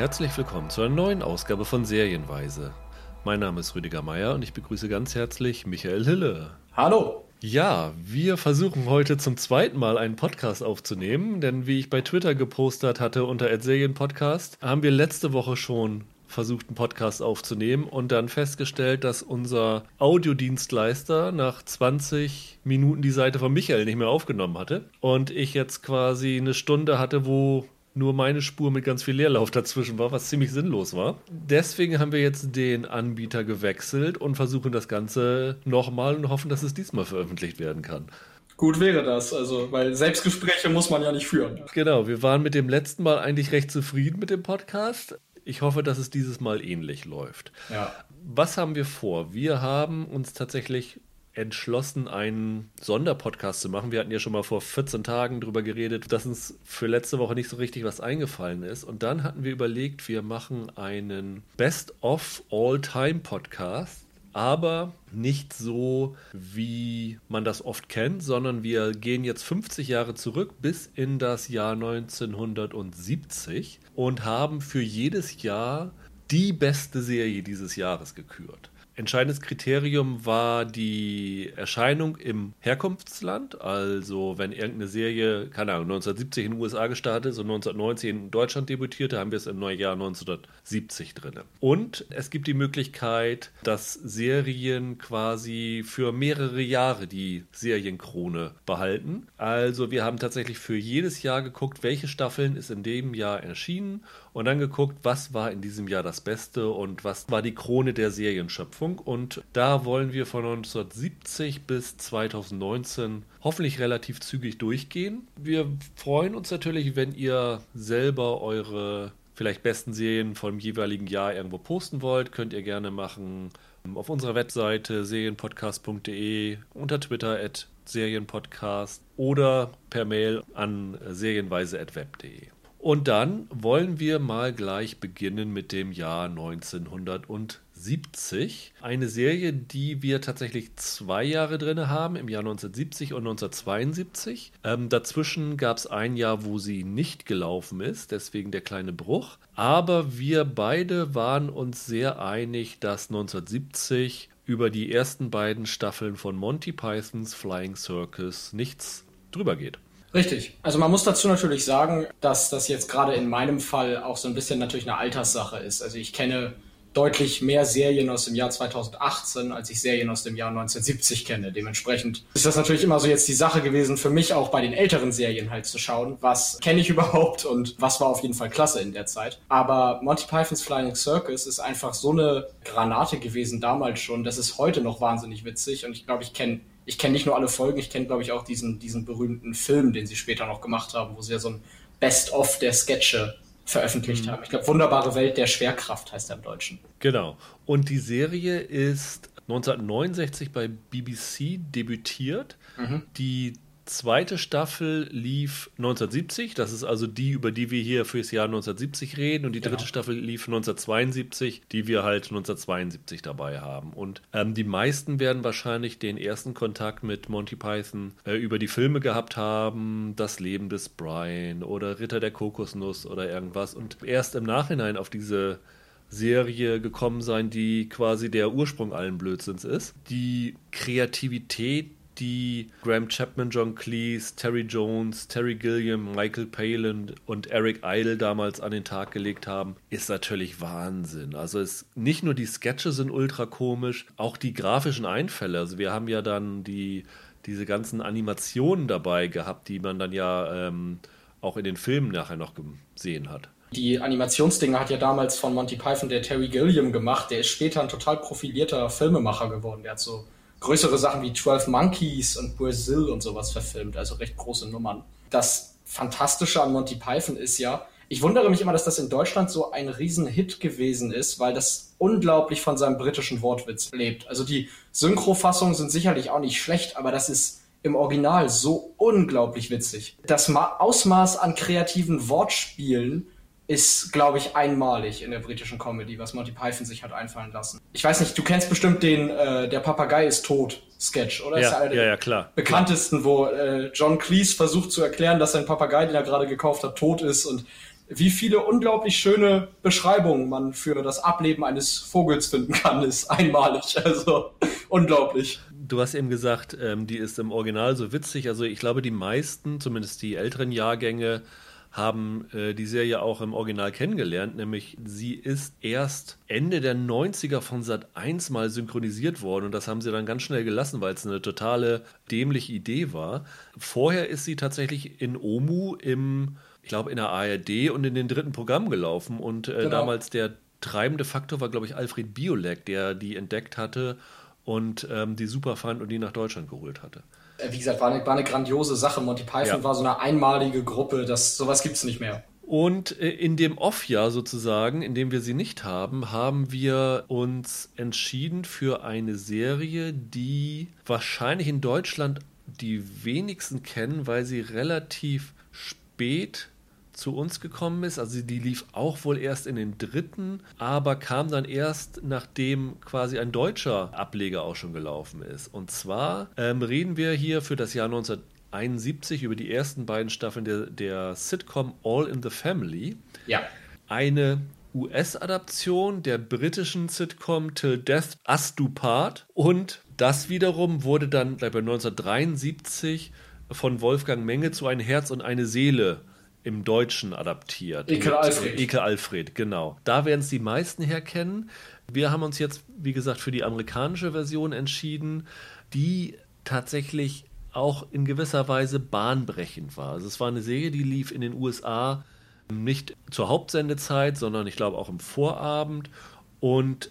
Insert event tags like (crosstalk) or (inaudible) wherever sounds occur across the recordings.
herzlich willkommen zu einer neuen Ausgabe von Serienweise. Mein Name ist Rüdiger Meier und ich begrüße ganz herzlich Michael Hille. Hallo. Ja, wir versuchen heute zum zweiten Mal einen Podcast aufzunehmen, denn wie ich bei Twitter gepostet hatte unter Serienpodcast, haben wir letzte Woche schon versucht, einen Podcast aufzunehmen und dann festgestellt, dass unser Audiodienstleister nach 20 Minuten die Seite von Michael nicht mehr aufgenommen hatte und ich jetzt quasi eine Stunde hatte, wo nur meine Spur mit ganz viel Leerlauf dazwischen war, was ziemlich sinnlos war. Deswegen haben wir jetzt den Anbieter gewechselt und versuchen das Ganze nochmal und hoffen, dass es diesmal veröffentlicht werden kann. Gut wäre das, also, weil Selbstgespräche muss man ja nicht führen. Genau, wir waren mit dem letzten Mal eigentlich recht zufrieden mit dem Podcast. Ich hoffe, dass es dieses Mal ähnlich läuft. Ja. Was haben wir vor? Wir haben uns tatsächlich entschlossen, einen Sonderpodcast zu machen. Wir hatten ja schon mal vor 14 Tagen darüber geredet, dass uns für letzte Woche nicht so richtig was eingefallen ist. Und dann hatten wir überlegt, wir machen einen Best-of All-Time-Podcast aber nicht so, wie man das oft kennt, sondern wir gehen jetzt 50 Jahre zurück bis in das Jahr 1970 und haben für jedes Jahr die beste Serie dieses Jahres gekürt. Entscheidendes Kriterium war die Erscheinung im Herkunftsland. Also, wenn irgendeine Serie, keine Ahnung, 1970 in den USA gestartet ist und 1990 in Deutschland debütierte, haben wir es im Neujahr 1970 drin. Und es gibt die Möglichkeit, dass Serien quasi für mehrere Jahre die Serienkrone behalten. Also, wir haben tatsächlich für jedes Jahr geguckt, welche Staffeln ist in dem Jahr erschienen und dann geguckt, was war in diesem Jahr das Beste und was war die Krone der Serienschöpfung. Und da wollen wir von 1970 bis 2019 hoffentlich relativ zügig durchgehen. Wir freuen uns natürlich, wenn ihr selber eure vielleicht besten Serien vom jeweiligen Jahr irgendwo posten wollt, könnt ihr gerne machen auf unserer Webseite serienpodcast.de, unter Twitter at serienpodcast oder per Mail an serienweise.web.de. Und dann wollen wir mal gleich beginnen mit dem Jahr 1970. Eine Serie, die wir tatsächlich zwei Jahre drin haben, im Jahr 1970 und 1972. Ähm, dazwischen gab es ein Jahr, wo sie nicht gelaufen ist, deswegen der kleine Bruch. Aber wir beide waren uns sehr einig, dass 1970 über die ersten beiden Staffeln von Monty Pythons Flying Circus nichts drüber geht. Richtig. Also man muss dazu natürlich sagen, dass das jetzt gerade in meinem Fall auch so ein bisschen natürlich eine Alterssache ist. Also ich kenne deutlich mehr Serien aus dem Jahr 2018, als ich Serien aus dem Jahr 1970 kenne. Dementsprechend ist das natürlich immer so jetzt die Sache gewesen, für mich auch bei den älteren Serien halt zu schauen, was kenne ich (laughs) überhaupt und was war auf jeden Fall klasse in der Zeit. Aber Monty Pythons Flying Circus ist einfach so eine Granate gewesen damals schon. Das ist heute noch wahnsinnig witzig und ich glaube, ich kenne ich kenne nicht nur alle Folgen, ich kenne, glaube ich, auch diesen, diesen berühmten Film, den sie später noch gemacht haben, wo sie ja so ein Best-of der Sketche veröffentlicht mhm. haben. Ich glaube, Wunderbare Welt der Schwerkraft heißt er im Deutschen. Genau. Und die Serie ist 1969 bei BBC debütiert. Mhm. Die zweite Staffel lief 1970, das ist also die, über die wir hier fürs Jahr 1970 reden, und die dritte genau. Staffel lief 1972, die wir halt 1972 dabei haben. Und ähm, die meisten werden wahrscheinlich den ersten Kontakt mit Monty Python äh, über die Filme gehabt haben, Das Leben des Brian oder Ritter der Kokosnuss oder irgendwas, und erst im Nachhinein auf diese Serie gekommen sein, die quasi der Ursprung allen Blödsinns ist. Die Kreativität die Graham Chapman, John Cleese, Terry Jones, Terry Gilliam, Michael Palin und Eric Idle damals an den Tag gelegt haben, ist natürlich Wahnsinn. Also es nicht nur die Sketche sind ultra komisch, auch die grafischen Einfälle. Also wir haben ja dann die diese ganzen Animationen dabei gehabt, die man dann ja ähm, auch in den Filmen nachher noch gesehen hat. Die Animationsdinger hat ja damals von Monty Python der Terry Gilliam gemacht. Der ist später ein total profilierter Filmemacher geworden. Der hat so größere Sachen wie 12 Monkeys und Brazil und sowas verfilmt, also recht große Nummern. Das Fantastische an Monty Python ist ja, ich wundere mich immer, dass das in Deutschland so ein Riesenhit gewesen ist, weil das unglaublich von seinem britischen Wortwitz lebt. Also die Synchrofassungen sind sicherlich auch nicht schlecht, aber das ist im Original so unglaublich witzig. Das Ma Ausmaß an kreativen Wortspielen ist, glaube ich, einmalig in der britischen Comedy, was Monty Python sich hat einfallen lassen. Ich weiß nicht, du kennst bestimmt den äh, Der Papagei ist tot Sketch, oder? Ja, ja, ja, klar. Bekanntesten, wo äh, John Cleese versucht zu erklären, dass sein Papagei, den er gerade gekauft hat, tot ist und wie viele unglaublich schöne Beschreibungen man für das Ableben eines Vogels finden kann, ist einmalig. (laughs) Also unglaublich. Du hast eben gesagt, ähm, die ist im Original so witzig. Also ich glaube, die meisten, zumindest die älteren Jahrgänge, haben äh, die Serie auch im Original kennengelernt, nämlich sie ist erst Ende der 90er von Sat 1 mal synchronisiert worden und das haben sie dann ganz schnell gelassen, weil es eine totale dämliche Idee war. Vorher ist sie tatsächlich in Omu im, ich glaube, in der ARD und in den dritten Programm gelaufen und äh, genau. damals der treibende Faktor war, glaube ich, Alfred Biolek, der die entdeckt hatte und ähm, die super fand und die nach Deutschland geholt hatte. Äh, wie gesagt, war eine, war eine grandiose Sache. Monty Python ja. war so eine einmalige Gruppe, das, sowas gibt es nicht mehr. Und äh, in dem Off-Jahr sozusagen, in dem wir sie nicht haben, haben wir uns entschieden für eine Serie, die wahrscheinlich in Deutschland die wenigsten kennen, weil sie relativ spät zu uns gekommen ist. Also die lief auch wohl erst in den dritten, aber kam dann erst, nachdem quasi ein deutscher Ableger auch schon gelaufen ist. Und zwar ähm, reden wir hier für das Jahr 1971 über die ersten beiden Staffeln der, der Sitcom All in the Family. Ja. Eine US-Adaption der britischen Sitcom Till Death Us Do Part. Und das wiederum wurde dann bei 1973 von Wolfgang Menge zu Ein Herz und eine Seele im Deutschen adaptiert. Ekel Alfred. Ekel Alfred, genau. Da werden es die meisten herkennen. Wir haben uns jetzt, wie gesagt, für die amerikanische Version entschieden, die tatsächlich auch in gewisser Weise bahnbrechend war. Also es war eine Serie, die lief in den USA nicht zur Hauptsendezeit, sondern ich glaube auch im Vorabend und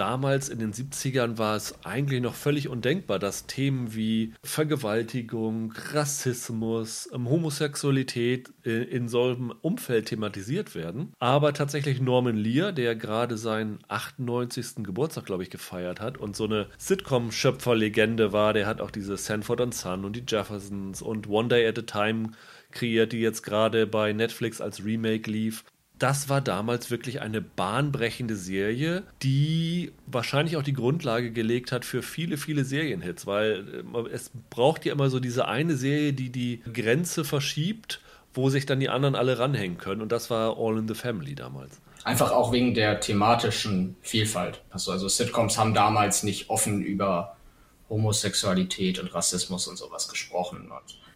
damals in den 70ern war es eigentlich noch völlig undenkbar, dass Themen wie Vergewaltigung, Rassismus, ähm, Homosexualität in so einem Umfeld thematisiert werden. Aber tatsächlich Norman Lear, der gerade seinen 98. Geburtstag, glaube ich, gefeiert hat und so eine Sitcom-Schöpferlegende war, der hat auch diese Sanford and Son und die Jeffersons und One Day at a Time kreiert, die jetzt gerade bei Netflix als Remake lief das war damals wirklich eine bahnbrechende Serie, die wahrscheinlich auch die Grundlage gelegt hat für viele, viele Serienhits, weil äh, es braucht ja immer so diese eine Serie, die die Grenze verschiebt, wo sich dann die anderen alle ranhängen können. Und das war All in the Family damals. Einfach auch wegen der thematischen Vielfalt. Also, also Sitcoms haben damals nicht offen über Homosexualität und Rassismus und sowas gesprochen.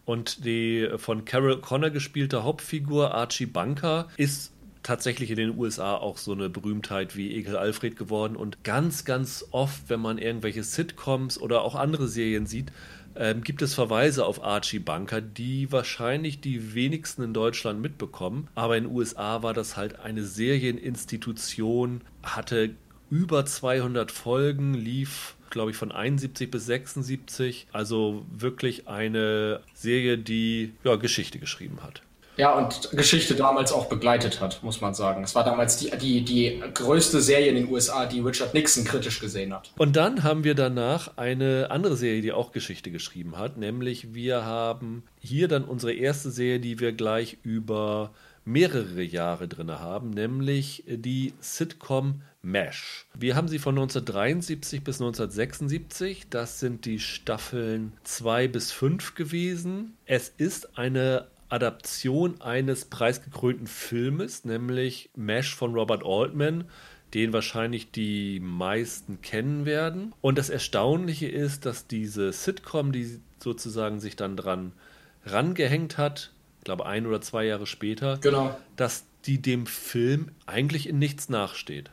Und die von Carol Connor gespielte Hauptfigur Archie Bunker ist tatsächlich in den USA auch so eine Berühmtheit wie Ekel Alfred geworden. Und ganz, ganz oft, wenn man irgendwelche Sitcoms oder auch andere Serien sieht, ähm, gibt es Verweise auf Archie Bunker, die wahrscheinlich die wenigsten in Deutschland mitbekommen. Aber in den USA war das halt eine Serieninstitution, hatte über 200 Folgen, lief glaube ich, von 71 bis 76. Also wirklich eine Serie, die ja, Geschichte geschrieben hat. Ja, und Geschichte damals auch begleitet hat, muss man sagen. Es war damals die, die, die größte Serie in den USA, die Richard Nixon kritisch gesehen hat. Und dann haben wir danach eine andere Serie, die auch Geschichte geschrieben hat, nämlich wir haben hier dann unsere erste Serie, die wir gleich über mehrere Jahre drin haben, nämlich die Sitcom MASH. Wir haben sie von 1973 bis 1976. Das sind die Staffeln 2 bis 5 gewesen. Es ist eine Adaption eines preisgekrönten Filmes, nämlich Mesh von Robert Altman, den wahrscheinlich die meisten kennen werden. Und das Erstaunliche ist, dass diese Sitcom, die sozusagen sich dann dran rangehängt hat, ich glaube ein oder zwei Jahre später, genau. dass die dem Film eigentlich in nichts nachsteht.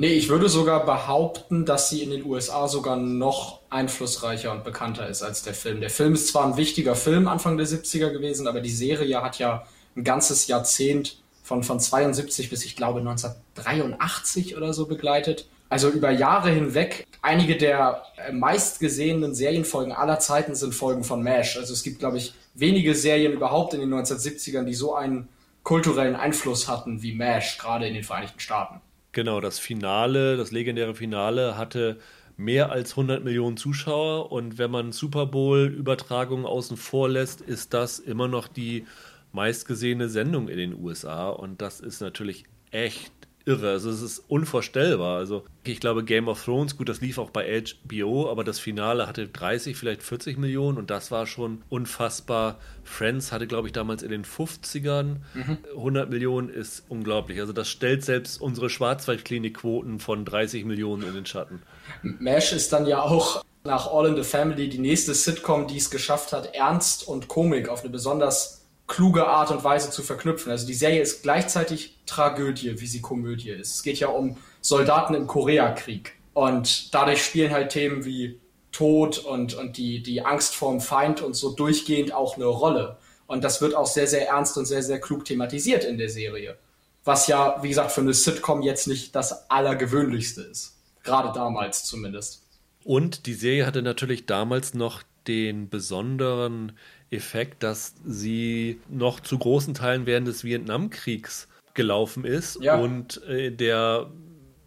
Nee, ich würde sogar behaupten, dass sie in den USA sogar noch einflussreicher und bekannter ist als der Film. Der Film ist zwar ein wichtiger Film Anfang der 70er gewesen, aber die Serie hat ja ein ganzes Jahrzehnt von, von 72 bis ich glaube 1983 oder so begleitet. Also über Jahre hinweg. Einige der äh, meistgesehenen Serienfolgen aller Zeiten sind Folgen von MASH. Also es gibt, glaube ich, wenige Serien überhaupt in den 1970ern, die so einen kulturellen Einfluss hatten wie MASH, gerade in den Vereinigten Staaten. Genau, das Finale, das legendäre Finale hatte mehr als 100 Millionen Zuschauer und wenn man Super Bowl-Übertragungen außen vor lässt, ist das immer noch die meistgesehene Sendung in den USA und das ist natürlich echt irre. Also es ist unvorstellbar. Also ich glaube, Game of Thrones, gut, das lief auch bei HBO, aber das Finale hatte 30, vielleicht 40 Millionen und das war schon unfassbar. Friends hatte, glaube ich, damals in den 50ern mhm. 100 Millionen, ist unglaublich. Also das stellt selbst unsere Schwarzwaldklinikquoten von 30 Millionen in den Schatten. MASH ist dann ja auch nach All in the Family die nächste Sitcom, die es geschafft hat, Ernst und Komik auf eine besonders kluge Art und Weise zu verknüpfen. Also die Serie ist gleichzeitig Tragödie, wie sie Komödie ist. Es geht ja um Soldaten im Koreakrieg. Und dadurch spielen halt Themen wie Tod und, und die, die Angst vorm Feind und so durchgehend auch eine Rolle. Und das wird auch sehr, sehr ernst und sehr, sehr klug thematisiert in der Serie. Was ja, wie gesagt, für eine Sitcom jetzt nicht das Allergewöhnlichste ist. Gerade damals zumindest. Und die Serie hatte natürlich damals noch den besonderen Effekt, dass sie noch zu großen Teilen während des Vietnamkriegs gelaufen ist ja. und äh, der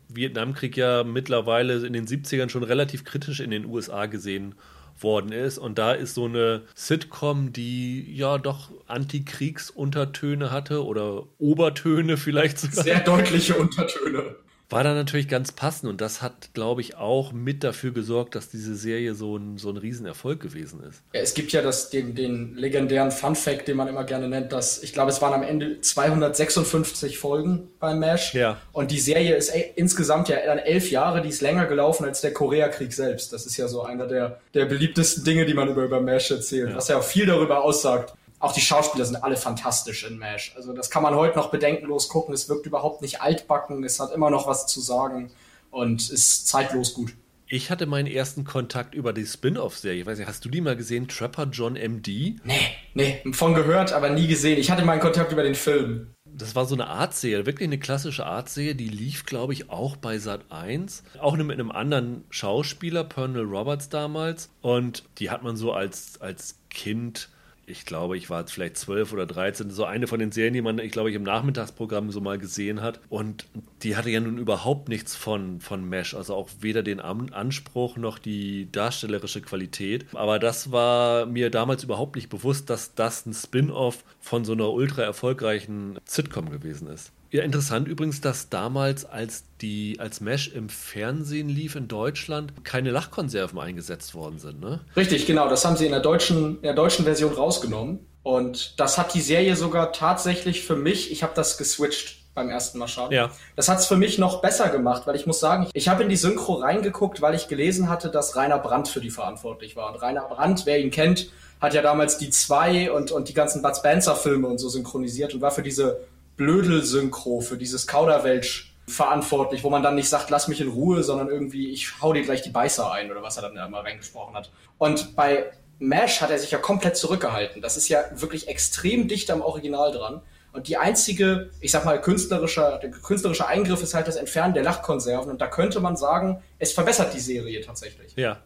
Vietnamkrieg ja mittlerweile in den 70ern schon relativ kritisch in den USA gesehen worden ist. Und da ist so eine Sitcom, die ja doch Antikriegsuntertöne hatte oder Obertöne (laughs) vielleicht sogar. Sehr deutliche Untertöne war da natürlich ganz passend und das hat, glaube ich, auch mit dafür gesorgt, dass diese Serie so ein, so ein Riesenerfolg gewesen ist. Ja, es gibt ja das, den, den legendären Fun-Fact, den man immer gerne nennt, dass ich glaube, es waren am Ende 256 Folgen beim MASH ja. und die Serie ist insgesamt ja dann elf Jahre, die ist länger gelaufen als der Koreakrieg selbst. Das ist ja so einer der, der beliebtesten Dinge, die man über, über MASH erzählt, ja. was ja auch viel darüber aussagt, auch die Schauspieler sind alle fantastisch in MASH. Also das kann man heute noch bedenkenlos gucken. Es wirkt überhaupt nicht altbacken. Es hat immer noch was zu sagen und ist zeitlos gut. Ich hatte meinen ersten Kontakt über die Spin-off-Serie. Ich weiß nicht, hast du die mal gesehen? Trapper John MD? Nee, nee, von gehört, aber nie gesehen. Ich hatte meinen Kontakt über den Film. Das war so eine Art-Serie, wirklich eine klassische Art-Serie. Die lief, glaube ich, auch bei Sat 1. Auch mit einem anderen Schauspieler, Pernell Roberts damals. Und die hat man so als, als Kind ich glaube, ich war vielleicht zwölf oder dreizehn, so eine von den Serien, die man, ich glaube, ich im Nachmittagsprogramm so mal gesehen hat. Und die hatte ja nun überhaupt nichts von, von Mesh, also auch weder den Anspruch noch die darstellerische Qualität. Aber das war mir damals überhaupt nicht bewusst, dass das ein Spin-off von so einer ultra erfolgreichen Sitcom gewesen ist. Ja, interessant übrigens, dass damals, als die als Mesh im Fernsehen lief in Deutschland, keine Lachkonserven eingesetzt worden sind, ne? Richtig, genau. Das haben sie in der deutschen, in der deutschen Version rausgenommen. Und das hat die Serie sogar tatsächlich für mich, ich habe das geswitcht beim ersten Mal schauen. Ja. Das hat es für mich noch besser gemacht, weil ich muss sagen, ich habe in die Synchro reingeguckt, weil ich gelesen hatte, dass Rainer Brandt für die verantwortlich war. Und Rainer Brandt, wer ihn kennt, hat ja damals die zwei und, und die ganzen Bud Spencer Filme und so synchronisiert und war für diese Blödel-Synchro, für dieses Kauderwelsch verantwortlich, wo man dann nicht sagt, lass mich in Ruhe, sondern irgendwie, ich hau dir gleich die Beißer ein oder was er dann da mal reingesprochen hat. Und bei MASH hat er sich ja komplett zurückgehalten. Das ist ja wirklich extrem dicht am Original dran. Und die einzige, ich sag mal, künstlerische, der künstlerische Eingriff ist halt das Entfernen der Lachkonserven. Und da könnte man sagen, es verbessert die Serie tatsächlich. Ja.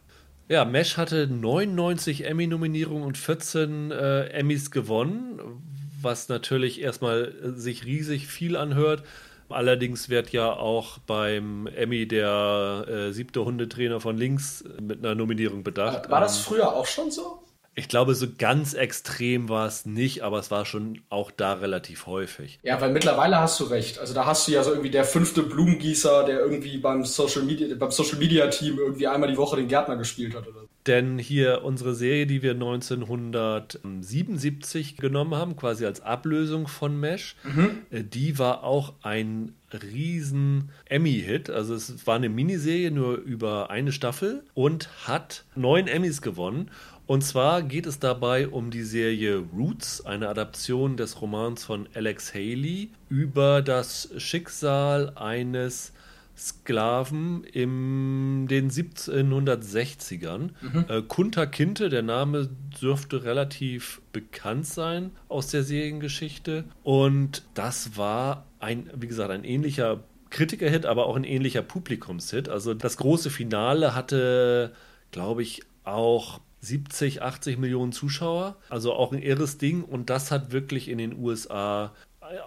Ja, Mesh hatte 99 Emmy-Nominierungen und 14 äh, Emmys gewonnen, was natürlich erstmal äh, sich riesig viel anhört. Allerdings wird ja auch beim Emmy der äh, siebte Hundetrainer von links mit einer Nominierung bedacht. War das ähm, früher auch schon so? Ich glaube, so ganz extrem war es nicht, aber es war schon auch da relativ häufig. Ja, weil mittlerweile hast du recht. Also da hast du ja so irgendwie der fünfte Blumengießer, der irgendwie beim Social Media, beim Social Media Team irgendwie einmal die Woche den Gärtner gespielt hat oder so. Denn hier unsere Serie, die wir 1977 genommen haben, quasi als Ablösung von Mesh, mhm. Äh, die war auch ein riesen Emmy-Hit. Also es war eine Miniserie nur über eine Staffel und hat neun Emmys gewonnen. Und zwar geht es dabei um die Serie Roots, eine Adaption des Romans von Alex Haley über das Schicksal eines Sklaven in den 1760ern. Mhm. Äh, Kunter Kinte, der Name dürfte relativ bekannt sein aus der Seriengeschichte. Und das war ein, wie gesagt, ein ähnlicher Kritikerhit, aber auch ein ähnlicher Publikumshit. Also das große Finale hatte, glaube ich, auch 70, 80 Millionen Zuschauer. Also auch ein irres Ding. Und das hat wirklich in den USA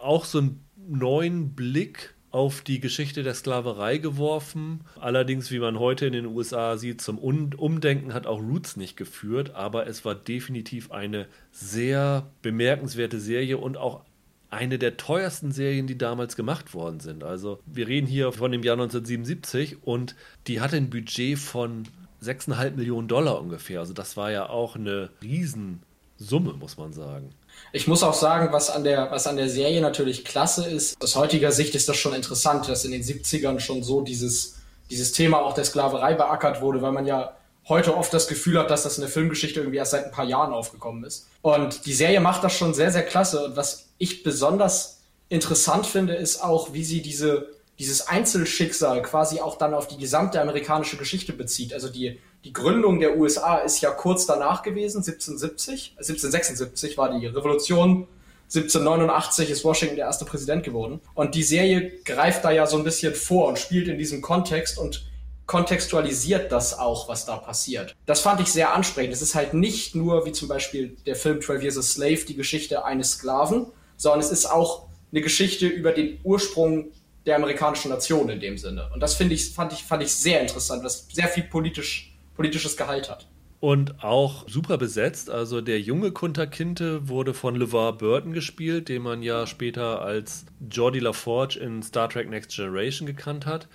auch so einen neuen Blick auf die Geschichte der Sklaverei geworfen. Allerdings, wie man heute in den USA sieht, zum Umdenken hat auch Roots nicht geführt, aber es war definitiv eine sehr bemerkenswerte Serie und auch eine der teuersten Serien, die damals gemacht worden sind. Also wir reden hier von dem Jahr 1977 und die hatte ein Budget von 6,5 Millionen Dollar ungefähr. Also das war ja auch eine Riesensumme, muss man sagen. Ich muss auch sagen, was an der, was an der Serie natürlich klasse ist, aus heutiger Sicht ist das schon interessant, dass in den 70ern schon so dieses, dieses Thema auch der Sklaverei beackert wurde, weil man ja heute oft das Gefühl hat, dass das in der Filmgeschichte irgendwie erst seit ein paar Jahren aufgekommen ist. Und die Serie macht das schon sehr, sehr klasse. Und was ich besonders interessant finde, ist auch, wie sie diese, dieses Einzelschicksal quasi auch dann auf die gesamte amerikanische Geschichte bezieht. Also die, die Gründung der USA ist ja kurz danach gewesen, 1770. 1776 war die Revolution. 1789 ist Washington der erste Präsident geworden. Und die Serie greift da ja so ein bisschen vor und spielt in diesem Kontext und kontextualisiert das auch, was da passiert. Das fand ich sehr ansprechend. Es ist halt nicht nur, wie zum Beispiel der Film 12 Years a Slave, die Geschichte eines Sklaven, sondern es ist auch eine Geschichte über den Ursprung der amerikanischen Nation in dem Sinne. Und das finde ich, fand ich, fand ich sehr interessant, was sehr viel politisch, politisches Gehalt hat. Und auch super besetzt. Also der junge Kunter Kinte wurde von LeVar Burton gespielt, den man ja später als Geordie LaForge in Star Trek Next Generation gekannt hat.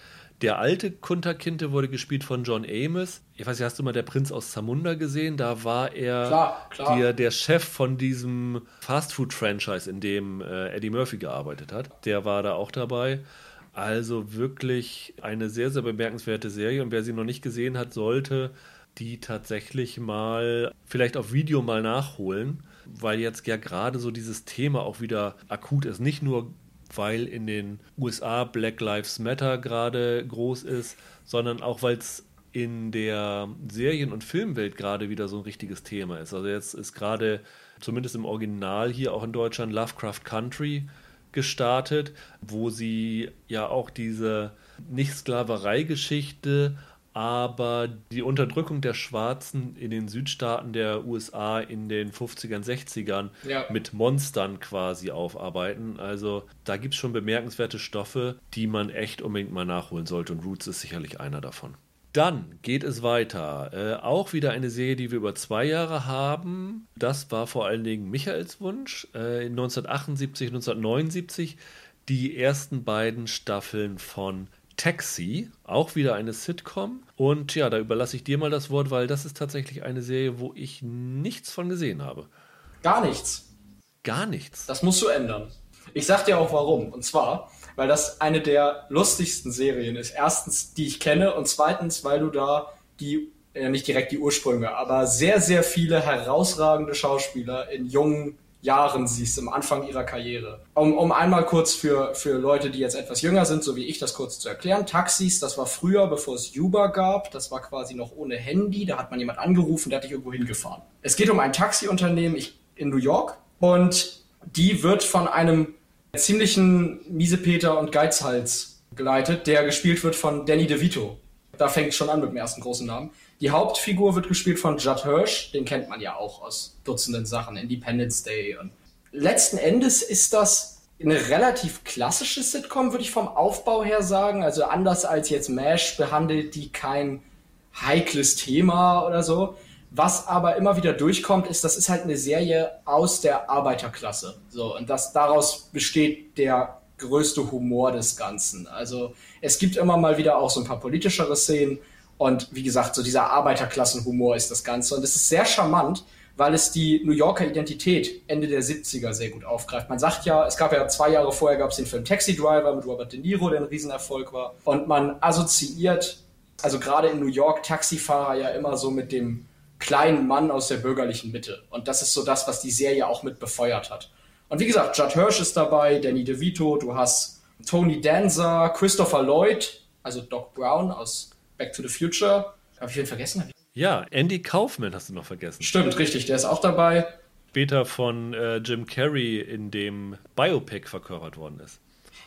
Der alte Kunterkinte wurde gespielt von John Amos. Ich weiß nicht, hast du mal der Prinz aus Zamunda gesehen? Da war er klar, klar. Der, der Chef von diesem Fastfood-Franchise, in dem äh, Eddie Murphy gearbeitet hat. Der war da auch dabei. Also wirklich eine sehr, sehr bemerkenswerte Serie. Und wer sie noch nicht gesehen hat, sollte die tatsächlich mal vielleicht auf Video mal nachholen, weil jetzt ja gerade so dieses Thema auch wieder akut ist. Nicht nur weil in den USA Black Lives Matter gerade groß ist, sondern auch weil es in der Serien- und Filmwelt gerade wieder so ein richtiges Thema ist. Also jetzt ist gerade, zumindest im Original hier auch in Deutschland, Lovecraft Country gestartet, wo sie ja auch diese Nicht-Sklaverei-Geschichte aber die Unterdrückung der Schwarzen in den Südstaaten der USA in den 50ern, 60ern ja. mit Monstern quasi aufarbeiten. Also da gibt es schon bemerkenswerte Stoffe, die man echt unbedingt mal nachholen sollte und Roots ist sicherlich einer davon. Dann geht es weiter. Äh, auch wieder eine Serie, die wir über zwei Jahre haben. Das war vor allen Dingen Michaels Wunsch. Äh, 1978, 1979 die ersten beiden Staffeln von Taxi, auch wieder eine Sitcom. Und ja, da überlasse ich dir mal das Wort, weil das ist tatsächlich eine Serie, wo ich nichts von gesehen habe. Gar nichts. Gar nichts. Das musst du ändern. Ich sag dir auch warum. Und zwar, weil das eine der lustigsten Serien ist. Erstens, die ich kenne. Und zweitens, weil du da die, äh, nicht direkt die Ursprünge, aber sehr, sehr viele herausragende Schauspieler in jungen Jahren siehst, am Anfang ihrer Karriere. Um, um einmal kurz für, für Leute, die jetzt etwas jünger sind, so wie ich, das kurz zu erklären. Taxis, das war früher, bevor es Uber gab. Das war quasi noch ohne Handy. Da hat man jemand angerufen, der hat dich irgendwo hingefahren. Es geht um ein Taxiunternehmen in New York und die wird von einem ziemlichen Miesepeter und Geizhals geleitet, der gespielt wird von Danny DeVito. Da fängt es schon an mit dem ersten großen Namen. Die Hauptfigur wird gespielt von Judd Hirsch, den kennt man ja auch aus Dutzenden Sachen, Independence Day. Und letzten Endes ist das eine relativ klassische Sitcom, würde ich vom Aufbau her sagen. Also anders als jetzt MASH behandelt die kein heikles Thema oder so. Was aber immer wieder durchkommt, ist, das ist halt eine Serie aus der Arbeiterklasse. So, und das daraus besteht der größte Humor des Ganzen. Also es gibt immer mal wieder auch so ein paar politischere Szenen, und wie gesagt, so dieser Arbeiterklassenhumor ist das Ganze. Und es ist sehr charmant, weil es die New Yorker Identität Ende der 70er sehr gut aufgreift. Man sagt ja, es gab ja zwei Jahre vorher gab es den Film Taxi Driver mit Robert De Niro, der ein Riesenerfolg war. Und man assoziiert, also gerade in New York, Taxifahrer ja immer so mit dem kleinen Mann aus der bürgerlichen Mitte. Und das ist so das, was die Serie auch mit befeuert hat. Und wie gesagt, Judd Hirsch ist dabei, Danny DeVito, du hast Tony Danza, Christopher Lloyd, also Doc Brown aus Back to the Future. Habe ich wen vergessen? Ja, Andy Kaufman hast du noch vergessen. Stimmt, richtig, der ist auch dabei. Später von äh, Jim Carrey in dem Biopic verkörpert worden ist.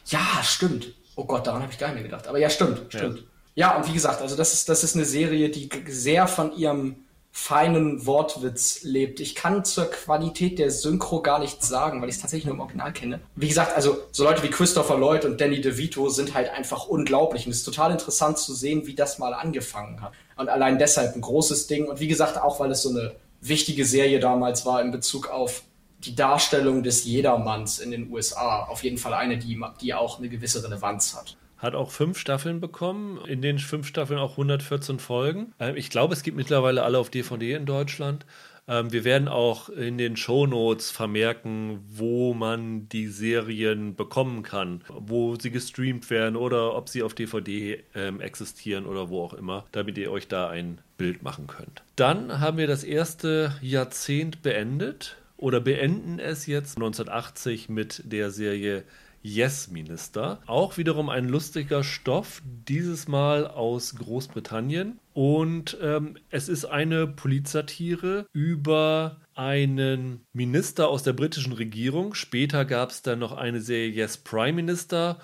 Ja, stimmt. Oh Gott, daran habe ich gar nicht mehr gedacht. Aber ja, stimmt, stimmt. Ja. ja, und wie gesagt, also das ist, das ist eine Serie, die sehr von ihrem feinen Wortwitz lebt. Ich kann zur Qualität der Synchro gar nichts sagen, weil ich es tatsächlich nur im Original kenne. Wie gesagt, also so Leute wie Christopher Lloyd und Danny DeVito sind halt einfach unglaublich und es ist total interessant zu sehen, wie das mal angefangen hat. Und allein deshalb ein großes Ding und wie gesagt auch, weil es so eine wichtige Serie damals war in Bezug auf die Darstellung des Jedermanns in den USA auf jeden Fall eine, die, die auch eine gewisse Relevanz hat. Hat auch fünf Staffeln bekommen, in den fünf Staffeln auch 114 Folgen. Ähm, ich glaube, es gibt mittlerweile alle auf DVD in Deutschland. Ähm, wir werden auch in den Shownotes vermerken, wo man die Serien bekommen kann, wo sie gestreamt werden oder ob sie auf DVD ähm, existieren oder wo auch immer, damit ihr euch da ein Bild machen könnt. Dann haben wir das erste Jahrzehnt beendet oder beenden es jetzt 1980 mit der Serie Yes Minister. Auch wiederum ein lustiger Stoff, dieses Mal aus Großbritannien. Und ähm, es ist eine Polizatire über einen Minister aus der britischen Regierung. Später gab es dann noch eine Serie Yes Prime Minister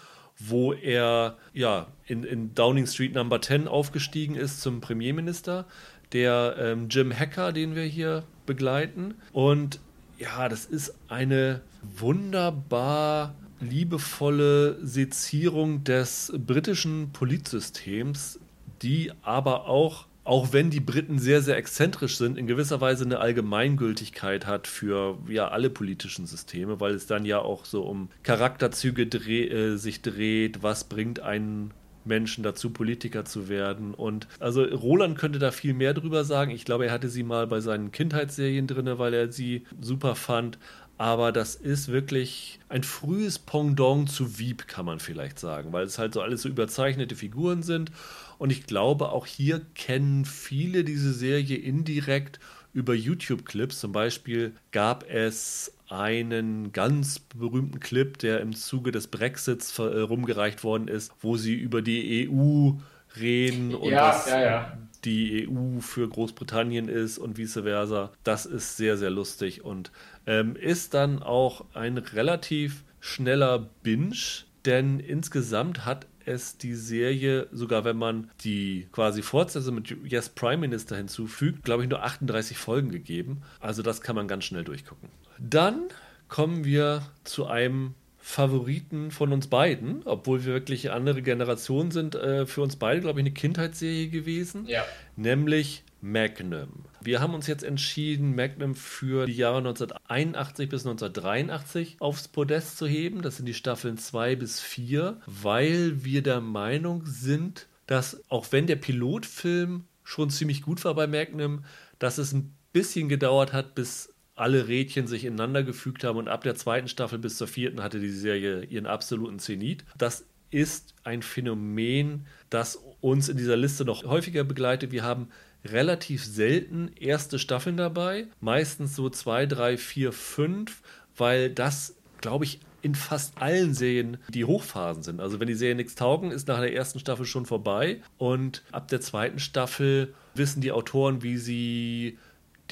wo er ja in, in Downing Street Number 10 aufgestiegen ist zum Premierminister, der ähm, Jim Hacker, den wir hier begleiten. Und ja, das ist eine wunderbar liebevolle Sezierung des britischen Politsystems, die aber auch, auch wenn die Briten sehr, sehr exzentrisch sind, in gewisser Weise eine Allgemeingültigkeit hat für ja alle politischen Systeme, weil es dann ja auch so um Charakterzüge dreh, äh, sich dreht, was bringt einen Menschen dazu, Politiker zu werden. Und also Roland könnte da viel mehr drüber sagen. Ich glaube, er hatte sie mal bei seinen Kindheitsserien drin, weil er sie super fand aber das ist wirklich ein frühes Pendant zu Wieb, kann man vielleicht sagen, weil es halt so alles so überzeichnete Figuren sind. Und ich glaube, auch hier kennen viele diese Serie indirekt über YouTube-Clips. Zum Beispiel gab es einen ganz berühmten Clip, der im Zuge des Brexits äh, rumgereicht worden ist, wo sie über die EU reden und ja, was ja, ja. die EU für Großbritannien ist und vice versa. Das ist sehr, sehr lustig und ähm, ist dann auch ein relativ schneller Binge, denn insgesamt hat es die Serie, sogar wenn man die quasi Fortsetzung mit Yes Prime Minister hinzufügt, glaube ich, nur 38 Folgen gegeben. Also das kann man ganz schnell durchgucken. Dann kommen wir zu einem Favoriten von uns beiden, obwohl wir wirklich andere Generationen sind, äh, für uns beide, glaube ich, eine Kindheitsserie gewesen. Ja. Nämlich Magnum. Wir haben uns jetzt entschieden, Magnum für die Jahre 1981 bis 1983 aufs Podest zu heben. Das sind die Staffeln 2 bis 4, weil wir der Meinung sind, dass auch wenn der Pilotfilm schon ziemlich gut war bei Magnum, dass es ein bisschen gedauert hat, bis alle Rädchen sich ineinander gefügt haben und ab der zweiten Staffel bis zur vierten hatte die Serie ihren absoluten Zenit. Das ist ein Phänomen, das uns in dieser Liste noch häufiger begleitet. Wir haben relativ selten erste Staffeln dabei, meistens so zwei, drei, vier, fünf, weil das, glaube ich, in fast allen Serien die Hochphasen sind. Also wenn die Serien nichts taugen, ist nach der ersten Staffel schon vorbei und ab der zweiten Staffel wissen die Autoren, wie sie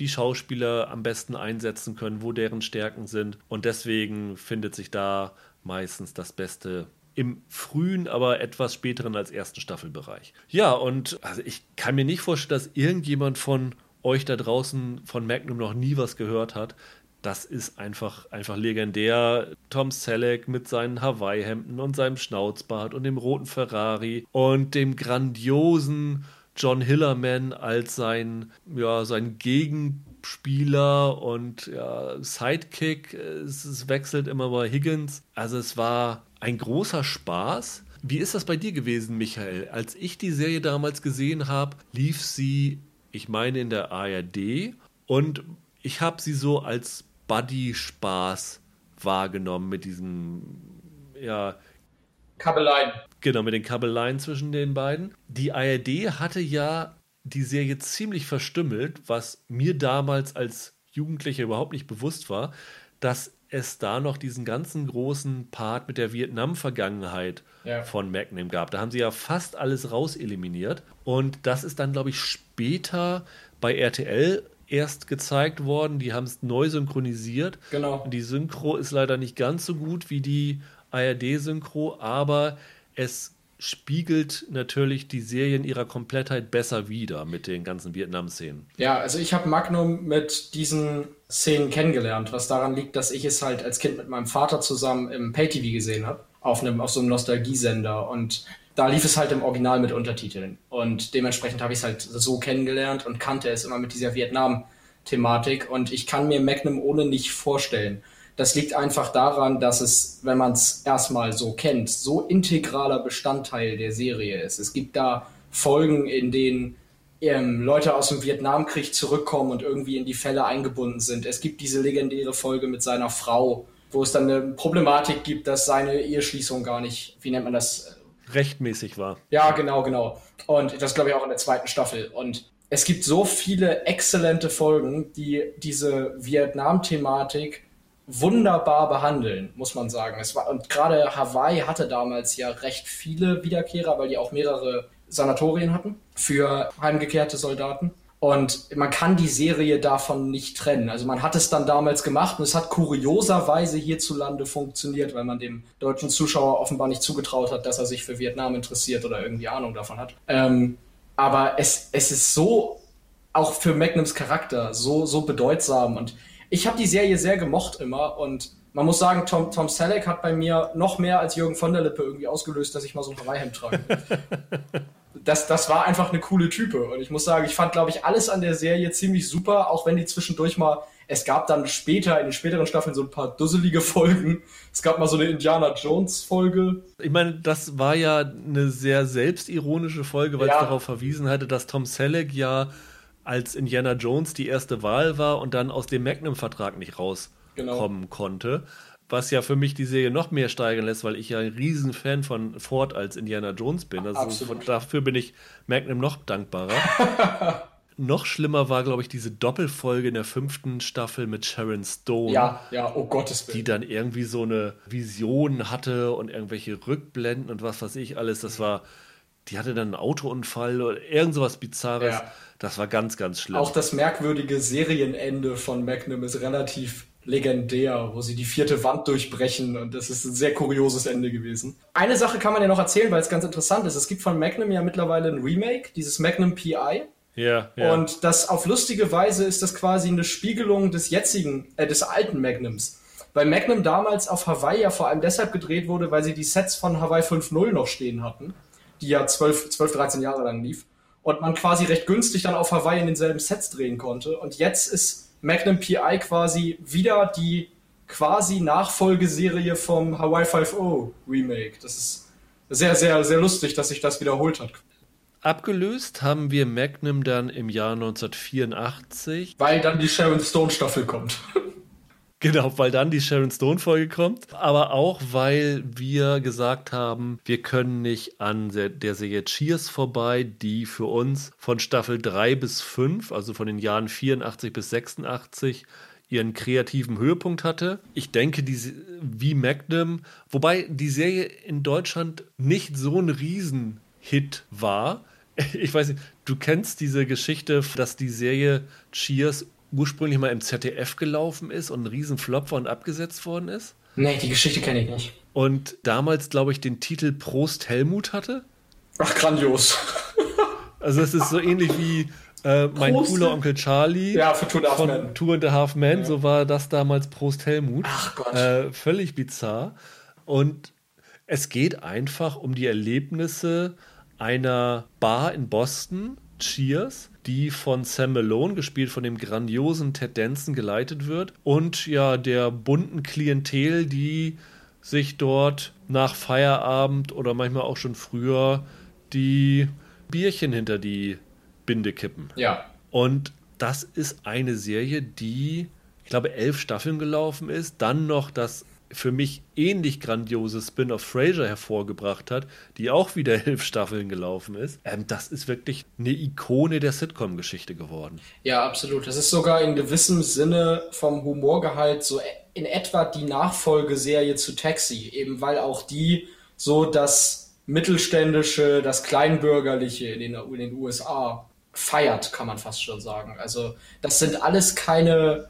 die Schauspieler am besten einsetzen können, wo deren Stärken sind. Und deswegen findet sich da meistens das Beste im frühen, aber etwas späteren als ersten Staffelbereich. Ja, und also ich kann mir nicht vorstellen, dass irgendjemand von euch da draußen von Magnum noch nie was gehört hat. Das ist einfach, einfach legendär. Tom Selleck mit seinen Hawaii-Hemden und seinem Schnauzbart und dem roten Ferrari und dem grandiosen John Hillerman als sein, ja, sein Gegenspieler und ja, Sidekick. Es, es wechselt immer bei Higgins. Also es war ein großer Spaß. Wie ist das bei dir gewesen, Michael? Als ich die Serie damals gesehen habe, lief sie, ich meine, in der ARD und ich habe sie so als Buddy-Spaß wahrgenommen mit diesem, ja. Kabeleien. Genau, mit den Kabeleien zwischen den beiden. Die ARD hatte ja die Serie ziemlich verstümmelt, was mir damals als Jugendlicher überhaupt nicht bewusst war, dass es da noch diesen ganzen großen Part mit der Vietnam-Vergangenheit ja. von Magnum gab. Da haben sie ja fast alles raus eliminiert. Und das ist dann, glaube ich, später bei RTL erst gezeigt worden. Die haben es neu synchronisiert. Genau. Die Synchro ist leider nicht ganz so gut wie die ARD-Synchro, aber es spiegelt natürlich die Serie in ihrer Komplettheit besser wider mit den ganzen Vietnam-Szenen. Ja, also ich habe Magnum mit diesen Szenen kennengelernt, was daran liegt, dass ich es halt als Kind mit meinem Vater zusammen im Pay-TV gesehen habe, auf, auf so einem Nostalgiesender und da lief es halt im Original mit Untertiteln und dementsprechend habe ich es halt so kennengelernt und kannte es immer mit dieser Vietnam- Thematik und ich kann mir Magnum ohne nicht vorstellen. Das liegt einfach daran, dass es, wenn man es erstmal so kennt, so integraler Bestandteil der Serie ist. Es gibt da Folgen, in denen ähm, Leute aus dem Vietnamkrieg zurückkommen und irgendwie in die Fälle eingebunden sind. Es gibt diese legendäre Folge mit seiner Frau, wo es dann eine Problematik gibt, dass seine Eheschließung gar nicht, wie nennt man das? Rechtmäßig war. Ja, genau, genau. Und das glaube ich auch in der zweiten Staffel. Und es gibt so viele exzellente Folgen, die diese Vietnam-Thematik wunderbar behandeln, muss man sagen. Es war, und gerade Hawaii hatte damals ja recht viele Wiederkehrer, weil die auch mehrere Sanatorien hatten für heimgekehrte Soldaten. Und man kann die Serie davon nicht trennen. Also man hat es dann damals gemacht und es hat kurioserweise hierzulande funktioniert, weil man dem deutschen Zuschauer offenbar nicht zugetraut hat, dass er sich für Vietnam interessiert oder irgendwie Ahnung davon hat. Ähm, aber es, es ist so, auch für Magnums Charakter, so, so bedeutsam. Und ich habe die Serie sehr gemocht immer und man muss sagen, Tom, Tom Selleck hat bei mir noch mehr als Jürgen von der Lippe irgendwie ausgelöst, dass ich mal so ein Hawaii-Hemd trage. (laughs) das, das war einfach eine coole Type. Und ich muss sagen, ich fand, glaube ich, alles an der Serie ziemlich super, auch wenn die zwischendurch mal, es gab dann später, in den späteren Staffeln, so ein paar dusselige Folgen. Es gab mal so eine Indiana Jones-Folge. Ich meine, das war ja eine sehr selbstironische Folge, weil ja. es darauf verwiesen hatte, dass Tom Selleck ja als Indiana Jones die erste Wahl war und dann aus dem Magnum-Vertrag nicht rauskommen genau. konnte was ja für mich die Serie noch mehr steigern lässt, weil ich ja ein Riesenfan von Ford als Indiana Jones bin. Also von, dafür bin ich Magnum noch dankbarer. (laughs) noch schlimmer war, glaube ich, diese Doppelfolge in der fünften Staffel mit Sharon Stone. Ja, ja, oh Gottes Willen. Die dann irgendwie so eine Vision hatte und irgendwelche Rückblenden und was weiß ich alles. Das war, die hatte dann einen Autounfall oder irgend sowas Bizarres. Ja. Das war ganz, ganz schlimm. Auch das merkwürdige Serienende von Magnum ist relativ legendär, wo sie die vierte Wand durchbrechen und das ist ein sehr kurioses Ende gewesen. Eine Sache kann man ja noch erzählen, weil es ganz interessant ist. Es gibt von Magnum ja mittlerweile ein Remake, dieses Magnum PI. Ja, ja. Und das auf lustige Weise ist das quasi eine Spiegelung des jetzigen, äh, des alten Magnums. Weil Magnum damals auf Hawaii ja vor allem deshalb gedreht wurde, weil sie die Sets von Hawaii 5.0 noch stehen hatten, die ja 12, 12, 13 Jahre lang lief. Und man quasi recht günstig dann auf Hawaii in denselben Sets drehen konnte. Und jetzt ist Magnum PI quasi wieder die quasi Nachfolgeserie vom Hawaii 5.0 Remake. Das ist sehr, sehr, sehr lustig, dass sich das wiederholt hat. Abgelöst haben wir Magnum dann im Jahr 1984. Weil dann die Sharon Stone Staffel kommt. (laughs) Genau, weil dann die Sharon Stone Folge kommt, aber auch weil wir gesagt haben, wir können nicht an der Serie Cheers vorbei, die für uns von Staffel 3 bis 5, also von den Jahren 84 bis 86 ihren kreativen Höhepunkt hatte. Ich denke, die, wie Magnum, wobei die Serie in Deutschland nicht so ein Riesenhit war. (laughs) Ich weiß nicht, du kennst diese Geschichte, dass die Serie Cheers ursprünglich mal im ZDF gelaufen ist und ein Riesenflop war und abgesetzt worden ist? Nee, die Geschichte kenne ich nicht. Und damals, glaube ich, den Titel Prost Helmut hatte? Ach, grandios. also es ist so ähnlich wie äh, mein Prost. cooler Onkel Charlie ja, für Two and a Half von Men. Two and a Half Men, ja. so war das damals Prost Helmut. Ach Gott. Äh, völlig bizarr. Und es geht einfach um die Erlebnisse einer Bar in Boston, Cheers, die von Sam Malone, gespielt von dem grandiosen Ted Danson, geleitet wird. Und ja, der bunten Klientel, die sich dort nach Feierabend oder manchmal auch schon früher die Bierchen hinter die Binde kippen. Ja. Und das ist eine Serie, die, ich glaube, elf Staffeln gelaufen ist. Dann noch das für mich ähnlich grandiose Spin-off Frasier hervorgebracht hat, die auch wieder (laughs) elf Staffeln gelaufen ist. Ähm, das ist wirklich eine Ikone der Sitcom-Geschichte geworden. Ja, absolut. Das ist sogar in gewissem Sinne vom Humorgehalt so in etwa die Nachfolgeserie zu Taxi, eben weil auch die so das mittelständische, das kleinbürgerliche in den, in den USA feiert, kann man fast schon sagen. Also das sind alles keine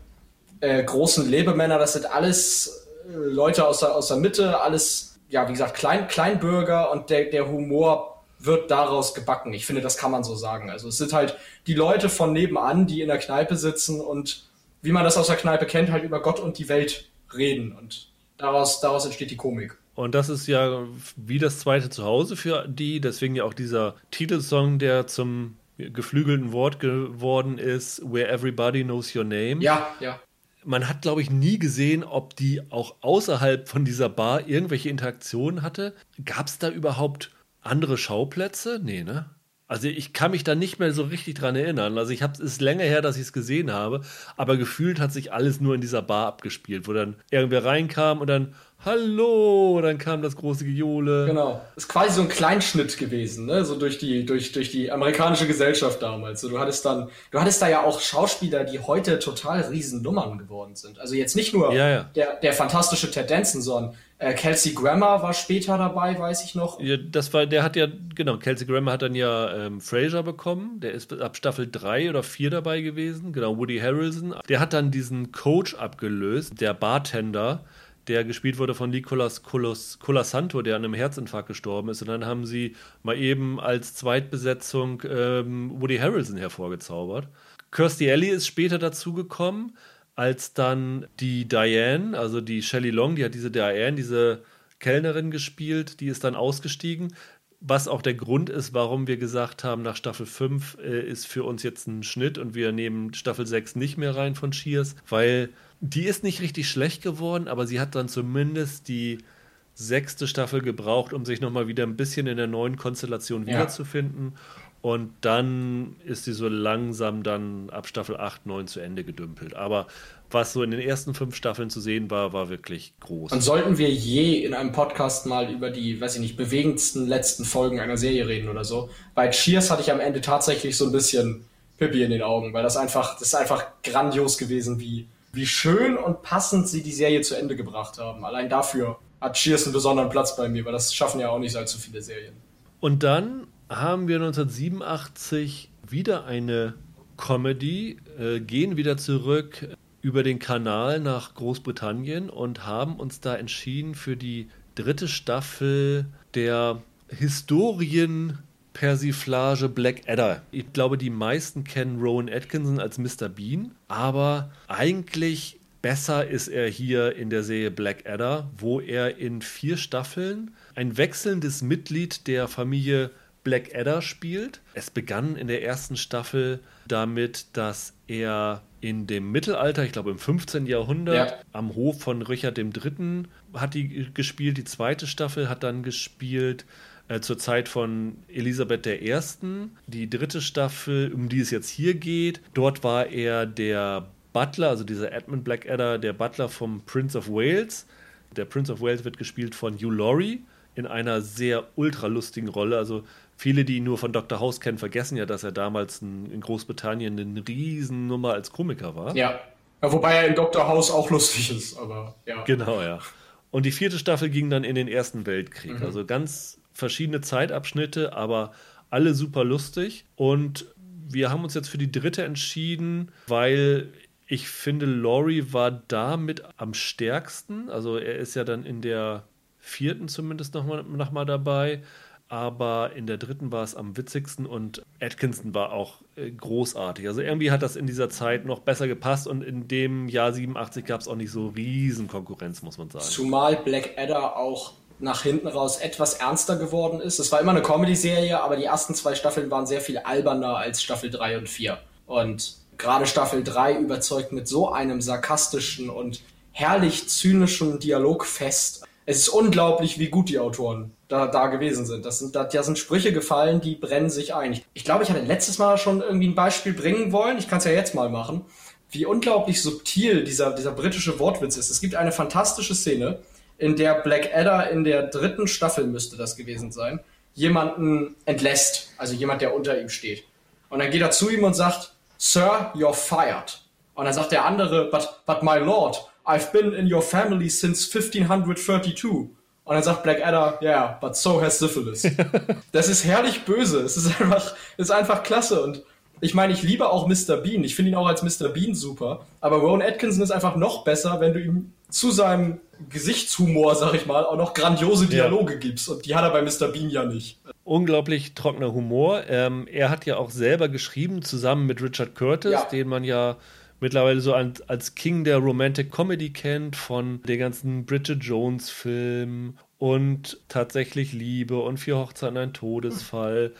äh, großen Lebemänner, das sind alles Leute aus der, aus der Mitte, alles, ja, wie gesagt, Klein, Kleinbürger und der, der Humor wird daraus gebacken. Ich finde, das kann man so sagen. Also es sind halt die Leute von nebenan, die in der Kneipe sitzen und wie man das aus der Kneipe kennt, halt über Gott und die Welt reden. Und daraus, daraus entsteht die Komik. Und das ist ja wie das zweite Zuhause für die, deswegen ja auch dieser Titelsong, der zum geflügelten Wort geworden ist, Where Everybody Knows Your Name. Ja, ja. Man hat, glaube ich, nie gesehen, ob die auch außerhalb von dieser Bar irgendwelche Interaktionen hatte. Gab es da überhaupt andere Schauplätze? Nee, ne? Also ich kann mich da nicht mehr so richtig dran erinnern. Also ich habe es ist länger her, dass ich es gesehen habe, aber gefühlt hat sich alles nur in dieser Bar abgespielt, wo dann irgendwer reinkam und dann Hallo, dann kam das große Gejohle. Genau. Ist quasi so ein Kleinschnitt gewesen, ne? So durch die, durch, durch die amerikanische Gesellschaft damals. So, du hattest dann, du hattest da ja auch Schauspieler, die heute total Riesennummern geworden sind. Also jetzt nicht nur ja, ja. Der, der fantastische Ted Danson, sondern Kelsey Grammer war später dabei, weiß ich noch. Ja, das war, der hat ja, genau, Kelsey Grammer hat dann ja ähm, Fraser bekommen. Der ist ab Staffel 3 oder 4 dabei gewesen. Genau, Woody Harrelson. Der hat dann diesen Coach abgelöst, der Bartender der gespielt wurde von Nicolas Colasanto, der an einem Herzinfarkt gestorben ist. Und dann haben sie mal eben als Zweitbesetzung ähm, Woody Harrelson hervorgezaubert. Kirstie Alley ist später dazugekommen, als dann die Diane, also die Shelley Long, die hat diese Diane, diese Kellnerin gespielt, die ist dann ausgestiegen. Was auch der Grund ist, warum wir gesagt haben, nach Staffel 5 äh, ist für uns jetzt ein Schnitt und wir nehmen Staffel 6 nicht mehr rein von Cheers, weil die ist nicht richtig schlecht geworden, aber sie hat dann zumindest die sechste Staffel gebraucht, um sich nochmal wieder ein bisschen in der neuen Konstellation ja. Und dann ist sie so langsam dann ab Staffel 8, 9 zu Ende gedümpelt. Aber was so in den ersten fünf Staffeln zu sehen war, war wirklich groß. Und sollten wir je in einem Podcast mal über die, weiß ich nicht, bewegendsten letzten Folgen einer Serie reden oder so, bei Cheers hatte ich am Ende tatsächlich so ein bisschen Pippi in den Augen, weil das einfach, das ist einfach grandios gewesen, wie, wie schön und passend sie die Serie zu Ende gebracht haben. Allein dafür hat Cheers einen besonderen Platz bei mir, weil das schaffen ja auch nicht allzu viele Serien. Und dann haben wir 1987 wieder eine Comedy, äh, gehen wieder zurück über den Kanal nach Großbritannien und haben uns da entschieden für die dritte Staffel der Historien Persiflage Black Adder. Ich glaube, die meisten kennen Rowan Atkinson als Mr. Bean, aber eigentlich besser ist er hier in der Serie Black Adder, wo er in vier Staffeln ein wechselndes Mitglied der Familie Black Adder spielt. Es begann in der ersten Staffel damit, dass er in dem Mittelalter, ich glaube im 15. Jahrhundert, ja. am Hof von Richard III. hat die gespielt. Die zweite Staffel hat dann gespielt äh, zur Zeit von Elisabeth I. Die dritte Staffel, um die es jetzt hier geht, dort war er der Butler, also dieser Edmund Blackadder, der Butler vom Prince of Wales. Der Prince of Wales wird gespielt von Hugh Laurie in einer sehr ultralustigen Rolle. Also viele, die ihn nur von Dr. House kennen, vergessen ja, dass er damals in, in Großbritannien eine Riesennummer als Komiker war. Ja. ja. Wobei er in Dr. House auch lustig ist, aber ja. Genau, ja. Und die vierte Staffel ging dann in den Ersten Weltkrieg. Mhm. Also ganz verschiedene Zeitabschnitte, aber alle super lustig. Und wir haben uns jetzt für die dritte entschieden, weil ich finde, Laurie war damit am stärksten. Also er ist ja dann in der vierten zumindest nochmal noch mal dabei. Aber in der dritten war es am witzigsten und Atkinson war auch äh, großartig. Also irgendwie hat das in dieser Zeit noch besser gepasst und in dem Jahr 87 gab es auch nicht so riesen Konkurrenz, muss man sagen. Zumal Black Adder auch nach hinten raus etwas ernster geworden ist. Es war immer eine Comedy-Serie, aber die ersten zwei Staffeln waren sehr viel alberner als Staffel 3 und 4. Und gerade Staffel 3 überzeugt mit so einem sarkastischen und herrlich zynischen Dialogfest. Es ist unglaublich, wie gut die Autoren da, da gewesen sind. Das sind, da, da sind Sprüche gefallen, die brennen sich ein. Ich, glaube, ich hatte letztes Mal schon irgendwie ein Beispiel bringen wollen. Ich kann es ja jetzt mal machen. Wie unglaublich subtil dieser, dieser britische Wortwitz ist. Es gibt eine fantastische Szene, in der Black Adder in der dritten Staffel müsste das gewesen sein, jemanden entlässt, also jemand, der unter ihm steht. Und dann geht er zu ihm und sagt, Sir, you're fired. Und dann sagt der andere, but, but my lord, I've been in your family since 1532. Und dann sagt Black Adder, yeah, but so has syphilis. (laughs) das ist herrlich böse. Es ist einfach, ist einfach klasse. Und ich meine, ich liebe auch Mr. Bean. Ich finde ihn auch als Mr. Bean super. Aber Rowan Atkinson ist einfach noch besser, wenn du ihm zu seinem Gesichtshumor, sag ich mal, auch noch grandiose Dialoge ja. gibst. Und die hat er bei Mr. Bean ja nicht. Unglaublich trockener Humor. Ähm, er hat ja auch selber geschrieben, zusammen mit Richard Curtis, ja. den man ja mittlerweile so als, als King der Romantic Comedy kennt, von den ganzen Bridget Jones-Filmen und tatsächlich Liebe und Vier Hochzeiten ein Todesfall.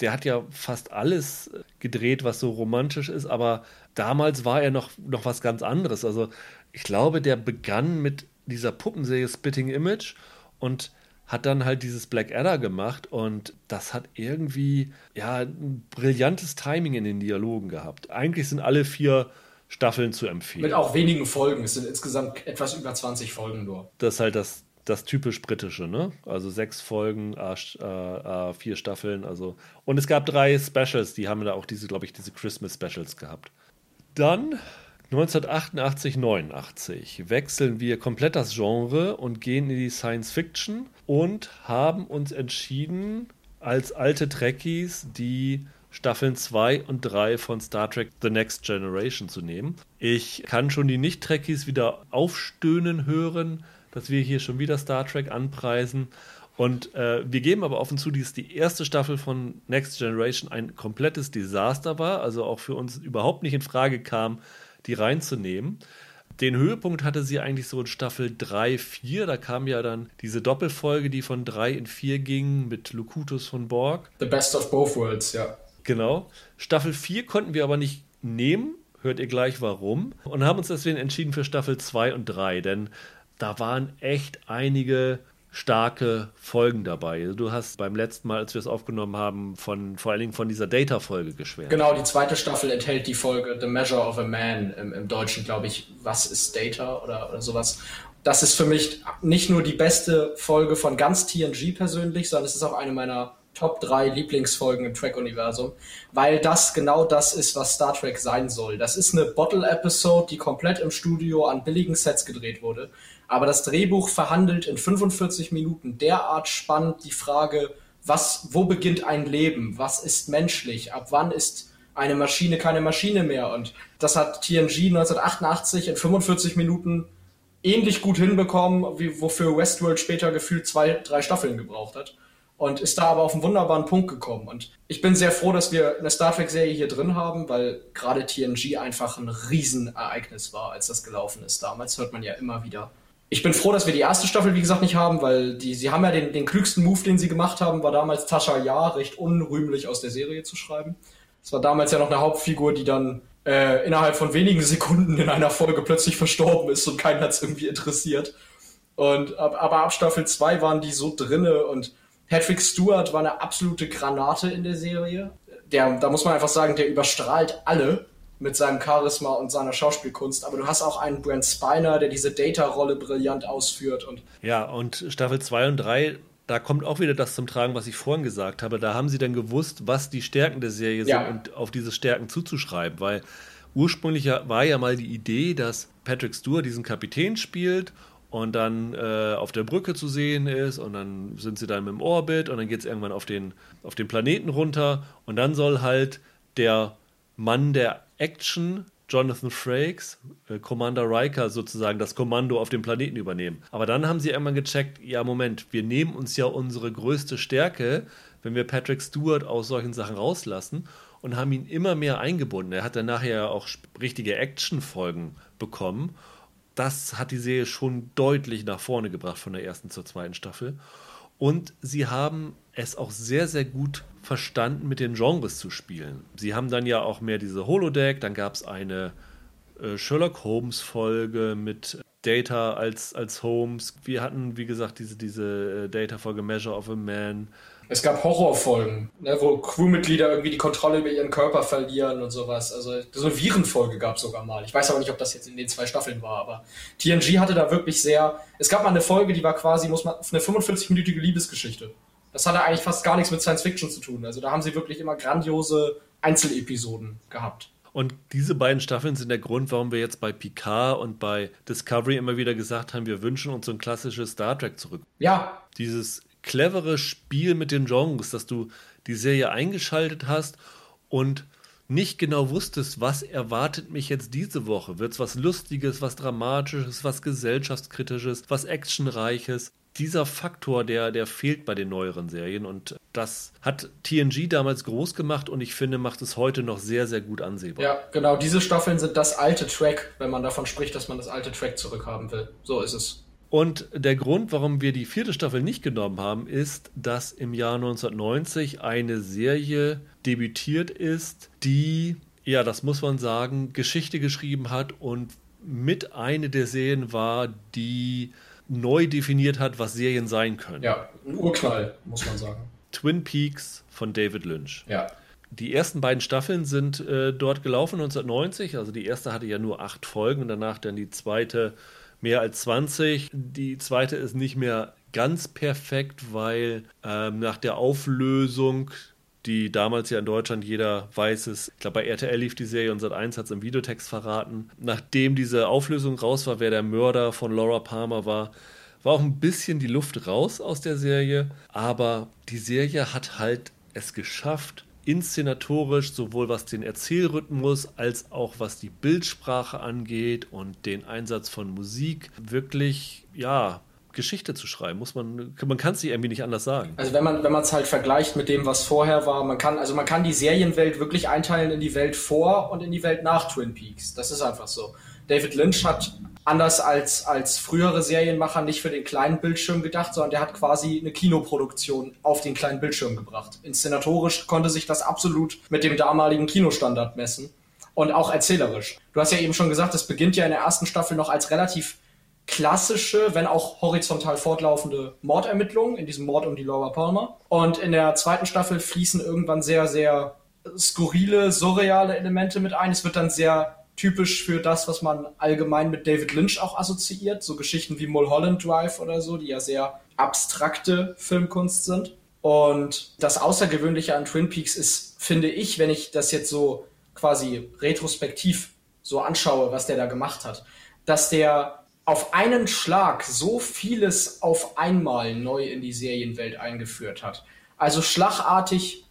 der hat ja fast alles gedreht, was so romantisch ist, aber damals war er noch, noch was ganz anderes. Also ich glaube, der begann mit dieser Puppenserie Spitting Image und hat dann halt dieses Black Adder gemacht und das hat irgendwie ja ein brillantes Timing in den Dialogen gehabt. Eigentlich sind alle vier Staffeln zu empfehlen. Mit auch wenigen Folgen. Es sind insgesamt etwas über 20 Folgen nur. Das ist halt das, das typisch britische, ne? Also sechs Folgen, äh, äh, vier Staffeln, also. Und es gab drei Specials, die haben da auch diese, glaube ich, diese Christmas Specials gehabt. Dann 1988, 89 wechseln wir komplett das Genre und gehen in die Science Fiction und haben uns entschieden, als alte Trekkies die Staffeln 2 und 3 von Star Trek The Next Generation zu nehmen. Ich kann schon die Nicht-Trekkies wieder aufstöhnen hören, dass wir hier schon wieder Star Trek anpreisen. Und äh, wir geben aber offen zu, dass die erste Staffel von Next Generation ein komplettes Desaster war, also auch für uns überhaupt nicht in Frage kam, die reinzunehmen. Den Höhepunkt hatte sie eigentlich so in Staffel 3, 4. Da kam ja dann diese Doppelfolge, die von 3 in 4 ging, mit Lukutus von Borg. The Best of Both Worlds, ja. Genau. Staffel 4 konnten wir aber nicht nehmen. Hört ihr gleich warum. Und haben uns deswegen entschieden für Staffel 2 und 3. Denn da waren echt einige starke Folgen dabei. Also du hast beim letzten Mal, als wir es aufgenommen haben, von vor allen Dingen von dieser Data-Folge geschwärmt. Genau, die zweite Staffel enthält die Folge The Measure of a Man im, im Deutschen, glaube ich, Was ist Data oder, oder sowas. Das ist für mich nicht nur die beste Folge von ganz TNG persönlich, sondern es ist auch eine meiner Top 3 Lieblingsfolgen im Track-Universum, weil das genau das ist, was Star Trek sein soll. Das ist eine Bottle-Episode, die komplett im Studio an billigen Sets gedreht wurde aber das Drehbuch verhandelt in 45 Minuten derart spannend die Frage, was, wo beginnt ein Leben? Was ist menschlich? Ab wann ist eine Maschine keine Maschine mehr? Und das hat TNG 1988 in 45 Minuten ähnlich gut hinbekommen, wie wofür Westworld später gefühlt zwei, drei Staffeln gebraucht hat. Und ist da aber auf einen wunderbaren Punkt gekommen. Und ich bin sehr froh, dass wir eine Star Trek-Serie hier drin haben, weil gerade TNG einfach ein Riesenereignis war, als das gelaufen ist. Damals hört man ja immer wieder ich bin froh, dass wir die erste Staffel, wie gesagt, nicht haben, weil die, sie haben ja den, den klügsten Move, den sie gemacht haben, war damals Tascha Ja recht unrühmlich aus der Serie zu schreiben. Es war damals ja noch eine Hauptfigur, die dann äh, innerhalb von wenigen Sekunden in einer Folge plötzlich verstorben ist und keinen hat es irgendwie interessiert. Und ab, aber ab Staffel 2 waren die so drinne und Patrick Stewart war eine absolute Granate in der Serie. Der, da muss man einfach sagen, der überstrahlt alle mit seinem Charisma und seiner Schauspielkunst. Aber du hast auch einen Brent Spiner, der diese Data-Rolle brillant ausführt. Und ja, und Staffel 2 und 3, da kommt auch wieder das zum Tragen, was ich vorhin gesagt habe. Da haben sie dann gewusst, was die Stärken der Serie ja. sind und auf diese Stärken zuzuschreiben, weil ursprünglich war ja mal die Idee, dass Patrick Stewart diesen Kapitän spielt und dann äh, auf der Brücke zu sehen ist und dann sind sie dann im Orbit und dann geht es irgendwann auf den, auf den Planeten runter und dann soll halt der Mann der Action Jonathan Frakes, äh, Commander Riker sozusagen das Kommando auf dem Planeten übernehmen. Aber dann haben sie irgendwann gecheckt, ja Moment, wir nehmen uns ja unsere größte Stärke, wenn wir Patrick Stewart aus solchen Sachen rauslassen und haben ihn immer mehr eingebunden. Er hat dann nachher auch richtige Action-Folgen bekommen. Das hat die Serie schon deutlich nach vorne gebracht von der ersten zur zweiten Staffel. Und sie haben es auch sehr, sehr gut verstanden, mit den Genres zu spielen. Sie haben dann ja auch mehr diese Holodeck, dann gab es eine äh, Sherlock Holmes-Folge mit Data als, als Holmes. Wir hatten, wie gesagt, diese, diese äh, Data-Folge Measure of a Man. Es gab Horrorfolgen, ne, wo Crewmitglieder irgendwie die Kontrolle über ihren Körper verlieren und sowas. Also so eine Virenfolge gab es sogar mal. Ich weiß aber nicht, ob das jetzt in den zwei Staffeln war, aber TNG hatte da wirklich sehr. Es gab mal eine Folge, die war quasi, muss man, eine 45-minütige Liebesgeschichte das hatte eigentlich fast gar nichts mit Science Fiction zu tun. Also da haben sie wirklich immer grandiose Einzelepisoden gehabt. Und diese beiden Staffeln sind der Grund, warum wir jetzt bei Picard und bei Discovery immer wieder gesagt haben, wir wünschen uns so ein klassisches Star Trek zurück. Ja. Dieses clevere Spiel mit den Genres, dass du die Serie eingeschaltet hast und nicht genau wusstest, was erwartet mich jetzt diese Woche. Wird es was Lustiges, was Dramatisches, was Gesellschaftskritisches, was Actionreiches? dieser Faktor, der, der fehlt bei den neueren Serien und das hat TNG damals groß gemacht und ich finde, macht es heute noch sehr, sehr gut ansehbar. Ja, genau, diese Staffeln sind das alte Track, wenn man davon spricht, dass man das alte Track zurückhaben will. So ist es. Und der Grund, warum wir die vierte Staffel nicht genommen haben, ist, dass im Jahr 1990 eine Serie debütiert ist, die, ja, das muss man sagen, Geschichte geschrieben hat und mit eine der Serien war, die neu definiert hat, was Serien sein können. Ja, ein Urknall, muss man sagen. Twin Peaks von David Lynch. Ja. Die ersten beiden Staffeln sind äh, dort gelaufen 1990. Also die erste hatte ja nur acht Folgen und danach dann die zweite mehr als 20. Die zweite ist nicht mehr ganz perfekt, weil ähm, nach der Auflösung, die damals ja in Deutschland jeder weiß es, ich glaube bei RTL lief die Serie und Sat1 hat es im Videotext verraten. Nachdem diese Auflösung raus war, wer der Mörder von Laura Palmer war, war auch ein bisschen die Luft raus aus der Serie. Aber die Serie hat halt es geschafft, inszenatorisch, sowohl was den Erzählrhythmus als auch was die Bildsprache angeht und den Einsatz von Musik, wirklich, ja, Geschichte zu schreiben, muss man, man kann es sich irgendwie nicht anders sagen. Also wenn man, wenn man es halt vergleicht mit dem, was vorher war, man kann, also man kann die Serienwelt wirklich einteilen in die Welt vor und in die Welt nach Twin Peaks. Das ist einfach so. David Lynch hat anders als, als frühere Serienmacher nicht für den kleinen Bildschirm gedacht, sondern der hat quasi eine Kinoproduktion auf den kleinen Bildschirm gebracht. Inszenatorisch konnte sich das absolut mit dem damaligen Kinostandard messen und auch erzählerisch. Du hast ja eben schon gesagt, es beginnt ja in der ersten Staffel noch als relativ klassische, wenn auch horizontal fortlaufende Mordermittlungen in diesem Mord um die Laura Palmer. Und in der zweiten Staffel fließen irgendwann sehr, sehr skurrile, surreale Elemente mit ein. Es wird dann sehr typisch für das, was man allgemein mit David Lynch auch assoziiert. So Geschichten wie Mulholland Drive oder so, die ja sehr abstrakte Filmkunst sind. Und das Außergewöhnliche an Twin Peaks ist, finde ich, wenn ich das jetzt so quasi retrospektiv so anschaue, was der da gemacht hat, dass der auf einen Schlag so vieles auf einmal neu in die Serienwelt eingeführt hat. Also schlagartig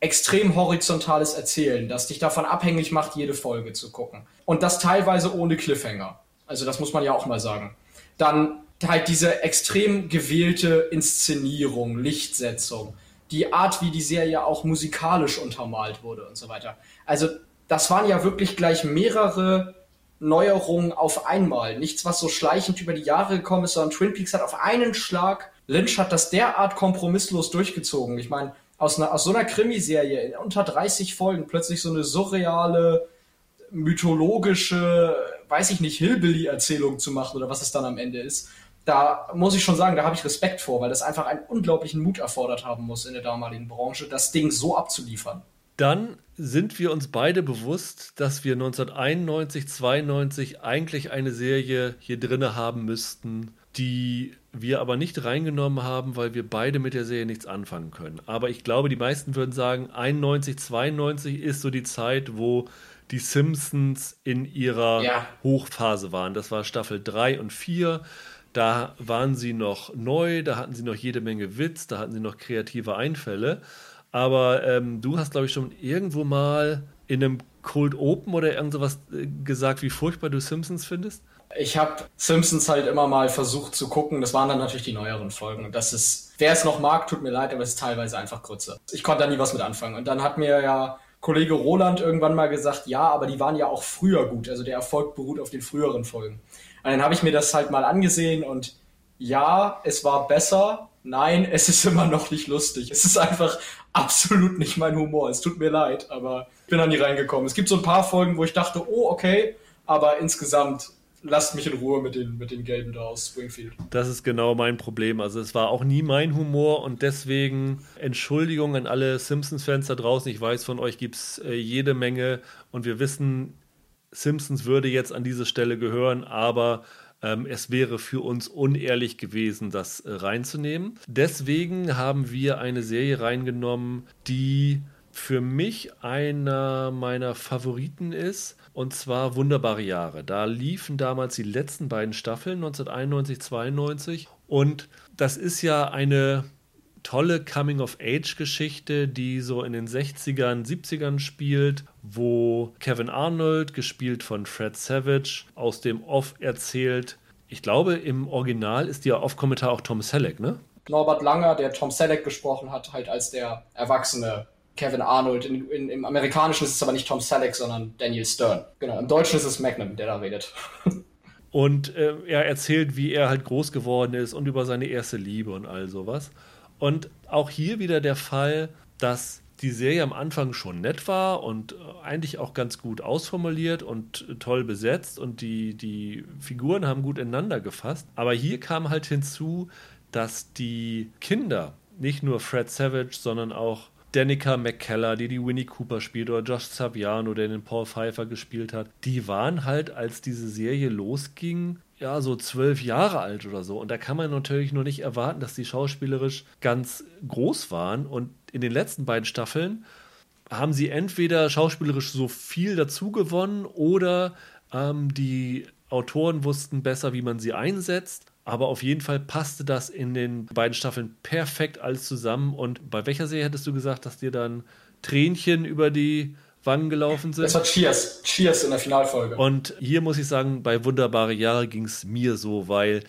extrem horizontales Erzählen, das dich davon abhängig macht, jede Folge zu gucken. Und das teilweise ohne Cliffhanger. Also das muss man ja auch mal sagen. Dann halt diese extrem gewählte Inszenierung, Lichtsetzung, die Art, wie die Serie auch musikalisch untermalt wurde und so weiter. Also das waren ja wirklich gleich mehrere Neuerungen auf einmal. Nichts, was so schleichend über die Jahre gekommen ist, sondern Twin Peaks hat auf einen Schlag, Lynch hat das derart kompromisslos durchgezogen. Ich meine, aus, einer, aus so einer Krimiserie in unter 30 Folgen plötzlich so eine surreale, mythologische, weiß ich nicht, Hillbilly-Erzählung zu machen oder was es dann am Ende ist. Da muss ich schon sagen, da habe ich Respekt vor, weil das einfach einen unglaublichen Mut erfordert haben muss in der damaligen Branche, das Ding so abzuliefern. Dann sind wir uns beide bewusst, dass wir 1991, 92 eigentlich eine Serie hier drinne haben müssten, die wir aber nicht reingenommen haben, weil wir beide mit der Serie nichts anfangen können. Aber ich glaube, die meisten würden sagen, 91, 92 ist so die Zeit, wo die Simpsons in ihrer ja. Hochphase waren. Das war Staffel 3 und 4. Da waren sie noch neu, da hatten sie noch jede Menge Witz, da hatten sie noch kreative Einfälle. Aber ähm, du hast, glaube ich, schon irgendwo mal in einem Cold Open oder irgend sowas äh, gesagt, wie furchtbar du Simpsons findest? Ich habe Simpsons halt immer mal versucht zu gucken. Das waren dann natürlich die neueren Folgen. Und das ist, wer es noch mag, tut mir leid, aber es ist teilweise einfach kürzer. Ich konnte da nie was mit anfangen. Und dann hat mir ja Kollege Roland irgendwann mal gesagt, ja, aber die waren ja auch früher gut. Also der Erfolg beruht auf den früheren Folgen. Und dann habe ich mir das halt mal angesehen und ja, es war besser. Nein, (laughs) es ist immer noch nicht lustig. Es ist einfach absolut nicht mein Humor. Es tut mir leid, aber ich bin da nie reingekommen. Es gibt so ein paar Folgen, wo ich dachte, oh, okay, aber insgesamt lasst mich in Ruhe mit den, mit den Gelben da aus Springfield. Das ist genau mein Problem. Also es war auch nie mein Humor und deswegen Entschuldigung an alle Simpsons-Fans da draußen. Ich weiß, von euch gibt es äh, jede Menge und wir wissen, Simpsons würde jetzt an diese Stelle gehören, aber ähm, es wäre für uns unehrlich gewesen, das äh, reinzunehmen. Deswegen haben wir eine Serie reingenommen, die für mich einer meiner Favoriten ist und zwar Wunderbare Jahre. Da liefen damals die letzten beiden Staffeln, 1991, 92. Und das ist ja eine tolle Coming-of-Age-Geschichte, die so in den 60ern, 70ern spielt, wo Kevin Arnold, gespielt von Fred Savage, aus dem Off erzählt. Ich glaube, im Original ist der Off-Kommentar auch Tom Selleck, ne? Norbert Langer, der Tom Selleck gesprochen hat, halt als der erwachsene Kevin Arnold. In, in, Im Amerikanischen ist es aber nicht Tom Selleck, sondern Daniel Stern. Genau, im Deutschen ist es Magnum, der da redet. (laughs) Und äh, er erzählt, wie er halt groß geworden ist und über seine erste Liebe und all sowas. Und auch hier wieder der Fall, dass die Serie am Anfang schon nett war und äh, eigentlich auch ganz gut ausformuliert und toll besetzt und die, die Figuren haben gut ineinander gefasst. Aber hier kam halt hinzu, dass die Kinder, nicht nur Fred Savage, sondern auch Danica McKellar, die die Winnie Cooper spielt, oder Josh Saviano, der den Paul Pfeiffer gespielt hat, die waren halt, als diese Serie losging, ja, so zwölf Jahre alt oder so. Und da kann man natürlich noch nicht erwarten, dass die schauspielerisch ganz groß waren. Und in den letzten beiden Staffeln haben sie entweder schauspielerisch so viel dazu gewonnen oder ähm, die Autoren wussten besser, wie man sie einsetzt. Aber auf jeden Fall passte das in den beiden Staffeln perfekt alles zusammen. Und bei welcher Serie hättest du gesagt, dass dir dann Tränchen über die Wangen gelaufen sind? Das war Cheers. Cheers in der Finalfolge. Und hier muss ich sagen, bei Wunderbare Jahre ging es mir so, weil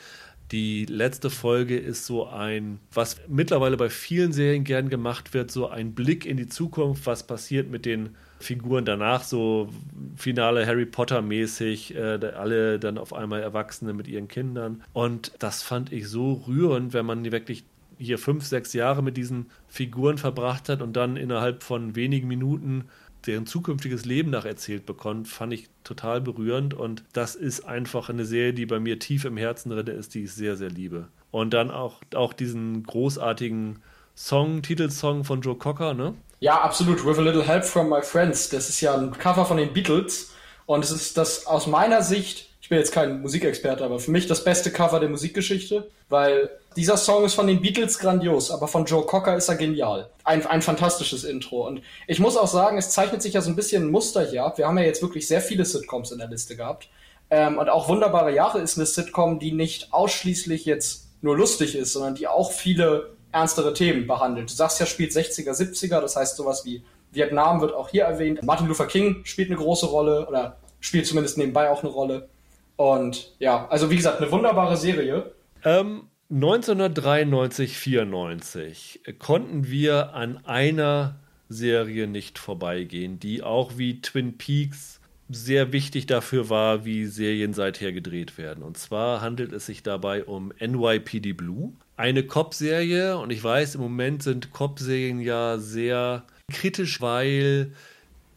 die letzte Folge ist so ein, was mittlerweile bei vielen Serien gern gemacht wird, so ein Blick in die Zukunft, was passiert mit den Figuren danach, so Finale Harry Potter mäßig, äh, alle dann auf einmal Erwachsene mit ihren Kindern. Und das fand ich so rührend, wenn man wirklich hier fünf, sechs Jahre mit diesen Figuren verbracht hat und dann innerhalb von wenigen Minuten deren zukünftiges Leben nacherzählt bekommt, fand ich total berührend. Und das ist einfach eine Serie, die bei mir tief im Herzen drin ist, die ich sehr, sehr liebe. Und dann auch, auch diesen großartigen Song, Titelsong von Joe Cocker, ne? Ja, absolut. With a Little Help from My Friends. Das ist ja ein Cover von den Beatles. Und es ist das aus meiner Sicht, ich bin jetzt kein Musikexperte, aber für mich das beste Cover der Musikgeschichte, weil dieser Song ist von den Beatles grandios, aber von Joe Cocker ist er genial. Ein, ein fantastisches Intro. Und ich muss auch sagen, es zeichnet sich ja so ein bisschen ein Muster hier ab. Wir haben ja jetzt wirklich sehr viele Sitcoms in der Liste gehabt. Ähm, und auch Wunderbare Jahre ist eine Sitcom, die nicht ausschließlich jetzt nur lustig ist, sondern die auch viele ernstere Themen behandelt. Du sagst ja, spielt 60er, 70er, das heißt sowas wie Vietnam wird auch hier erwähnt. Martin Luther King spielt eine große Rolle oder spielt zumindest nebenbei auch eine Rolle. Und ja, also wie gesagt, eine wunderbare Serie. Ähm, 1993, 94 konnten wir an einer Serie nicht vorbeigehen, die auch wie Twin Peaks sehr wichtig dafür war, wie Serien seither gedreht werden. Und zwar handelt es sich dabei um NYPD Blue, eine Cop-Serie. Und ich weiß, im Moment sind Cop-Serien ja sehr kritisch, weil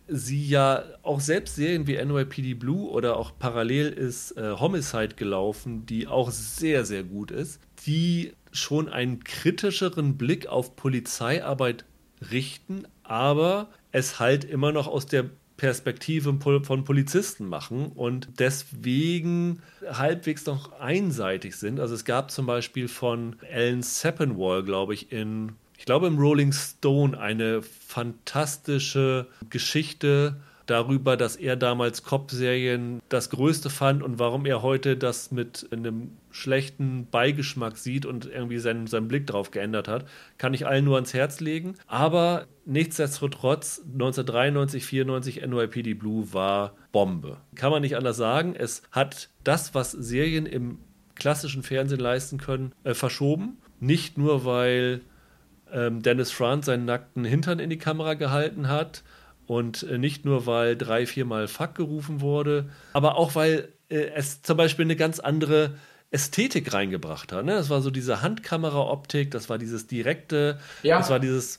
sie ja auch selbst Serien wie NYPD Blue oder auch parallel ist äh, Homicide gelaufen, die auch sehr, sehr gut ist, die schon einen kritischeren Blick auf Polizeiarbeit richten, aber es halt immer noch aus der Perspektive von Polizisten machen und deswegen halbwegs noch einseitig sind. Also es gab zum Beispiel von Alan Seppenwall, glaube ich, in ich glaube im Rolling Stone eine fantastische Geschichte darüber, dass er damals Cop-Serien das Größte fand und warum er heute das mit einem schlechten Beigeschmack sieht und irgendwie seinen, seinen Blick darauf geändert hat, kann ich allen nur ans Herz legen. Aber nichtsdestotrotz, 1993, 94 NYPD Blue war Bombe. Kann man nicht anders sagen. Es hat das, was Serien im klassischen Fernsehen leisten können, äh, verschoben. Nicht nur, weil ähm, Dennis Franz seinen nackten Hintern in die Kamera gehalten hat. Und äh, nicht nur, weil drei, viermal Fuck gerufen wurde, aber auch, weil äh, es zum Beispiel eine ganz andere Ästhetik reingebracht hat. Ne? Das war so diese Handkamera-Optik, das war dieses direkte, ja. das war dieses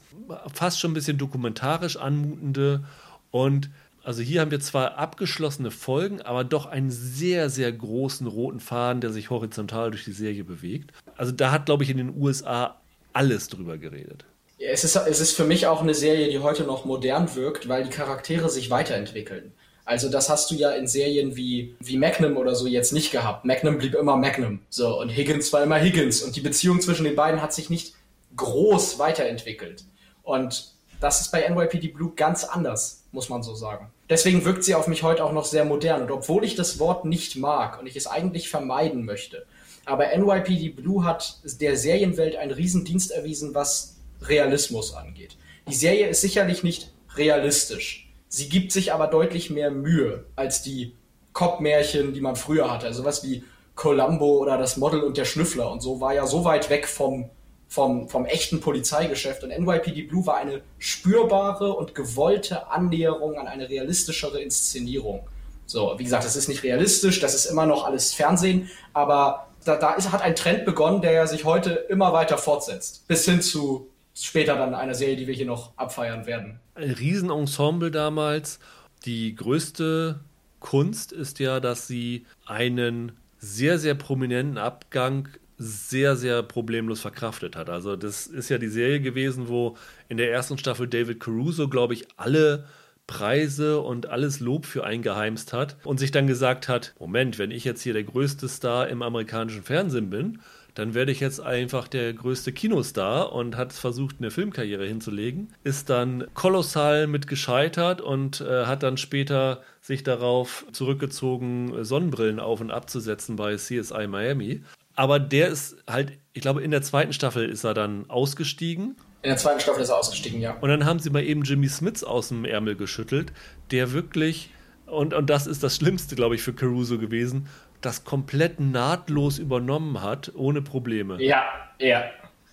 fast schon ein bisschen dokumentarisch anmutende. Und also hier haben wir zwar abgeschlossene Folgen, aber doch einen sehr, sehr großen roten Faden, der sich horizontal durch die Serie bewegt. Also da hat, glaube ich, in den USA alles drüber geredet. Es ist, es ist für mich auch eine Serie, die heute noch modern wirkt, weil die Charaktere sich weiterentwickeln. Also das hast du ja in Serien wie, wie Magnum oder so jetzt nicht gehabt. Magnum blieb immer Magnum. So, und Higgins war immer Higgins. Und die Beziehung zwischen den beiden hat sich nicht groß weiterentwickelt. Und das ist bei NYPD Blue ganz anders, muss man so sagen. Deswegen wirkt sie auf mich heute auch noch sehr modern. Und obwohl ich das Wort nicht mag und ich es eigentlich vermeiden möchte, aber NYPD Blue hat der Serienwelt einen Riesendienst erwiesen, was Realismus angeht. Die Serie ist sicherlich nicht realistisch. Sie gibt sich aber deutlich mehr Mühe als die Cop-Märchen, die man früher hatte. Also was wie Columbo oder das Model und der Schnüffler und so war ja so weit weg vom, vom, vom echten Polizeigeschäft. Und NYPD Blue war eine spürbare und gewollte Annäherung an eine realistischere Inszenierung. So, wie gesagt, das ist nicht realistisch, das ist immer noch alles Fernsehen, aber da, da ist, hat ein Trend begonnen, der ja sich heute immer weiter fortsetzt. Bis hin zu später dann einer Serie, die wir hier noch abfeiern werden. Ein Riesenensemble damals. Die größte Kunst ist ja, dass sie einen sehr, sehr prominenten Abgang sehr, sehr problemlos verkraftet hat. Also das ist ja die Serie gewesen, wo in der ersten Staffel David Caruso, glaube ich, alle Preise und alles Lob für eingeheimst hat und sich dann gesagt hat, Moment, wenn ich jetzt hier der größte Star im amerikanischen Fernsehen bin, dann werde ich jetzt einfach der größte Kinostar und hat versucht, eine Filmkarriere hinzulegen, ist dann kolossal mit gescheitert und äh, hat dann später sich darauf zurückgezogen, Sonnenbrillen auf und abzusetzen bei CSI Miami. Aber der ist halt, ich glaube, in der zweiten Staffel ist er dann ausgestiegen. In der zweiten Staffel ist er ausgestiegen, ja. Und dann haben sie mal eben Jimmy Smits aus dem Ärmel geschüttelt, der wirklich, und, und das ist das Schlimmste, glaube ich, für Caruso gewesen, das komplett nahtlos übernommen hat, ohne Probleme. Ja, ja.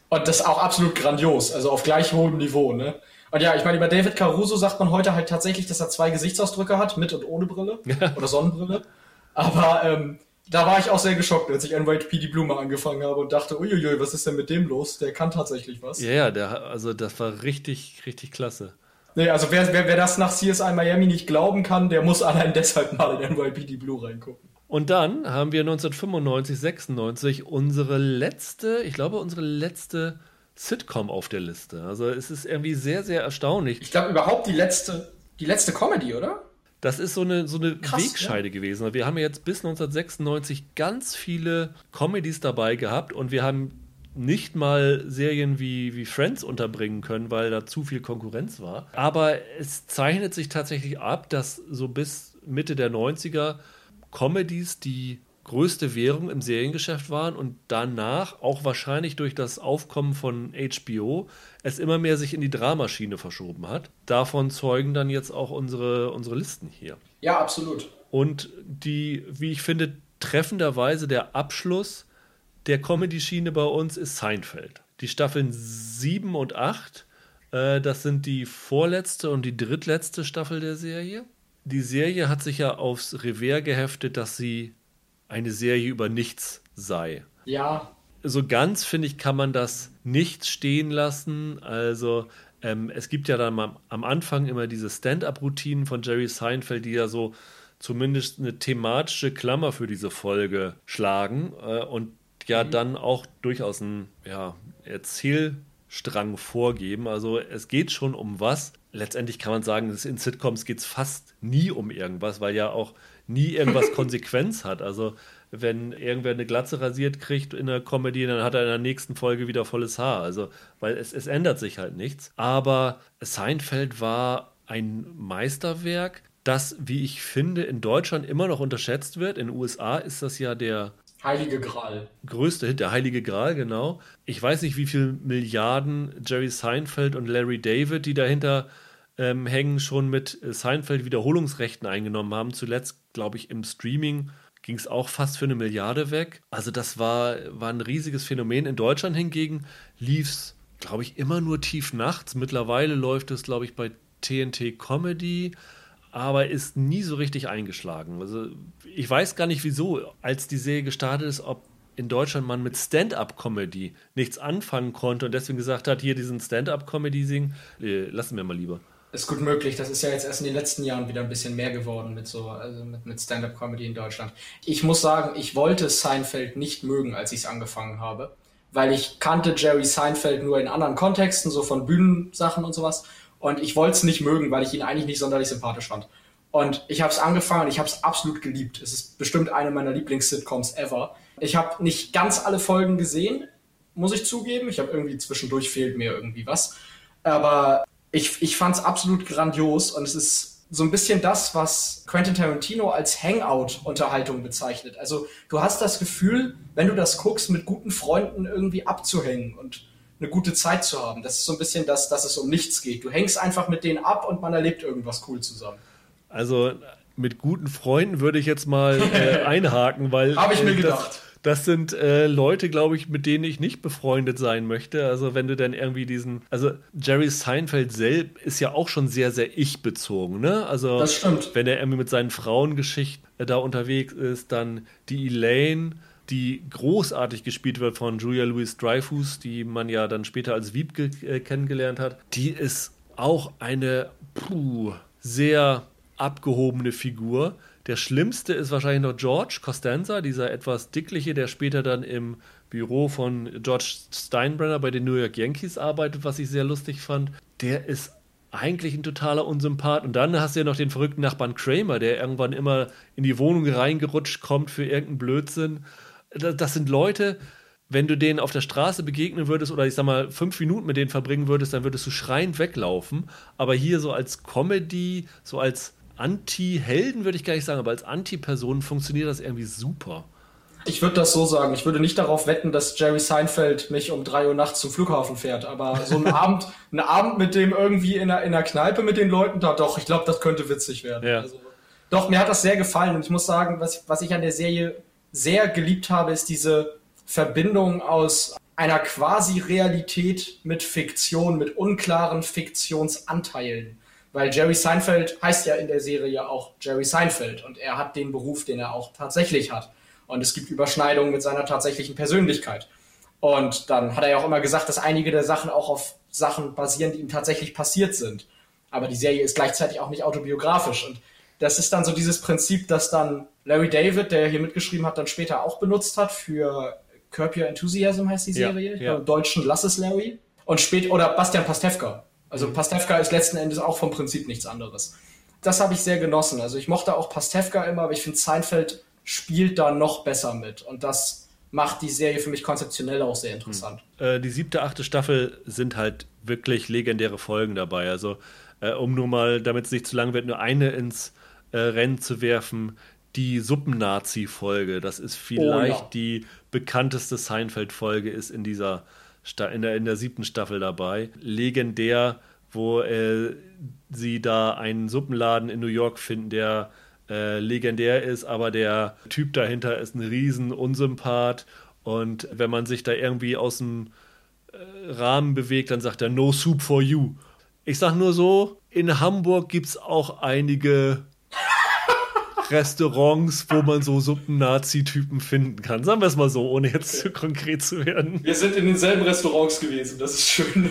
Und das auch absolut grandios, also auf gleich hohem Niveau, ne? Und ja, ich meine, über David Caruso sagt man heute halt tatsächlich, dass er zwei Gesichtsausdrücke hat, mit und ohne Brille (laughs) oder Sonnenbrille. Aber ähm, da war ich auch sehr geschockt, als ich NYPD die Blume angefangen habe und dachte, uiuiui, was ist denn mit dem los? Der kann tatsächlich was. Ja, ja, der, also das war richtig, richtig klasse. Nee, also wer, wer, wer das nach CSI Miami nicht glauben kann, der muss allein deshalb mal in NYPD Blue reingucken. Und dann haben wir 1995, 96 unsere letzte, ich glaube, unsere letzte Sitcom auf der Liste. Also es ist irgendwie sehr, sehr erstaunlich. Ich glaube überhaupt die letzte, die letzte Comedy, oder? Das ist so eine, so eine Krass, Wegscheide ja. gewesen. Wir haben ja jetzt bis 1996 ganz viele Comedies dabei gehabt und wir haben nicht mal Serien wie, wie Friends unterbringen können, weil da zu viel Konkurrenz war. Aber es zeichnet sich tatsächlich ab, dass so bis Mitte der 90er Comedies die größte Währung im Seriengeschäft waren und danach auch wahrscheinlich durch das Aufkommen von HBO es immer mehr sich in die Dramaschiene verschoben hat. Davon zeugen dann jetzt auch unsere, unsere Listen hier. Ja, absolut. Und die, wie ich finde, treffenderweise der Abschluss der Comedy-Schiene bei uns ist Seinfeld. Die Staffeln 7 und 8, äh, das sind die vorletzte und die drittletzte Staffel der Serie die Serie hat sich ja aufs Revers geheftet, dass sie eine Serie über nichts sei. Ja. So ganz, finde ich, kann man das nicht stehen lassen. Also, ähm, es gibt ja dann am, am Anfang immer diese Stand-up-Routinen von Jerry Seinfeld, die ja so zumindest eine thematische Klammer für diese Folge schlagen äh, und ja mhm. dann auch durchaus ein ja, Erzählstrang vorgeben. Also es geht schon um was, letztendlich kann man sagen, in Sitcoms geht es fast nie um irgendwas, weil ja auch nie irgendwas (laughs) Konsequenz hat. Also wenn irgendwer eine Glatze rasiert kriegt in der Comedy, dann hat er in der nächsten Folge wieder volles Haar. Also, weil es, es ändert sich halt nichts. Aber Seinfeld war ein Meisterwerk, das, wie ich finde, in Deutschland immer noch unterschätzt wird. In den USA ist das ja der Heilige Gral. Größte Hit, der Heilige Gral, genau. Ich weiß nicht, wie viele Milliarden Jerry Seinfeld und Larry David, die dahinter ähm, hängen, schon mit Seinfeld Wiederholungsrechten eingenommen haben. Zuletzt, glaube ich, im Streaming ging es auch fast für eine Milliarde weg. Also das war, war ein riesiges Phänomen. In Deutschland hingegen lief es, glaube ich, immer nur tief nachts. Mittlerweile läuft es, glaube ich, bei TNT Comedy aber ist nie so richtig eingeschlagen. Also ich weiß gar nicht wieso, als die Serie gestartet ist, ob in Deutschland man mit Stand-up-Comedy nichts anfangen konnte und deswegen gesagt hat, hier diesen Stand-up-Comedy-Sing, äh, lassen wir mal lieber. Ist gut möglich. Das ist ja jetzt erst in den letzten Jahren wieder ein bisschen mehr geworden mit so, also mit, mit Stand-up-Comedy in Deutschland. Ich muss sagen, ich wollte Seinfeld nicht mögen, als ich es angefangen habe, weil ich kannte Jerry Seinfeld nur in anderen Kontexten, so von Bühnensachen und sowas. Und ich wollte es nicht mögen, weil ich ihn eigentlich nicht sonderlich sympathisch fand. Und ich habe es angefangen ich habe es absolut geliebt. Es ist bestimmt eine meiner Lieblings-Sitcoms ever. Ich habe nicht ganz alle Folgen gesehen, muss ich zugeben. Ich habe irgendwie zwischendurch fehlt mir irgendwie was. Aber ich, ich fand es absolut grandios und es ist so ein bisschen das, was Quentin Tarantino als Hangout-Unterhaltung bezeichnet. Also du hast das Gefühl, wenn du das guckst, mit guten Freunden irgendwie abzuhängen und eine gute Zeit zu haben. Das ist so ein bisschen das, dass es um nichts geht. Du hängst einfach mit denen ab und man erlebt irgendwas cool zusammen. Also mit guten Freunden würde ich jetzt mal äh, (laughs) einhaken, weil habe ich mir äh, gedacht. das sind äh, Leute, glaube ich, mit denen ich nicht befreundet sein möchte. Also wenn du dann irgendwie diesen, also Jerry Seinfeld selbst ist ja auch schon sehr, sehr ich-bezogen, ne? Also das stimmt. wenn er irgendwie mit seinen Frauengeschichten äh, da unterwegs ist, dann die Elaine, die großartig gespielt wird von Julia Louis Dreyfus, die man ja dann später als Wiebke äh, kennengelernt hat, die ist auch eine puh, sehr abgehobene Figur. Der schlimmste ist wahrscheinlich noch George Costanza, dieser etwas dickliche, der später dann im Büro von George Steinbrenner bei den New York Yankees arbeitet, was ich sehr lustig fand. Der ist eigentlich ein totaler Unsympath. Und dann hast du ja noch den verrückten Nachbarn Kramer, der irgendwann immer in die Wohnung reingerutscht kommt für irgendeinen Blödsinn. Das sind Leute, wenn du denen auf der Straße begegnen würdest oder ich sag mal fünf Minuten mit denen verbringen würdest, dann würdest du schreiend weglaufen. Aber hier so als Comedy, so als Anti-Helden würde ich gar nicht sagen, aber als Anti-Person funktioniert das irgendwie super. Ich würde das so sagen. Ich würde nicht darauf wetten, dass Jerry Seinfeld mich um drei Uhr nachts zum Flughafen fährt. Aber so ein (laughs) Abend, ein Abend mit dem irgendwie in einer, in einer Kneipe mit den Leuten, da doch, ich glaube, das könnte witzig werden. Ja. Also, doch, mir hat das sehr gefallen. Und ich muss sagen, was, was ich an der Serie sehr geliebt habe, ist diese Verbindung aus einer quasi Realität mit Fiktion, mit unklaren Fiktionsanteilen. Weil Jerry Seinfeld heißt ja in der Serie auch Jerry Seinfeld und er hat den Beruf, den er auch tatsächlich hat. Und es gibt Überschneidungen mit seiner tatsächlichen Persönlichkeit. Und dann hat er ja auch immer gesagt, dass einige der Sachen auch auf Sachen basieren, die ihm tatsächlich passiert sind. Aber die Serie ist gleichzeitig auch nicht autobiografisch. Und das ist dann so dieses Prinzip, das dann Larry David, der hier mitgeschrieben hat, dann später auch benutzt hat für Curb Your Enthusiasm heißt die Serie. Ja, ja. Im Deutschen Lass es Larry. Und später, oder Bastian Pastewka, also mhm. Pastewka ist letzten Endes auch vom Prinzip nichts anderes. Das habe ich sehr genossen. Also ich mochte auch Pastewka immer, aber ich finde Seinfeld spielt da noch besser mit. Und das macht die Serie für mich konzeptionell auch sehr interessant. Mhm. Äh, die siebte, achte Staffel sind halt wirklich legendäre Folgen dabei. Also äh, um nur mal, damit es nicht zu lang wird, nur eine ins äh, Rennen zu werfen. Die Suppen-Nazi-Folge, das ist vielleicht oh, ja. die bekannteste Seinfeld-Folge, ist in dieser in der, in der siebten Staffel dabei. Legendär, wo äh, sie da einen Suppenladen in New York finden, der äh, legendär ist, aber der Typ dahinter ist ein riesen Unsympath. Und wenn man sich da irgendwie aus dem äh, Rahmen bewegt, dann sagt er No Soup for You. Ich sag nur so, in Hamburg gibt es auch einige Restaurants, wo man so Suppen-Nazi-Typen finden kann. Sagen wir es mal so, ohne jetzt zu konkret zu werden. Wir sind in denselben Restaurants gewesen, das ist schön. (laughs)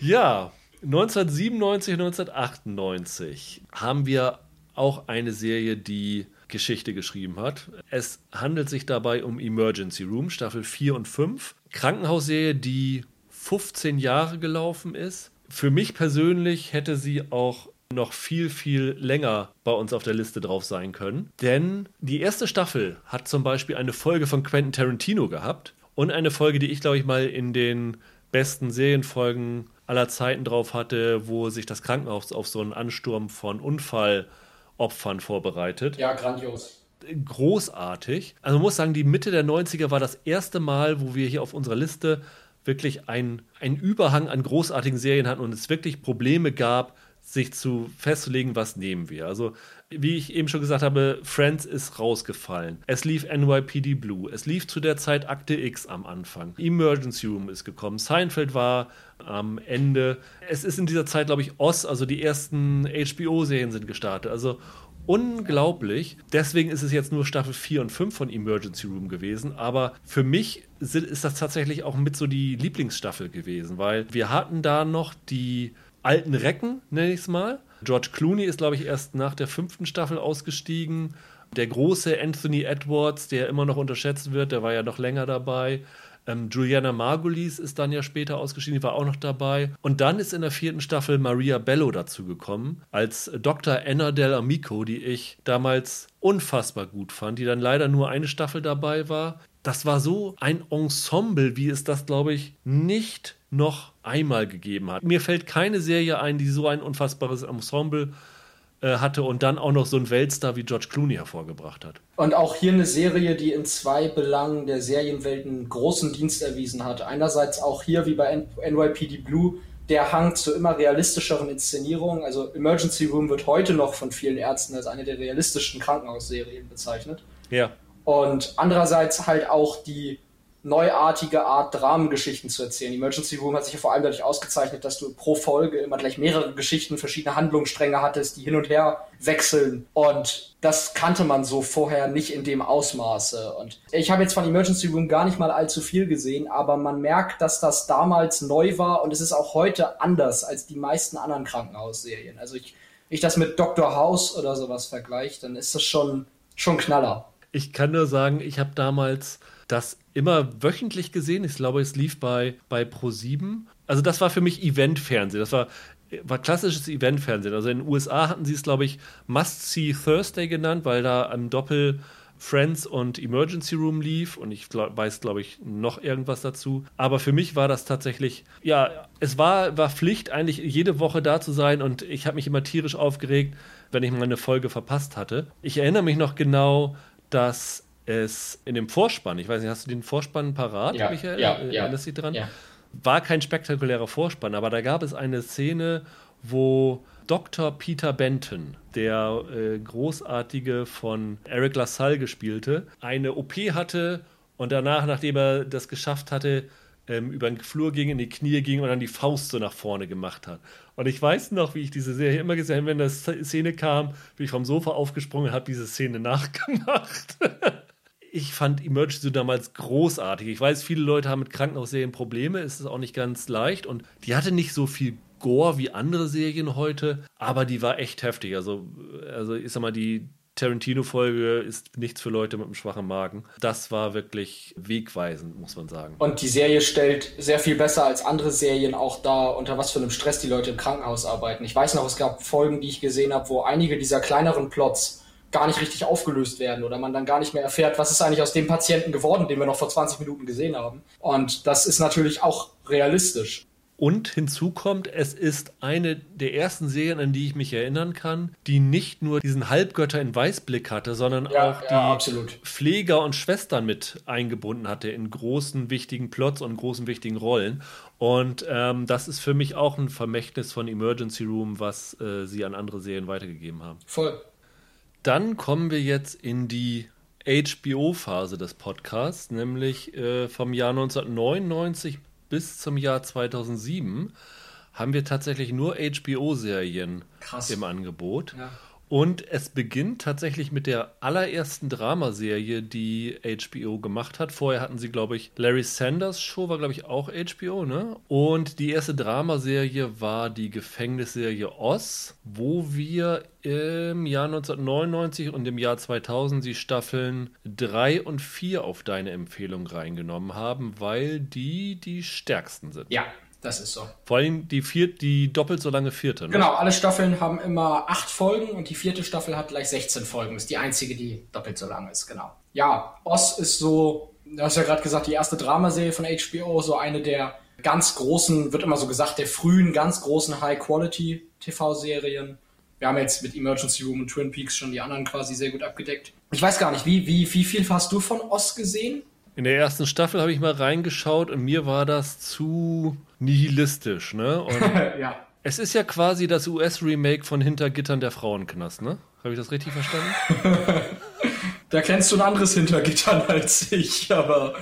ja, 1997, 1998 haben wir auch eine Serie, die Geschichte geschrieben hat. Es handelt sich dabei um Emergency Room, Staffel 4 und 5. Krankenhausserie, die 15 Jahre gelaufen ist. Für mich persönlich hätte sie auch noch viel, viel länger bei uns auf der Liste drauf sein können. Denn die erste Staffel hat zum Beispiel eine Folge von Quentin Tarantino gehabt und eine Folge, die ich, glaube ich, mal in den besten Serienfolgen aller Zeiten drauf hatte, wo sich das Krankenhaus auf so einen Ansturm von Unfallopfern vorbereitet. Ja, grandios großartig. Also man muss sagen, die Mitte der 90er war das erste Mal, wo wir hier auf unserer Liste wirklich einen Überhang an großartigen Serien hatten und es wirklich Probleme gab, sich zu festzulegen, was nehmen wir. Also, wie ich eben schon gesagt habe, Friends ist rausgefallen. Es lief NYPD Blue. Es lief zu der Zeit Akte X am Anfang. Emergency Room ist gekommen. Seinfeld war am Ende. Es ist in dieser Zeit, glaube ich, Oz, also die ersten HBO-Serien sind gestartet. Also unglaublich. Deswegen ist es jetzt nur Staffel 4 und 5 von Emergency Room gewesen. Aber für mich ist das tatsächlich auch mit so die Lieblingsstaffel gewesen, weil wir hatten da noch die alten Recken, nenne ich es mal. George Clooney ist, glaube ich, erst nach der fünften Staffel ausgestiegen. Der große Anthony Edwards, der immer noch unterschätzt wird, der war ja noch länger dabei. Ähm, Juliana Margulies ist dann ja später ausgeschieden, die war auch noch dabei. Und dann ist in der vierten Staffel Maria Bello dazugekommen, als Dr. Anna Del Amico, die ich damals unfassbar gut fand, die dann leider nur eine Staffel dabei war. Das war so ein Ensemble, wie es das, glaube ich, nicht noch einmal gegeben hat. Mir fällt keine Serie ein, die so ein unfassbares Ensemble äh, hatte und dann auch noch so einen Weltstar wie George Clooney hervorgebracht hat. Und auch hier eine Serie, die in zwei Belangen der Serienwelt einen großen Dienst erwiesen hat. Einerseits auch hier wie bei NYPD Blue der Hang zu immer realistischeren Inszenierungen. Also Emergency Room wird heute noch von vielen Ärzten als eine der realistischsten Krankenhausserien bezeichnet. Ja. Und andererseits halt auch die neuartige Art, Dramengeschichten zu erzählen. Emergency Room hat sich ja vor allem dadurch ausgezeichnet, dass du pro Folge immer gleich mehrere Geschichten, verschiedene Handlungsstränge hattest, die hin und her wechseln. Und das kannte man so vorher nicht in dem Ausmaße. Und ich habe jetzt von Emergency Room gar nicht mal allzu viel gesehen, aber man merkt, dass das damals neu war und es ist auch heute anders als die meisten anderen Krankenhausserien. Also ich, ich das mit Dr. House oder sowas vergleiche, dann ist das schon, schon Knaller. Ich kann nur sagen, ich habe damals das immer wöchentlich gesehen. Ich glaube, es lief bei, bei Pro7. Also das war für mich Eventfernsehen. Das war, war klassisches Eventfernsehen. Also in den USA hatten sie es, glaube ich, Must-See Thursday genannt, weil da am Doppel Friends und Emergency Room lief und ich glaub, weiß, glaube ich, noch irgendwas dazu. Aber für mich war das tatsächlich, ja, es war, war Pflicht, eigentlich jede Woche da zu sein und ich habe mich immer tierisch aufgeregt, wenn ich mal eine Folge verpasst hatte. Ich erinnere mich noch genau, dass es in dem Vorspann, ich weiß nicht, hast du den Vorspann parat, ja, Michael? Ja, äh, ja, Erinnerst du dich dran? Ja. War kein spektakulärer Vorspann, aber da gab es eine Szene, wo Dr. Peter Benton, der äh, großartige von Eric LaSalle gespielte, eine OP hatte und danach, nachdem er das geschafft hatte, ähm, über den Flur ging, in die Knie ging und dann die Faust so nach vorne gemacht hat. Und ich weiß noch, wie ich diese Serie immer gesehen habe, wenn eine Szene kam, bin ich vom Sofa aufgesprungen und habe diese Szene (laughs) nachgemacht. Ich fand Emergency damals großartig. Ich weiß, viele Leute haben mit Krankenhausserien Probleme, es ist auch nicht ganz leicht und die hatte nicht so viel Gore wie andere Serien heute, aber die war echt heftig. Also, also ich sag mal, die Tarantino-Folge ist nichts für Leute mit einem schwachen Magen. Das war wirklich wegweisend, muss man sagen. Und die Serie stellt sehr viel besser als andere Serien auch da, unter was für einem Stress die Leute im Krankenhaus arbeiten. Ich weiß noch, es gab Folgen, die ich gesehen habe, wo einige dieser kleineren Plots gar nicht richtig aufgelöst werden oder man dann gar nicht mehr erfährt, was ist eigentlich aus dem Patienten geworden, den wir noch vor 20 Minuten gesehen haben. Und das ist natürlich auch realistisch. Und hinzu kommt, es ist eine der ersten Serien, an die ich mich erinnern kann, die nicht nur diesen Halbgötter in Weißblick hatte, sondern Ja, auch die ja. Pfleger und Schwestern mit eingebunden hatte in großen, wichtigen Plots und großen, wichtigen Rollen. Und ähm, das ist für mich auch ein Vermächtnis von Emergency Room, was äh, sie an andere Serien weitergegeben haben. Voll. Dann kommen wir jetzt in die HBO-Phase des Podcasts, nämlich äh, vom Jahr 1999 bis zum Jahr 2007 haben wir tatsächlich nur HBO-Serien im Angebot. Ja. Und es beginnt tatsächlich mit der allerersten Dramaserie, die HBO gemacht hat. Vorher hatten sie, glaube ich, Larry Sanders Show war, glaube ich, auch HBO, ne? Und die erste Dramaserie war die Gefängnisserie Oz, wo wir im Jahr 1999 und im Jahr 2000 die Staffeln 3 und 4 auf deine Empfehlung reingenommen haben, weil die die stärksten sind. Ja, das ist so. Vor allem die, vier, die doppelt so lange vierte. Ne? Genau, alle Staffeln haben immer acht Folgen und die vierte Staffel hat gleich 16 Folgen. Ist die einzige, die doppelt so lang ist, genau. Ja, Oz ist so, du hast ja gerade gesagt, die erste Dramaserie von HBO, so eine der ganz großen, wird immer so gesagt, der frühen, ganz großen High-Quality-TV-Serien. Wir haben jetzt mit Emergency Room und Twin Peaks schon die anderen quasi sehr gut abgedeckt. Ich weiß gar nicht, wie, wie, wie viel hast du von Oz gesehen? In der ersten Staffel habe ich mal reingeschaut und mir war das zu nihilistisch, ne? (laughs) Ja. es ist ja quasi das US-Remake von Hintergittern der Frauenknast, ne? Habe ich das richtig verstanden? (laughs) Da kennst du ein anderes Hintergittern als ich, aber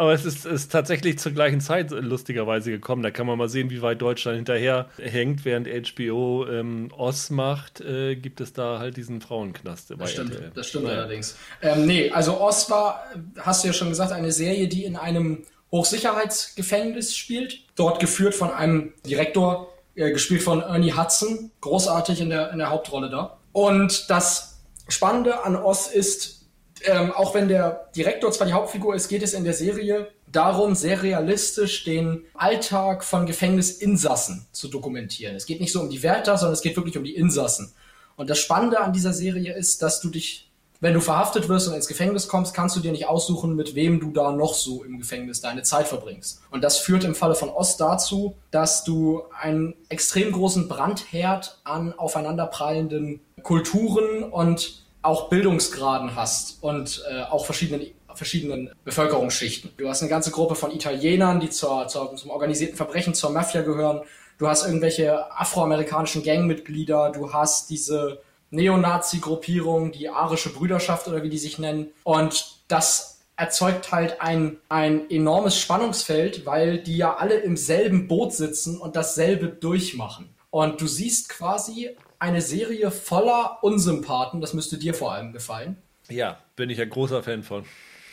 Aber es ist, ist tatsächlich zur gleichen Zeit lustigerweise gekommen. Da kann man mal sehen, wie weit Deutschland hinterher hängt, während HBO ähm, Oz macht, äh, gibt es da halt diesen Frauenknast Das stimmt, RTL. das stimmt Ja. allerdings. Ähm, nee, also Oz war, hast du ja schon gesagt, eine Serie, die in einem Hochsicherheitsgefängnis spielt. Dort geführt von einem Direktor, äh, gespielt von Ernie Hudson. Großartig in der, in der Hauptrolle da. Und das Spannende an Oz ist, ähm, auch wenn der Direktor zwar die Hauptfigur ist, geht es in der Serie darum, sehr realistisch den Alltag von Gefängnisinsassen zu dokumentieren. Es geht nicht so um die Wärter, sondern es geht wirklich um die Insassen. Und das Spannende an dieser Serie ist, dass du dich, wenn du verhaftet wirst und ins Gefängnis kommst, kannst du dir nicht aussuchen, mit wem du da noch so im Gefängnis deine Zeit verbringst. Und das führt im Falle von Ost dazu, dass du einen extrem großen Brandherd an aufeinanderprallenden Kulturen und auch Bildungsgraden hast und äh, auch verschiedenen verschiedenen Bevölkerungsschichten. Du hast eine ganze Gruppe von Italienern, die zur, zur, zum organisierten Verbrechen, zur Mafia gehören. du hast irgendwelche afroamerikanischen Gangmitglieder, du hast diese Neonazi-Gruppierung, die arische Brüderschaft oder wie die sich nennen. Und das erzeugt halt ein, ein enormes Spannungsfeld, weil die ja alle im selben Boot sitzen und dasselbe durchmachen. Und du siehst quasi eine Serie voller Unsympathen, das müsste dir vor allem gefallen. Ja, bin ich ein großer Fan von.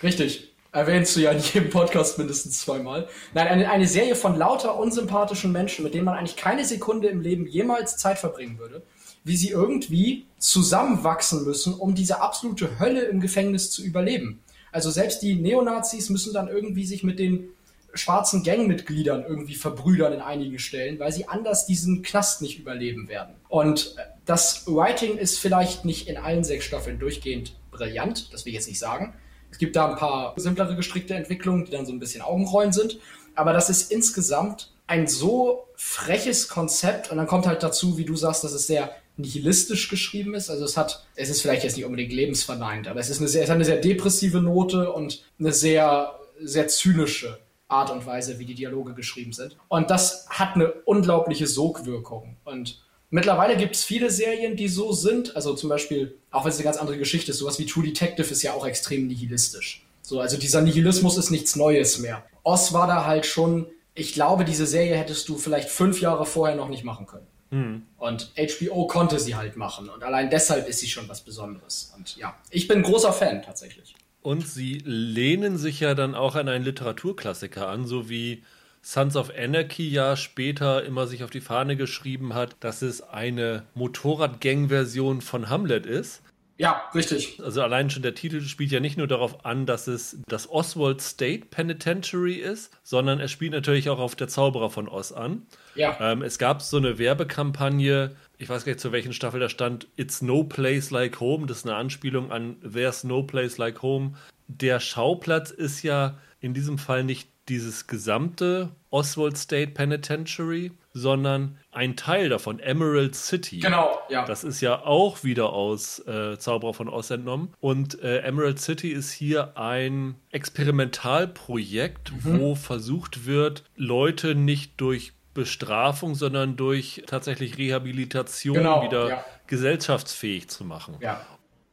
Richtig. Erwähnst du ja in jedem Podcast mindestens zweimal. Nein, eine, eine Serie von lauter unsympathischen Menschen, mit denen man eigentlich keine Sekunde im Leben jemals Zeit verbringen würde wie sie irgendwie zusammenwachsen müssen, um diese absolute Hölle im Gefängnis zu überleben. Also selbst die Neonazis müssen dann irgendwie sich mit den schwarzen Gangmitgliedern irgendwie verbrüdern in einigen Stellen, weil sie anders diesen Knast nicht überleben werden. Und das Writing ist vielleicht nicht in allen sechs Staffeln durchgehend brillant, das will ich jetzt nicht sagen. Es gibt da ein paar simplere gestrickte Entwicklungen, die dann so ein bisschen Augenrollen sind. Aber das ist insgesamt ein so freches Konzept und dann kommt halt dazu, wie du sagst, dass es sehr nihilistisch geschrieben ist. Also es hat, es ist vielleicht jetzt nicht unbedingt lebensverneint, aber es ist eine sehr, es hat eine sehr depressive Note und eine sehr, sehr zynische Art und Weise, wie die Dialoge geschrieben sind. Und das hat eine unglaubliche Sogwirkung. Und mittlerweile gibt es viele Serien, die so sind. Also zum Beispiel, auch wenn es eine ganz andere Geschichte ist, sowas wie True Detective ist ja auch extrem nihilistisch. So, also dieser Nihilismus ist nichts Neues mehr. Oz war da halt schon, ich glaube, diese Serie hättest du vielleicht fünf Jahre vorher noch nicht machen können. Mhm. Und HBO konnte sie halt machen. Und allein deshalb ist sie schon was Besonderes. Und ja, ich bin großer Fan tatsächlich. Und sie lehnen sich ja dann auch an einen Literaturklassiker an, so wie Sons of Anarchy ja später immer sich auf die Fahne geschrieben hat, dass es eine Motorradgang-Version von Hamlet ist. Ja, richtig. Also allein schon der Titel spielt ja nicht nur darauf an, dass es das Oswald State Penitentiary ist, sondern es spielt natürlich auch auf der Zauberer von Oz an. Ja. Ähm, es gab so eine Werbekampagne, ich weiß gar nicht, zu welchen Staffel da stand, It's No Place Like Home. Das ist eine Anspielung an There's No Place Like Home. Der Schauplatz ist ja in diesem Fall nicht dieses gesamte Oswald State Penitentiary, sondern ein Teil davon, Emerald City. Genau, ja. Das ist ja auch wieder aus äh, Zauberer von Oz entnommen. Und äh, Emerald City ist hier ein Experimentalprojekt, mhm. wo versucht wird, Leute nicht durch Bestrafung, sondern durch tatsächlich Rehabilitation genau, wieder ja. gesellschaftsfähig zu machen. Ja.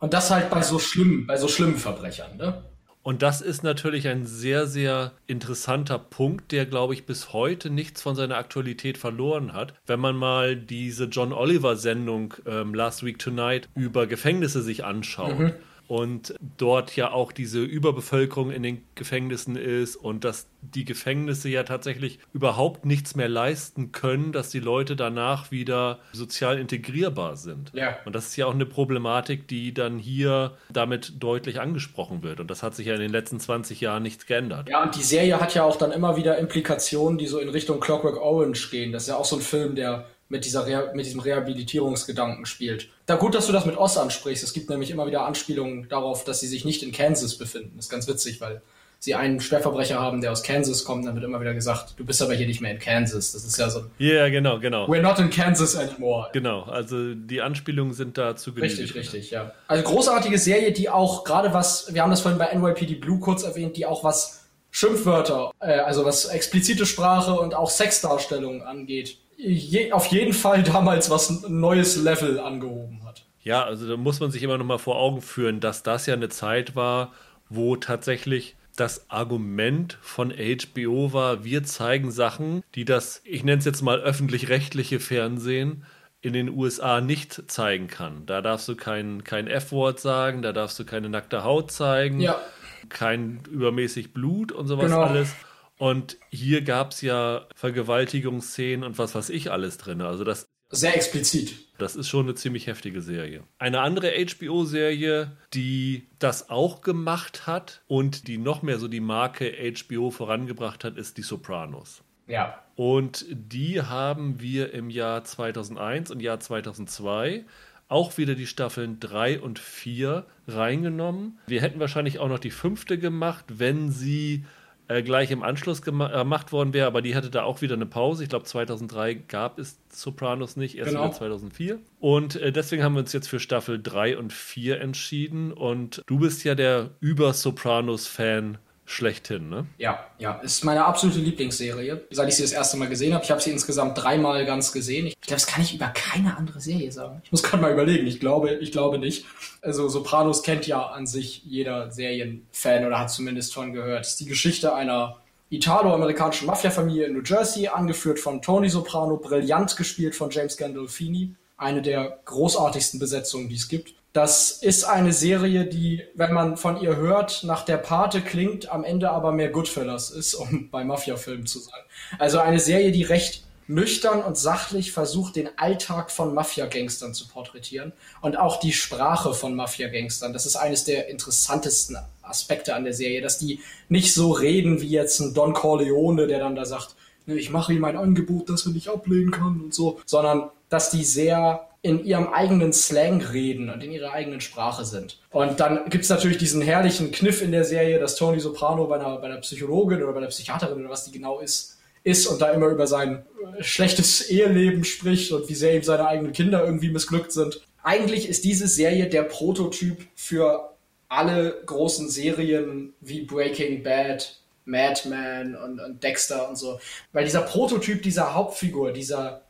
Und das halt bei so schlimmen, bei so schlimmen Verbrechern, ne? Und das ist natürlich ein sehr, sehr interessanter Punkt, der, glaube ich, bis heute nichts von seiner Aktualität verloren hat. Wenn man mal diese John Oliver-Sendung ähm, Last Week Tonight über Gefängnisse sich anschaut. Mhm und dort ja auch diese Überbevölkerung in den Gefängnissen ist und dass die Gefängnisse ja tatsächlich überhaupt nichts mehr leisten können, dass die Leute danach wieder sozial integrierbar sind. Ja. Und das ist ja auch eine Problematik, die dann hier damit deutlich angesprochen wird. Und das hat sich ja in den letzten 20 Jahren nichts geändert. Ja, und die Serie hat ja auch dann immer wieder Implikationen, die so in Richtung Clockwork Orange gehen. Das ist ja auch so ein Film, der mit, dieser Reha mit diesem Rehabilitierungsgedanken spielt. Da gut, dass du das mit Oz ansprichst. Es gibt nämlich immer wieder Anspielungen darauf, dass sie sich nicht in Kansas befinden. Das ist ganz witzig, weil sie einen Schwerverbrecher haben, der aus Kansas kommt, dann wird immer wieder gesagt, du bist aber hier nicht mehr in Kansas. Das ist ja so. Ja, yeah, genau, genau. We're not in Kansas anymore. Genau, also die Anspielungen sind da zu. Richtig, richtig, ja. Also großartige Serie, die auch gerade was, wir haben das vorhin bei NYPD Blue kurz erwähnt, die auch was Schimpfwörter, äh, also was explizite Sprache und auch Sexdarstellungen angeht, je, auf jeden Fall damals was ein neues Level angehoben hat. Ja, also da muss man sich immer noch mal vor Augen führen, dass das ja eine Zeit war, wo tatsächlich das Argument von HBO war, wir zeigen Sachen, die das, ich nenne es jetzt mal öffentlich-rechtliche Fernsehen in den USA nicht zeigen kann. Da darfst du kein, kein F-Wort sagen, da darfst du keine nackte Haut zeigen, ja. kein übermäßig Blut und sowas genau. alles. Und hier gab es ja Vergewaltigungsszenen und was weiß ich alles drin. Also das sehr explizit. Das ist schon eine ziemlich heftige Serie. Eine andere HBO-Serie, die das auch gemacht hat und die noch mehr so die Marke HBO vorangebracht hat, ist Die Sopranos. Ja. Und die haben wir im Jahr 2001 und Jahr 2002 auch wieder die Staffeln 3 und 4 reingenommen. Wir hätten wahrscheinlich auch noch die fünfte gemacht, wenn sie äh, gleich im Anschluss äh, gemacht worden wäre, aber die hatte da auch wieder eine Pause. Ich glaube, 2003 gab es Sopranos nicht, erst genau. wieder 2004. Und äh, deswegen haben wir uns jetzt für Staffel 3 und 4 entschieden. Und du bist ja der Über-Sopranos-Fan schlechthin, ne? Ja, ja, ist meine absolute Lieblingsserie, seit ich sie das erste Mal gesehen habe. Ich habe sie insgesamt dreimal ganz gesehen. Ich glaube, das kann ich über keine andere Serie sagen. Ich muss gerade mal überlegen. Ich glaube, ich glaube nicht. Also Sopranos kennt ja an sich jeder Serienfan oder hat zumindest von gehört. Das ist die Geschichte einer italo-amerikanischen Mafia-Familie in New Jersey, angeführt von Tony Soprano, brillant gespielt von James Gandolfini. Eine der großartigsten Besetzungen, die es gibt. Das ist eine Serie, die, wenn man von ihr hört, nach der Pate klingt, am Ende aber mehr Goodfellas ist, um (laughs) bei Mafia-Filmen zu sein. Also eine Serie, die recht nüchtern und sachlich versucht, den Alltag von Mafia-Gangstern zu porträtieren und auch die Sprache von Mafia-Gangstern. Das ist eines der interessantesten Aspekte an der Serie, dass die nicht so reden wie jetzt ein Don Corleone, der dann da sagt, ich mache ihm ein Angebot, das er nicht ablehnen kann und so, sondern dass die sehr in ihrem eigenen Slang reden und in ihrer eigenen Sprache sind. Und dann gibt es natürlich diesen herrlichen Kniff in der Serie, dass Tony Soprano bei einer, bei einer Psychologin oder bei einer Psychiaterin oder was die genau ist, ist und da immer über sein äh, schlechtes Eheleben spricht und wie sehr ihm seine eigenen Kinder irgendwie missglückt sind. Eigentlich ist diese Serie der Prototyp für alle großen Serien wie Breaking Bad, Madman und, und Dexter und so. Weil dieser Prototyp dieser Hauptfigur, dieser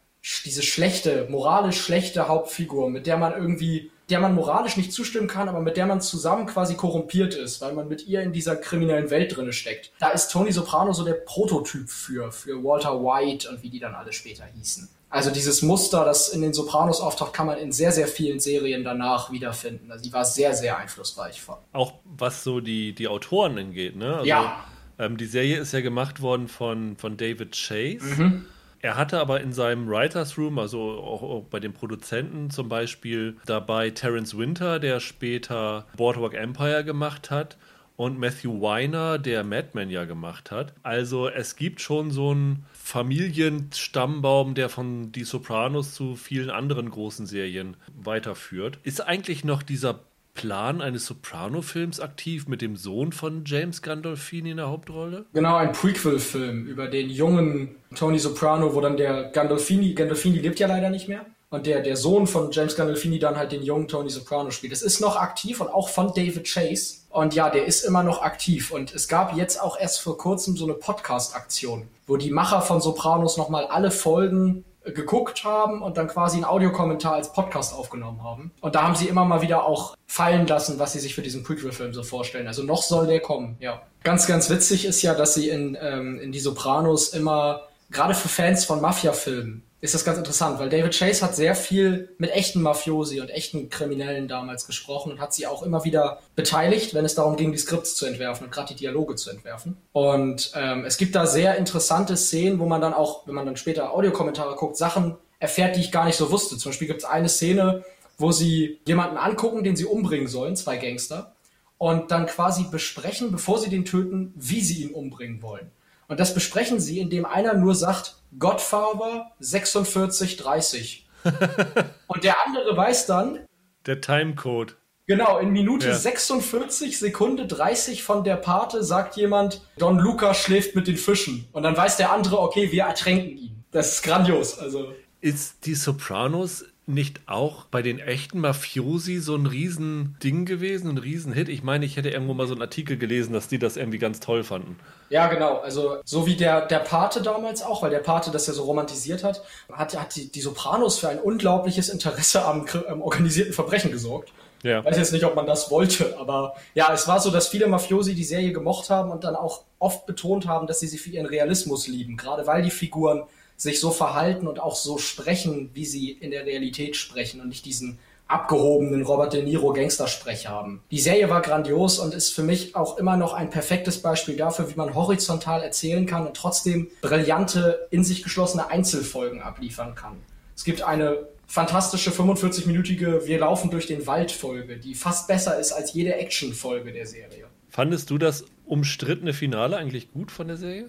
diese schlechte, moralisch schlechte Hauptfigur, mit der man irgendwie, der man moralisch nicht zustimmen kann, aber mit der man zusammen quasi korrumpiert ist, weil man mit ihr in dieser kriminellen Welt drinne steckt. Da ist Tony Soprano so der Prototyp für, für Walter White und wie die dann alle später hießen. Also dieses Muster, das in den Sopranos auftaucht, kann man in sehr, sehr vielen Serien danach wiederfinden. Also die war sehr, sehr einflussreich. Auch was so die, die Autoren angeht, ne? Also, ja. Ähm, die Serie ist ja gemacht worden von, von David Chase. Mhm er hatte aber in seinem Writers Room, also auch, auch, bei den Produzenten zum Beispiel, dabei Terence Winter, der später Boardwalk Empire gemacht hat, und Matthew Weiner, der Madman ja gemacht hat. Also es gibt schon so einen Familienstammbaum, der von Die Sopranos zu vielen anderen großen Serien weiterführt. Ist eigentlich noch dieser Plan eines Soprano-Films aktiv mit dem Sohn von James Gandolfini in der Hauptrolle? Genau, ein Prequel-Film über den jungen Tony Soprano, wo dann der Gandolfini, Gandolfini lebt ja leider nicht mehr, und der, der Sohn von James Gandolfini dann halt den jungen Tony Soprano spielt. Das ist noch aktiv und auch von David Chase. Und ja, der ist immer noch aktiv. Und es gab jetzt auch erst vor kurzem so eine Podcast-Aktion, wo die Macher von Sopranos nochmal alle Folgen geguckt haben und dann quasi einen Audiokommentar als Podcast aufgenommen haben. Und da haben sie immer mal wieder auch fallen lassen, was sie sich für diesen Prequel-Film so vorstellen. Also noch soll der kommen, ja. Ganz, ganz witzig ist ja, dass sie in, ähm, in Die Sopranos immer, gerade für Fans von Mafia-Filmen, ist das ganz interessant, weil David Chase hat sehr viel mit echten Mafiosi und echten Kriminellen damals gesprochen und hat sie auch immer wieder beteiligt, wenn es darum ging, die Skripts zu entwerfen und gerade die Dialoge zu entwerfen. Und ähm, es gibt da sehr interessante Szenen, wo man dann auch, wenn man dann später Audiokommentare guckt, Sachen erfährt, die ich gar nicht so wusste. Zum Beispiel gibt es eine Szene, wo sie jemanden angucken, den sie umbringen sollen, zwei Gangster, und dann quasi besprechen, bevor sie den töten, wie sie ihn umbringen wollen. Und das besprechen sie, indem einer nur sagt, Godfather 4630. (laughs) und der andere weiß dann. Der Timecode. Genau, in Minute ja. 46, Sekunde 30 von der Pate sagt jemand, Don Luca schläft mit den Fischen. Und dann weiß der andere, okay, wir ertränken ihn. Das ist grandios. Also. Ist die Sopranos nicht auch bei den echten Mafiosi so ein Riesending gewesen, ein Riesenhit? Ich meine, ich hätte irgendwo mal so einen Artikel gelesen, dass die das irgendwie ganz toll fanden. Ja, genau. Also so wie der, der Pate damals auch, weil der Pate das ja so romantisiert hat, hat, hat die, die Sopranos für ein unglaubliches Interesse am, am organisierten Verbrechen gesorgt. Ja. Ich weiß jetzt nicht, ob man das wollte, aber ja, es war so, dass viele Mafiosi die Serie gemocht haben und dann auch oft betont haben, dass sie sie für ihren Realismus lieben, gerade weil die Figuren sich so verhalten und auch so sprechen, wie sie in der Realität sprechen und nicht diesen abgehobenen Robert De Niro Gangstersprech haben. Die Serie war grandios und ist für mich auch immer noch ein perfektes Beispiel dafür, wie man horizontal erzählen kann und trotzdem brillante, in sich geschlossene Einzelfolgen abliefern kann. Es gibt eine fantastische 45-minütige Wir laufen durch den Wald Folge, die fast besser ist als jede Action-Folge der Serie. Fandest du das umstrittene Finale eigentlich gut von der Serie?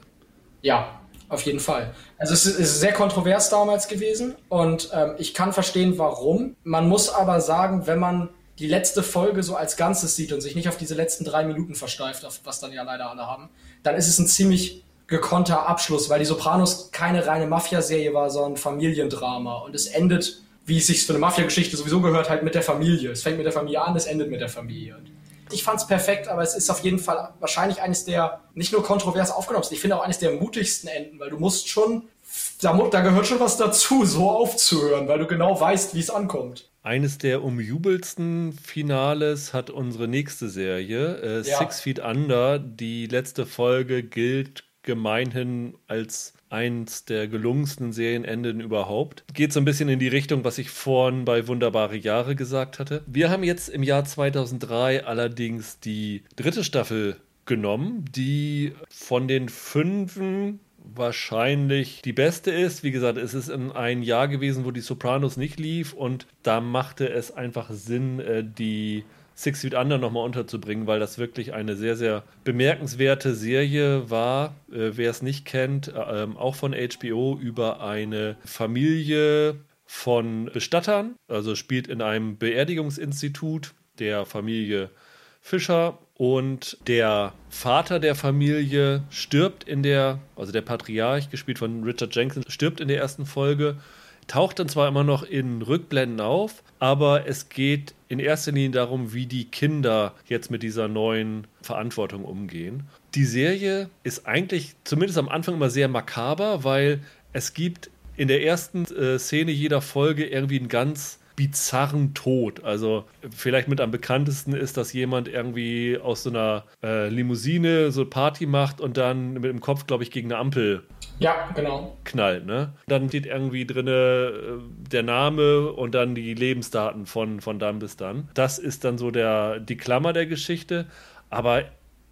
Ja, auf jeden Fall. Also es ist sehr kontrovers damals gewesen und ähm, ich kann verstehen, warum. Man muss aber sagen, wenn man die letzte Folge so als Ganzes sieht und sich nicht auf diese letzten drei Minuten versteift, was dann ja leider alle haben, dann ist es ein ziemlich gekonnter Abschluss, weil die Sopranos keine reine Mafia-Serie war, sondern Familiendrama und es endet, wie es sich für eine Mafia-Geschichte sowieso gehört, halt mit der Familie. Es fängt mit der Familie an, es endet mit der Familie. Und Ich fand es perfekt, aber es ist auf jeden Fall wahrscheinlich eines der nicht nur kontrovers aufgenommen, ich finde auch eines der mutigsten Enden, weil du musst schon, da, da gehört schon was dazu, so aufzuhören, weil du genau weißt, wie es ankommt. Eines der umjubelsten Finales hat unsere nächste Serie, äh, ja. Six Feet Under. Die letzte Folge gilt gemeinhin als eins der gelungensten Serienenden überhaupt. Geht so ein bisschen in die Richtung, was ich vorhin bei Wunderbare Jahre gesagt hatte. Wir haben jetzt im Jahr 2003 allerdings die dritte Staffel genommen, die von den fünfen wahrscheinlich die beste ist. Wie gesagt, es ist in ein Jahr gewesen, wo die Sopranos nicht lief und da machte es einfach Sinn, äh, die Six Feet Under nochmal unterzubringen, weil das wirklich eine sehr, sehr bemerkenswerte Serie war. Äh, wer es nicht kennt, äh, auch von HBO über eine Familie von Bestattern, also spielt in einem Beerdigungsinstitut der Familie Fischer und der Vater der Familie stirbt in der, also der Patriarch, gespielt von Richard Jenkins, stirbt in der ersten Folge taucht dann zwar immer noch in Rückblenden auf, aber es geht in erster Linie darum, wie die Kinder jetzt mit dieser neuen Verantwortung umgehen. Die Serie ist eigentlich zumindest am Anfang immer sehr makaber, weil es gibt in der ersten äh, Szene jeder Folge irgendwie einen ganz bizarren Tod. Also vielleicht mit am bekanntesten ist, dass jemand irgendwie aus so einer äh, Limousine so Party macht und dann mit dem Kopf, glaube ich, gegen eine Ampel ja, genau. knallt. Ne? Dann steht irgendwie drin äh, der Name und dann die Lebensdaten von, von dann bis dann. Das ist dann so der, die Klammer der Geschichte. Aber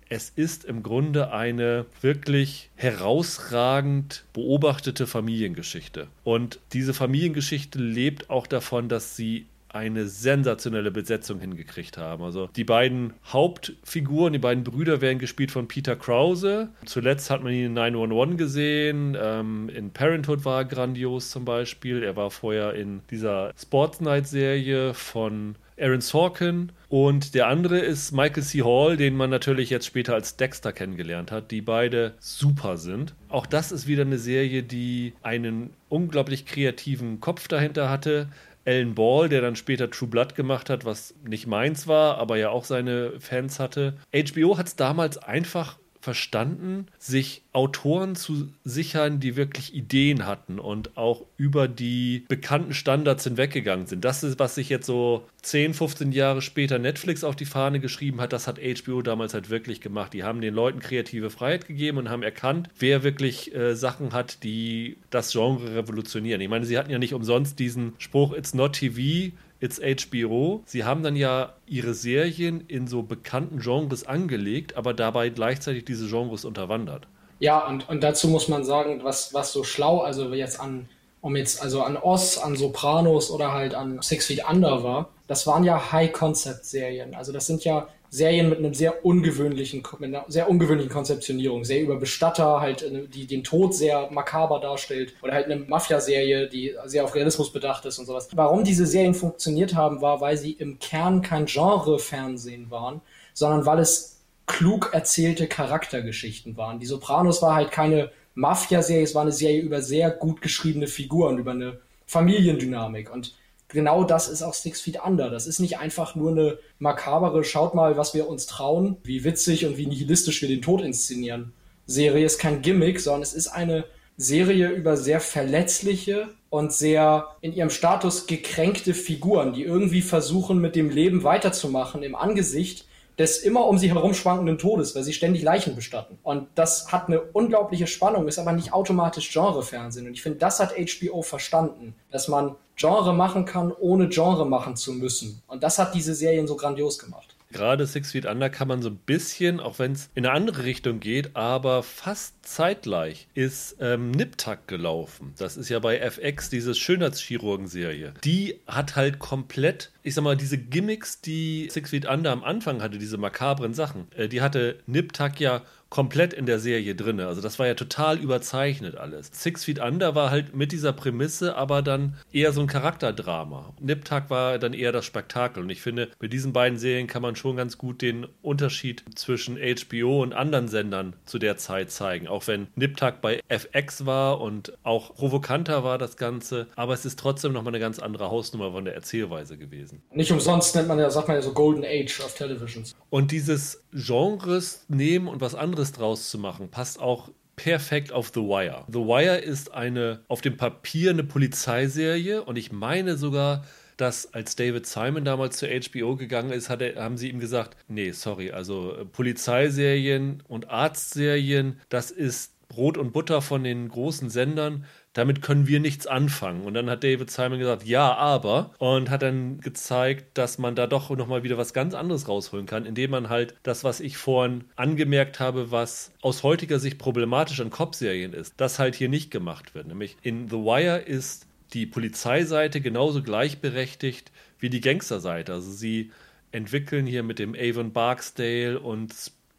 es ist im Grunde eine wirklich herausragend beobachtete Familiengeschichte. Und diese Familiengeschichte lebt auch davon, dass sie eine sensationelle Besetzung hingekriegt haben. Also die beiden Hauptfiguren, die beiden Brüder werden gespielt von Peter Krause. Zuletzt hat man ihn in 911 gesehen. Ähm, in Parenthood war er grandios zum Beispiel. Er war vorher in dieser Sports Night Serie von Aaron Sorkin und der andere ist Michael C. Hall, den man natürlich jetzt später als Dexter kennengelernt hat, die beide super sind. Auch das ist wieder eine Serie, die einen unglaublich kreativen Kopf dahinter hatte. Alan Ball, der dann später True Blood gemacht hat, was nicht meins war, aber ja auch seine Fans hatte. HBO hat es damals einfach verstanden, sich Autoren zu sichern, die wirklich Ideen hatten und auch über die bekannten Standards hinweggegangen sind. Das ist, was sich jetzt so 10, 15 Jahre später Netflix auf die Fahne geschrieben hat, das hat HBO damals halt wirklich gemacht. Die haben den Leuten kreative Freiheit gegeben und haben erkannt, wer wirklich äh, Sachen hat, die das Genre revolutionieren. Ich meine, sie hatten ja nicht umsonst diesen Spruch, it's not TV, It's HBO. Sie haben dann ja ihre Serien in so bekannten Genres angelegt, aber dabei gleichzeitig diese Genres unterwandert. Ja, und, und dazu muss man sagen, was, was so schlau, also jetzt an, um jetzt, also an Oz, an Sopranos oder halt an Six Feet Under war, das waren ja High-Concept-Serien. Also das sind ja Serien mit einem sehr ungewöhnlichen, mit einer sehr ungewöhnlichen Konzeptionierung, sehr über Bestatter, halt, äh, die den Tod sehr makaber darstellt, oder halt eine Mafia-Serie, die sehr auf Realismus bedacht ist und sowas. Warum diese Serien funktioniert haben, war, weil sie im Kern kein Genre-Fernsehen waren, sondern weil es klug erzählte Charaktergeschichten waren. Die Sopranos war halt keine Mafia-Serie, es war eine Serie über sehr gut geschriebene Figuren, über eine Familiendynamik und genau das ist auch Six Feet Under. Das ist nicht einfach nur eine makabere, schaut mal, was wir uns trauen, wie witzig und wie nihilistisch wir den Tod inszenieren. Serie ist kein Gimmick, sondern es ist eine Serie über sehr verletzliche und sehr in ihrem Status gekränkte Figuren, die irgendwie versuchen, mit dem Leben weiterzumachen im Angesicht des immer um sie herum schwankenden Todes, weil sie ständig Leichen bestatten. Und das hat eine unglaubliche Spannung, ist aber nicht automatisch Genrefernsehen. Und ich finde, das hat HBO verstanden, dass man Genre machen kann, ohne Genre machen zu müssen. Und das hat diese Serien so grandios gemacht. Gerade Six Feet Under kann man so ein bisschen, auch wenn es in eine andere Richtung geht, aber fast zeitgleich ist ähm, Niptak gelaufen. Das ist ja bei FX diese Schönheitschirurgen-Serie. Die hat halt komplett, ich sag mal, diese Gimmicks, die Six Feet Under am Anfang hatte, diese makabren Sachen, äh, die hatte Niptak ja komplett in der Serie drin. Also das war ja total überzeichnet alles. Six Feet Under war halt mit dieser Prämisse, aber dann eher so ein Charakterdrama. Nip Tuck war dann eher das Spektakel. Und ich finde, mit diesen beiden Serien kann man schon ganz gut den Unterschied zwischen HBO und anderen Sendern zu der Zeit zeigen. Auch wenn Nip Tuck bei FX war und auch provokanter war das Ganze, aber es ist trotzdem nochmal eine ganz andere Hausnummer von der Erzählweise gewesen. Nicht umsonst nennt man ja, sagt man ja so Golden Age of Televisions. Und dieses Genres nehmen und was anderes draus zu machen, passt auch perfekt auf The Wire. The Wire ist eine auf dem Papier eine Polizeiserie und ich meine sogar, dass als David Simon damals zu HBO gegangen ist, er, haben sie ihm gesagt, nee, sorry, also Polizeiserien und Arztserien, das ist Brot und Butter von den großen Sendern damit können wir nichts anfangen. Und dann hat David Simon gesagt, ja, aber. Und hat dann gezeigt, dass man da doch nochmal wieder was ganz anderes rausholen kann, indem man halt das, was ich vorhin angemerkt habe, was aus heutiger Sicht problematisch an Cop-Serien ist, das halt hier nicht gemacht wird. Nämlich in The Wire ist die Polizeiseite genauso gleichberechtigt wie die Gangsterseite. Also sie entwickeln hier mit dem Avon Barksdale und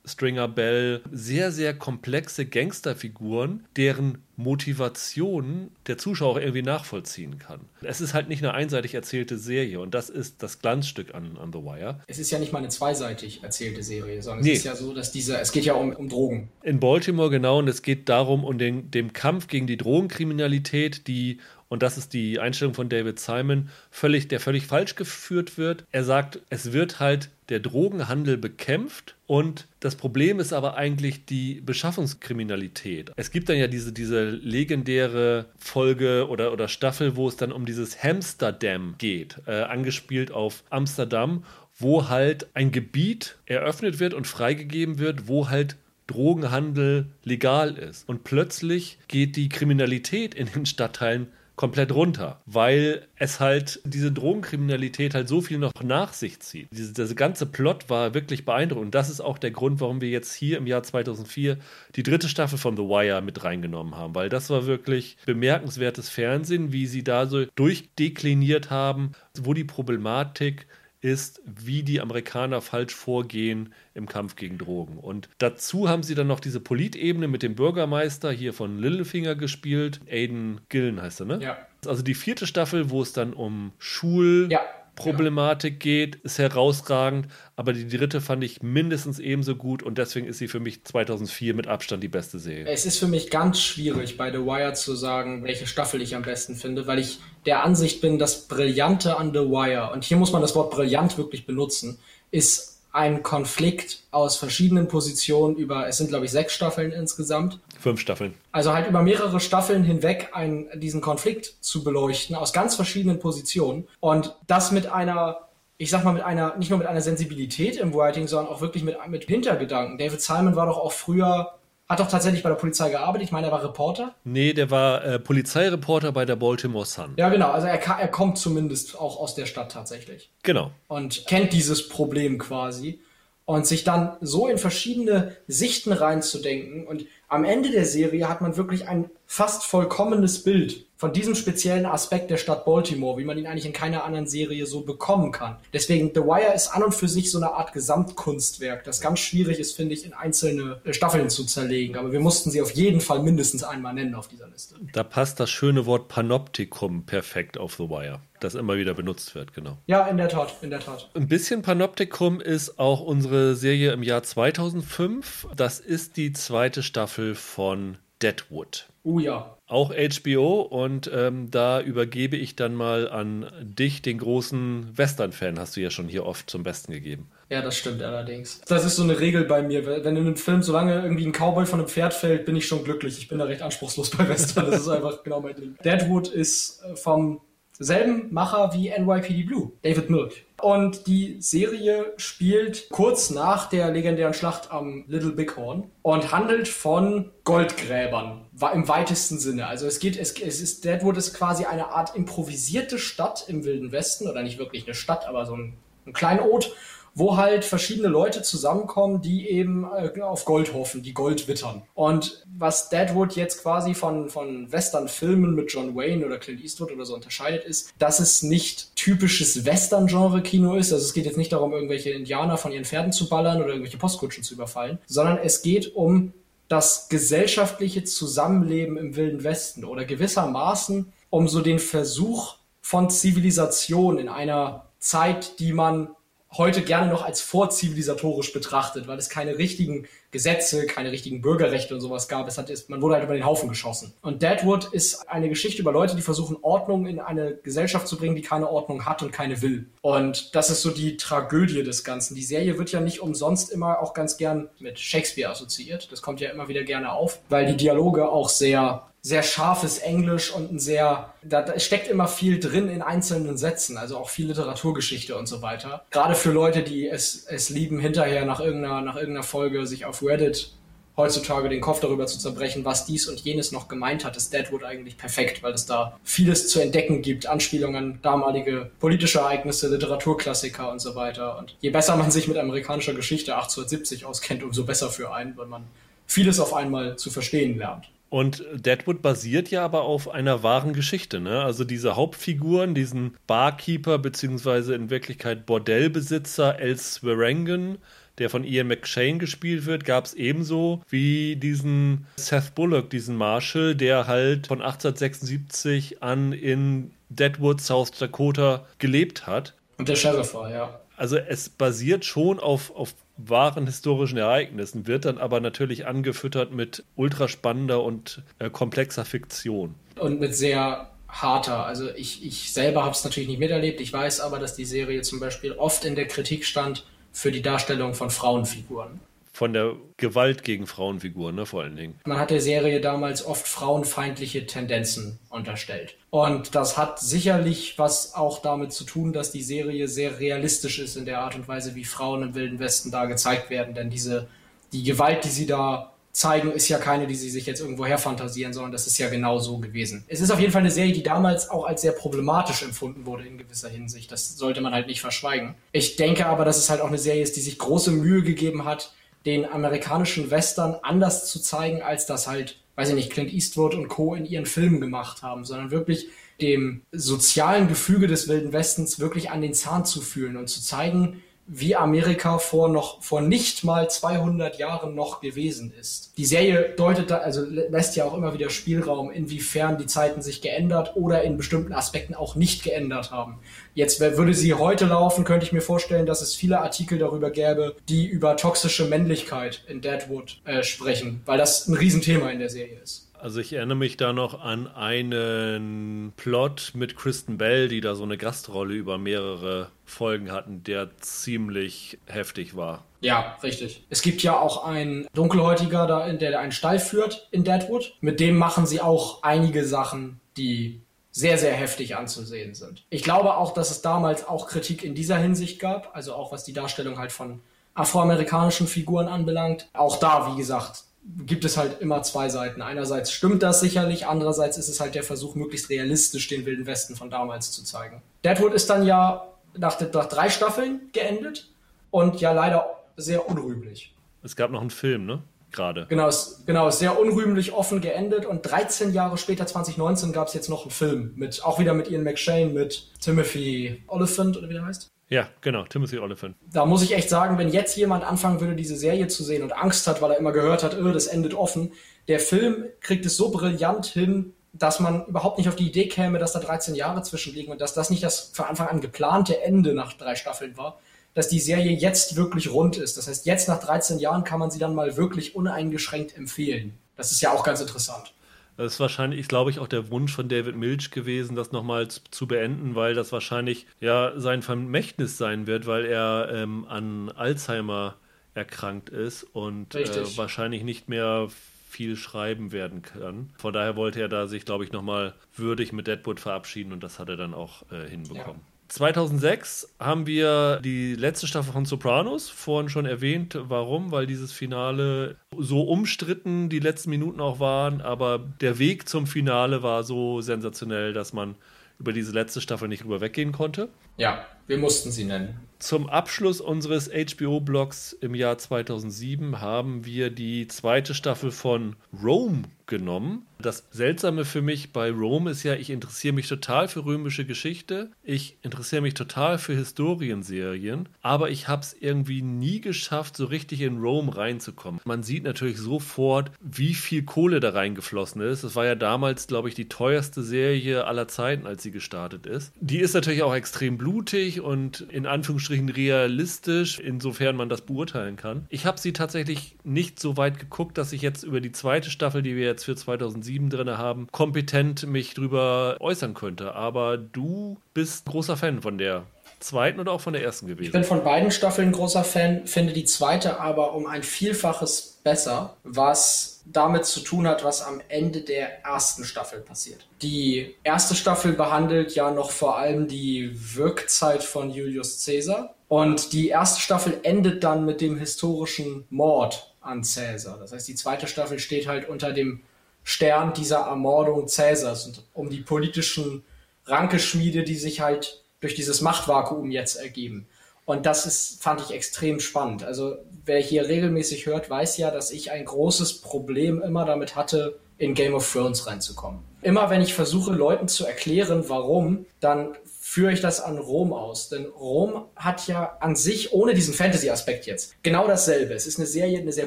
Stringer Bell sehr, sehr komplexe Gangsterfiguren, deren Motivation der Zuschauer irgendwie nachvollziehen kann. Es ist halt nicht eine einseitig erzählte Serie und das ist das Glanzstück an, an The Wire. Es ist ja nicht mal eine zweiseitig erzählte Serie, sondern nee. es ist ja so, dass dieser, es geht ja um, um Drogen. In Baltimore genau und es geht darum, um den, dem Kampf gegen die Drogenkriminalität, die und das ist die Einstellung von David Simon, völlig, der völlig falsch geführt wird. Er sagt, es wird halt der Drogenhandel bekämpft und das Problem ist aber eigentlich die Beschaffungskriminalität. Es gibt dann ja diese, diese legendäre Folge oder, oder Staffel, wo es dann um dieses Hamsterdam geht, äh, angespielt auf Amsterdam, wo halt ein Gebiet eröffnet wird und freigegeben wird, wo halt Drogenhandel legal ist. Und plötzlich geht die Kriminalität in den Stadtteilen komplett runter, weil es halt diese Drogenkriminalität halt so viel noch nach sich zieht. Diese, dieser ganze Plot war wirklich beeindruckend. Und das ist auch der Grund, warum wir jetzt hier im Jahr 2004 die dritte Staffel von The Wire mit reingenommen haben, weil das war wirklich bemerkenswertes Fernsehen, wie sie da so durchdekliniert haben, wo die Problematik ist, wie die Amerikaner falsch vorgehen im Kampf gegen Drogen. Und dazu haben sie dann noch diese Politebene mit dem Bürgermeister hier von Littlefinger gespielt. Aiden Gillen heißt er, ne? Ja. Also die vierte Staffel, wo es dann um Schul... Ja Problematik geht, ist herausragend, aber die dritte fand ich mindestens ebenso gut und deswegen ist sie für mich 2004 mit Abstand die beste Serie. Es ist für mich ganz schwierig bei The Wire zu sagen, welche Staffel ich am besten finde, weil ich der Ansicht bin, das Brillante an The Wire, und hier muss man das Wort brillant wirklich benutzen, ist ein Konflikt aus verschiedenen Positionen über, es sind glaube ich sechs Staffeln insgesamt. Fünf Staffeln. Also halt über mehrere Staffeln hinweg einen, diesen Konflikt zu beleuchten aus ganz verschiedenen Positionen und das mit einer ich sag mal, mit einer, nicht nur mit einer Sensibilität im Writing, sondern auch wirklich mit, mit Hintergedanken. David Simon war doch auch früher hat doch tatsächlich bei der Polizei gearbeitet. Ich meine, er war Reporter. Nee, der war äh, Polizeireporter bei der Baltimore Sun. Ja, genau. Also er, er kommt zumindest auch aus der Stadt tatsächlich. Genau. Und kennt dieses Problem quasi. Und sich dann so in verschiedene Sichten reinzudenken. Und am Ende der Serie hat man wirklich ein fast vollkommenes Bild von diesem speziellen Aspekt der Stadt Baltimore, wie man ihn eigentlich in keiner anderen Serie so bekommen kann. Deswegen, The Wire ist an und für sich so eine Art Gesamtkunstwerk, das ganz schwierig ist, finde ich, in einzelne äh, Staffeln zu zerlegen. Aber wir mussten sie auf jeden Fall mindestens einmal nennen auf dieser Liste. Da passt das schöne Wort Panoptikum perfekt auf The Wire, das immer wieder benutzt wird, genau. Ja, in der Tat, in der Tat. Ein bisschen Panoptikum ist auch unsere Serie im Jahr 2005. Das ist die zweite Staffel von Deadwood. Oh ja. Auch HBO und ähm, da übergebe ich dann mal an dich, den großen Western-Fan, hast du ja schon hier oft zum Besten gegeben. Ja, das stimmt allerdings. Das ist so eine Regel bei mir. Wenn in einem Film, solange irgendwie ein Cowboy von einem Pferd fällt, bin ich schon glücklich. Ich bin da recht anspruchslos bei Western. Das ist (laughs) einfach genau mein Ding. Deadwood ist äh, vom selben Macher wie NYPD Blue, David Milk. Und die Serie spielt kurz nach der legendären Schlacht am Little Bighorn und handelt von Goldgräbern im weitesten Sinne. Also es geht, es, es ist Deadwood ist quasi eine Art improvisierte Stadt im Wilden Westen oder nicht wirklich eine Stadt, aber so ein ein Kleinod, wo halt verschiedene Leute zusammenkommen, die eben äh, auf Gold hoffen, die Gold wittern. Und was Deadwood jetzt quasi von, von Western-Filmen mit John Wayne oder Clint Eastwood oder so unterscheidet, ist, dass es nicht typisches Western-Genre-Kino ist. Also es geht jetzt nicht darum, irgendwelche Indianer von ihren Pferden zu ballern oder irgendwelche Postkutschen zu überfallen, sondern es geht um das gesellschaftliche Zusammenleben im Wilden Westen oder gewissermaßen um so den Versuch von Zivilisation in einer Zeit, die man heute gerne noch als vorzivilisatorisch betrachtet, weil es keine richtigen Gesetze, keine richtigen Bürgerrechte und sowas gab. Es hat, man wurde halt über den Haufen geschossen. Und Deadwood ist eine Geschichte über Leute, die versuchen, Ordnung in eine Gesellschaft zu bringen, die keine Ordnung hat und keine will. Und das ist so die Tragödie des Ganzen. Die Serie wird ja nicht umsonst immer auch ganz gern mit Shakespeare assoziiert. Das kommt ja immer wieder gerne auf, weil die Dialoge auch sehr sehr scharfes Englisch und ein sehr, da, da steckt immer viel drin in einzelnen Sätzen, also auch viel Literaturgeschichte und so weiter. Gerade für Leute, die es, es lieben, hinterher nach irgendeiner, nach irgendeiner Folge sich auf Reddit heutzutage den Kopf darüber zu zerbrechen, was dies und jenes noch gemeint hat, ist Deadwood eigentlich perfekt, weil es da vieles zu entdecken gibt, Anspielungen an damalige politische Ereignisse, Literaturklassiker und so weiter. Und je besser man sich mit amerikanischer Geschichte 1870 auskennt, umso besser für einen, weil man vieles auf einmal zu verstehen lernt. Und Deadwood basiert ja aber auf einer wahren Geschichte. Ne? Also diese Hauptfiguren, diesen Barkeeper beziehungsweise in Wirklichkeit Bordellbesitzer El Swerengen, der von Ian McShane gespielt wird, gab es ebenso wie diesen Seth Bullock, diesen Marshall, der halt von 1876 an in Deadwood, South Dakota gelebt hat. Und der Sheriff war, ja. Also es basiert schon auf, auf wahren historischen Ereignissen, wird dann aber natürlich angefüttert mit ultraspannender und äh, komplexer Fiktion. Und mit sehr harter. Also ich, ich selber habe es natürlich nicht miterlebt. Ich weiß aber, dass die Serie zum Beispiel oft in der Kritik stand für die Darstellung von Frauenfiguren von der Gewalt gegen Frauenfiguren, ne, vor allen Dingen. Man hat der Serie damals oft frauenfeindliche Tendenzen unterstellt. Und das hat sicherlich was auch damit zu tun, dass die Serie sehr realistisch ist in der Art und Weise, wie Frauen im Wilden Westen da gezeigt werden. Denn diese, die Gewalt, die sie da zeigen, ist ja keine, die sie sich jetzt irgendwo herfantasieren, sondern das ist ja genau so gewesen. Es ist auf jeden Fall eine Serie, die damals auch als sehr problematisch empfunden wurde in gewisser Hinsicht. Das sollte man halt nicht verschweigen. Ich denke aber, dass es halt auch eine Serie ist, die sich große Mühe gegeben hat, den amerikanischen Western anders zu zeigen, als das halt, weiß ich nicht, Clint Eastwood und Co. in ihren Filmen gemacht haben, sondern wirklich dem sozialen Gefüge des Wilden Westens wirklich an den Zahn zu fühlen und zu zeigen, wie Amerika vor noch vor nicht mal 200 Jahren noch gewesen ist. Die Serie deutet da, also lässt ja auch immer wieder Spielraum, inwiefern die Zeiten sich geändert oder in bestimmten Aspekten auch nicht geändert haben. Jetzt würde sie heute laufen, könnte ich mir vorstellen, dass es viele Artikel darüber gäbe, die über toxische Männlichkeit in Deadwood äh, sprechen, weil das ein Riesenthema in der Serie ist. Also ich erinnere mich da noch an einen Plot mit Kristen Bell, die da so eine Gastrolle über mehrere Folgen hatten, der ziemlich heftig war. Ja, richtig. Es gibt ja auch einen Dunkelhäutiger, da, der einen Stall führt in Deadwood. Mit dem machen sie auch einige Sachen, die sehr, sehr heftig anzusehen sind. Ich glaube auch, dass es damals auch Kritik in dieser Hinsicht gab, also auch was die Darstellung halt von afroamerikanischen Figuren anbelangt. Auch da, wie gesagt, gibt es halt immer zwei Seiten. Einerseits stimmt das sicherlich, andererseits ist es halt der Versuch, möglichst realistisch den Wilden Westen von damals zu zeigen. Deadwood ist dann ja nach, nach drei Staffeln geendet und ja leider sehr unrühmlich. Es gab noch einen Film, ne? Gerade. Genau, es, genau, sehr unrühmlich offen geendet und 13 Jahre später, 2019, gab es jetzt noch einen Film mit, auch wieder mit Ian McShane, mit Timothy Oliphant oder wie der heißt. Ja, genau, Timothy Oliphant. Da muss ich echt sagen, wenn jetzt jemand anfangen würde, diese Serie zu sehen und Angst hat, weil er immer gehört hat, öh, das endet offen, der Film kriegt es so brillant hin, dass man überhaupt nicht auf die Idee käme, dass da 13 Jahre zwischenliegen und dass das nicht das von Anfang an geplante Ende nach drei Staffeln war, dass die Serie jetzt wirklich rund ist. Das heißt, jetzt nach 13 Jahren kann man sie dann mal wirklich uneingeschränkt empfehlen. Das ist ja auch ganz interessant. Das ist wahrscheinlich, glaube ich, auch der Wunsch von David Milch gewesen, das nochmal zu, zu, beenden, weil das wahrscheinlich ja sein Vermächtnis sein wird, weil er ähm, an Alzheimer erkrankt ist und äh, wahrscheinlich nicht mehr viel schreiben werden kann. Von daher wollte er da sich, glaube ich, nochmal würdig mit Deadwood verabschieden und das hat er dann auch äh, hinbekommen. Ja. 2006 haben wir die letzte Staffel von Sopranos, vorhin schon erwähnt. Warum? Weil dieses Finale so umstritten die letzten Minuten auch waren, aber der Weg zum Finale war so sensationell, dass man über diese letzte Staffel nicht rüber weggehen konnte. Ja, wir mussten sie nennen. Zum Abschluss unseres HBO-Blogs im Jahr 2007 haben wir die zweite Staffel von Rome genommen. Das Seltsame für mich bei Rome ist ja, ich interessiere mich total für römische Geschichte, ich interessiere mich total für Historienserien, aber ich habe es irgendwie nie geschafft, so richtig in Rome reinzukommen. Man sieht natürlich sofort, wie viel Kohle da reingeflossen ist. Das war ja damals, glaube ich, die teuerste Serie aller Zeiten, als sie gestartet ist. Die ist natürlich auch extrem blutig und in Anführungsstrichen realistisch, insofern man das beurteilen kann. Ich habe sie tatsächlich nicht so weit geguckt, dass ich jetzt über die zweite Staffel, die wir jetzt für 2007 drin haben, kompetent mich drüber äußern könnte. Aber du bist großer Fan von der zweiten oder auch von der ersten gewesen? Ich bin von beiden Staffeln großer Fan, finde die zweite aber um ein Vielfaches besser, was damit zu tun hat, was am Ende der ersten Staffel passiert. Die erste Staffel behandelt ja noch vor allem die Wirkzeit von Julius Caesar und die erste Staffel endet dann mit dem historischen Mord an Caesar. Das heißt, die zweite Staffel steht halt unter dem Stern dieser Ermordung Caesars und um die politischen Rankeschmiede, die sich halt durch dieses Machtvakuum jetzt ergeben. Und das ist, fand ich extrem spannend. Also wer hier regelmäßig hört, weiß ja, dass ich ein großes Problem immer damit hatte, in Game of Thrones reinzukommen. Immer wenn ich versuche, Leuten zu erklären, warum, dann führe ich das an Rom aus. Denn Rom hat ja an sich, ohne diesen Fantasy-Aspekt jetzt, genau dasselbe. Es ist eine Serie, eine sehr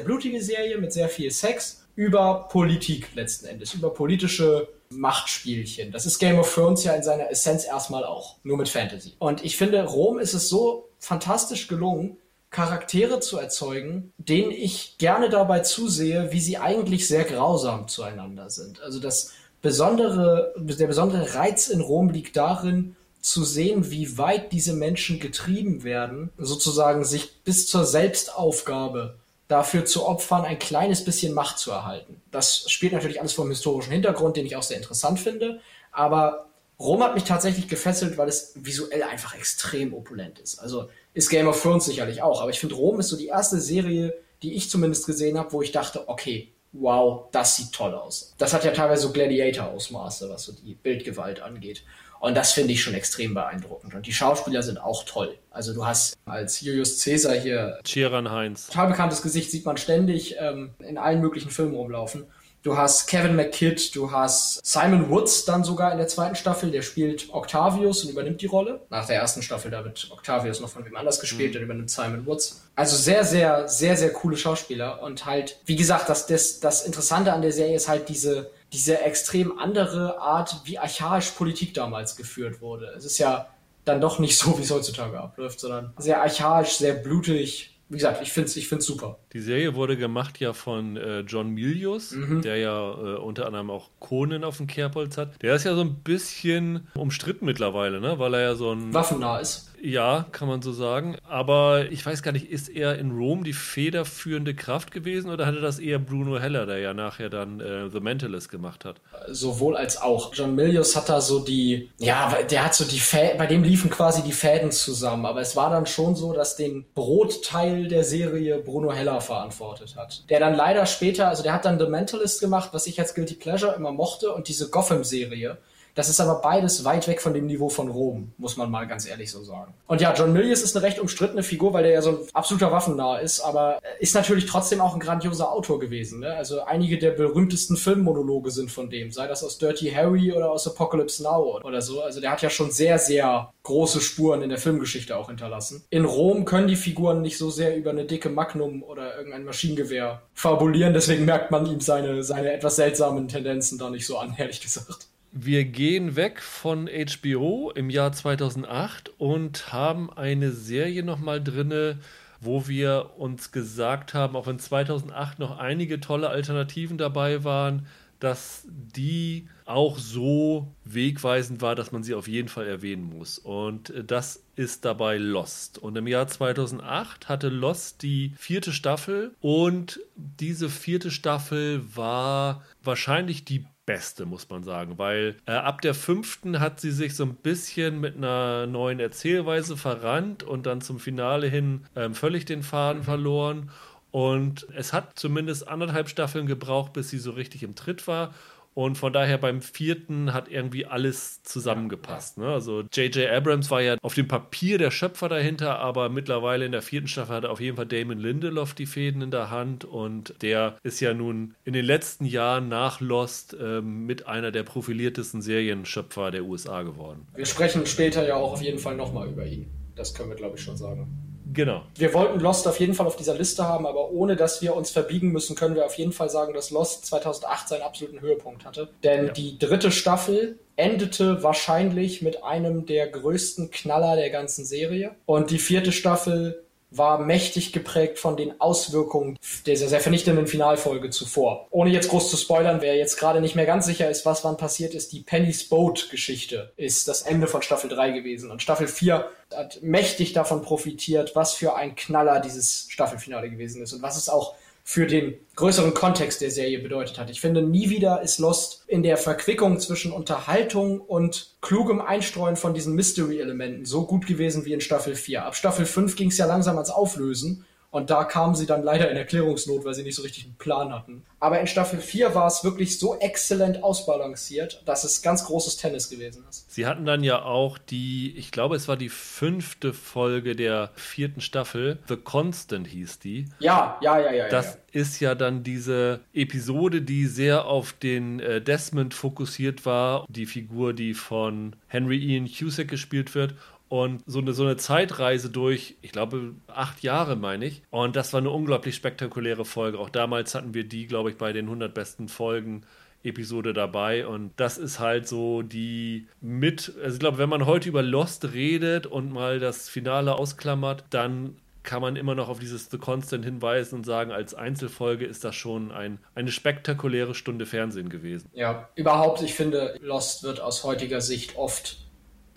blutige Serie mit sehr viel Sex über Politik letzten Endes, über politische Machtspielchen. Das ist Game of Thrones ja in seiner Essenz erstmal auch, nur mit Fantasy. Und ich finde, Rom ist es so fantastisch gelungen, Charaktere zu erzeugen, denen ich gerne dabei zusehe, wie sie eigentlich sehr grausam zueinander sind. Also das besondere, der besondere Reiz in Rom liegt darin, zu sehen, wie weit diese Menschen getrieben werden, sozusagen sich bis zur Selbstaufgabe dafür zu opfern, ein kleines bisschen Macht zu erhalten. Das spielt natürlich alles vor dem historischen Hintergrund, den ich auch sehr interessant finde, aber Rom hat mich tatsächlich gefesselt, weil es visuell einfach extrem opulent ist. Also ist Game of Thrones sicherlich auch, aber ich finde Rom ist so die erste Serie, die ich zumindest gesehen habe, wo ich dachte, okay, wow, das sieht toll aus. Das hat ja teilweise so Gladiator-Ausmaße, was so die Bildgewalt angeht. Und das finde ich schon extrem beeindruckend. Und die Schauspieler sind auch toll. Also du hast als Julius Caesar hier. Chiran Heinz. Total bekanntes Gesicht, sieht man ständig ähm, in allen möglichen Filmen rumlaufen. Du hast Kevin McKidd, du hast Simon Woods dann sogar in der zweiten Staffel, der spielt Octavius und übernimmt die Rolle. Nach der ersten Staffel, da wird Octavius noch von wem anders gespielt, mhm. dann übernimmt Simon Woods. Also sehr, sehr, sehr, sehr coole Schauspieler und halt, wie gesagt, das, das, das Interessante an der Serie ist halt diese, diese extrem andere Art, wie archaisch Politik damals geführt wurde. Es ist ja dann doch nicht so, wie es heutzutage abläuft, sondern sehr archaisch, sehr blutig. Wie gesagt, ich finde es ich find's super. Die Serie wurde gemacht ja von äh, John Milius, mhm. der ja äh, unter anderem auch Conan auf dem Kerbholz hat. Der ist ja so ein bisschen umstritten mittlerweile, ne? weil er ja so ein... Waffennah ist. Ja, kann man so sagen. Aber ich weiß gar nicht, ist er in Rom die federführende Kraft gewesen oder hatte das eher Bruno Heller, der ja nachher dann äh, The Mentalist gemacht hat? Sowohl als auch. John Milius hat da so die, ja, der hat so die Fäden, bei dem liefen quasi die Fäden zusammen. Aber es war dann schon so, dass den Brotteil der Serie Bruno Heller verantwortet hat. Der dann leider später, also der hat dann The Mentalist gemacht, was ich als Guilty Pleasure immer mochte und diese Gotham-Serie das ist aber beides weit weg von dem Niveau von Rom, muss man mal ganz ehrlich so sagen. Und ja, John Milius ist eine recht umstrittene Figur, weil der ja so ein absoluter Waffennah ist, aber ist natürlich trotzdem auch ein grandioser Autor gewesen. Ne? Also einige der berühmtesten Filmmonologe sind von dem, sei das aus Dirty Harry oder aus Apocalypse Now oder so. Also der hat ja schon sehr, sehr große Spuren in der Filmgeschichte auch hinterlassen. In Rom können die Figuren nicht so sehr über eine dicke Magnum oder irgendein Maschinengewehr fabulieren, deswegen merkt man ihm seine, seine etwas seltsamen Tendenzen da nicht so an, (laughs) ehrlich gesagt. Wir gehen weg von HBO im Jahr 2008 und haben eine Serie nochmal drinne, wo wir uns gesagt haben, auch wenn 2008 noch einige tolle Alternativen dabei waren, dass die auch so wegweisend war, dass man sie auf jeden Fall erwähnen muss. Und das ist dabei Lost. Und im Jahr 2008 hatte Lost die vierte Staffel und diese vierte Staffel war wahrscheinlich die beste, muss man sagen, weil äh, ab der fünften hat sie sich so ein bisschen mit einer neuen Erzählweise verrannt und dann zum Finale hin ähm, völlig den Faden mhm. verloren. Und es hat zumindest anderthalb Staffeln gebraucht, bis sie so richtig im Tritt war. Und von daher beim vierten hat irgendwie alles zusammengepasst. Ne? Also J.J. Abrams war ja auf dem Papier der Schöpfer dahinter, aber mittlerweile in der vierten Staffel hat auf jeden Fall Damon Lindelof die Fäden in der Hand und der ist ja nun in den letzten Jahren nach Lost äh, mit einer der profiliertesten Serienschöpfer der USA geworden. Wir sprechen später ja auch auf jeden Fall nochmal über ihn. Das können wir, glaube ich, schon sagen. Genau. Wir wollten Lost auf jeden Fall auf dieser Liste haben, aber ohne dass wir uns verbiegen müssen, können wir auf jeden Fall sagen, dass Lost 2008 seinen absoluten Höhepunkt hatte. Denn ja. die dritte Staffel endete wahrscheinlich mit einem der größten Knaller der ganzen Serie. Und die vierte Staffel war mächtig geprägt von den Auswirkungen dieser sehr vernichtenden Finalfolge zuvor. Ohne jetzt groß zu spoilern, wer jetzt gerade nicht mehr ganz sicher ist, was wann passiert ist, die Penny's Boat Geschichte ist das Ende von Staffel 3 gewesen. Und Staffel 4 hat mächtig davon profitiert, was für ein Knaller dieses Staffelfinale gewesen ist und was es auch für den größeren Kontext der Serie bedeutet hat. Ich finde, nie wieder ist Lost in der Verquickung zwischen Unterhaltung und klugem Einstreuen von diesen Mystery-Elementen so gut gewesen wie in Staffel 4. Ab Staffel 5 ging es ja langsam ans Auflösen und da kamen sie dann leider in Erklärungsnot, weil sie nicht so richtig einen Plan hatten. Aber in Staffel 4 war es wirklich so exzellent ausbalanciert, dass es ganz großes Tennis gewesen ist. Sie hatten dann ja auch die, ich glaube, es war die fünfte Folge der vierten Staffel. The Constant hieß die. Ja, ja, ja, ja. Das ja. ist ja dann diese Episode, die sehr auf den äh, Desmond fokussiert war. Die Figur, die von Henry Ian Cusack gespielt wird. Und so eine, so eine Zeitreise durch, ich glaube, acht Jahre, meine ich. Und das war eine unglaublich spektakuläre Folge. Auch damals hatten wir die, glaube ich, bei den 100 besten Folgen Episode dabei und das ist halt so die mit, also ich glaube, wenn man heute über Lost redet und mal das Finale ausklammert, dann kann man immer noch auf dieses The Constant hinweisen und sagen, als Einzelfolge ist das schon ein, eine spektakuläre Stunde Fernsehen gewesen. Ja, überhaupt, ich finde, Lost wird aus heutiger Sicht oft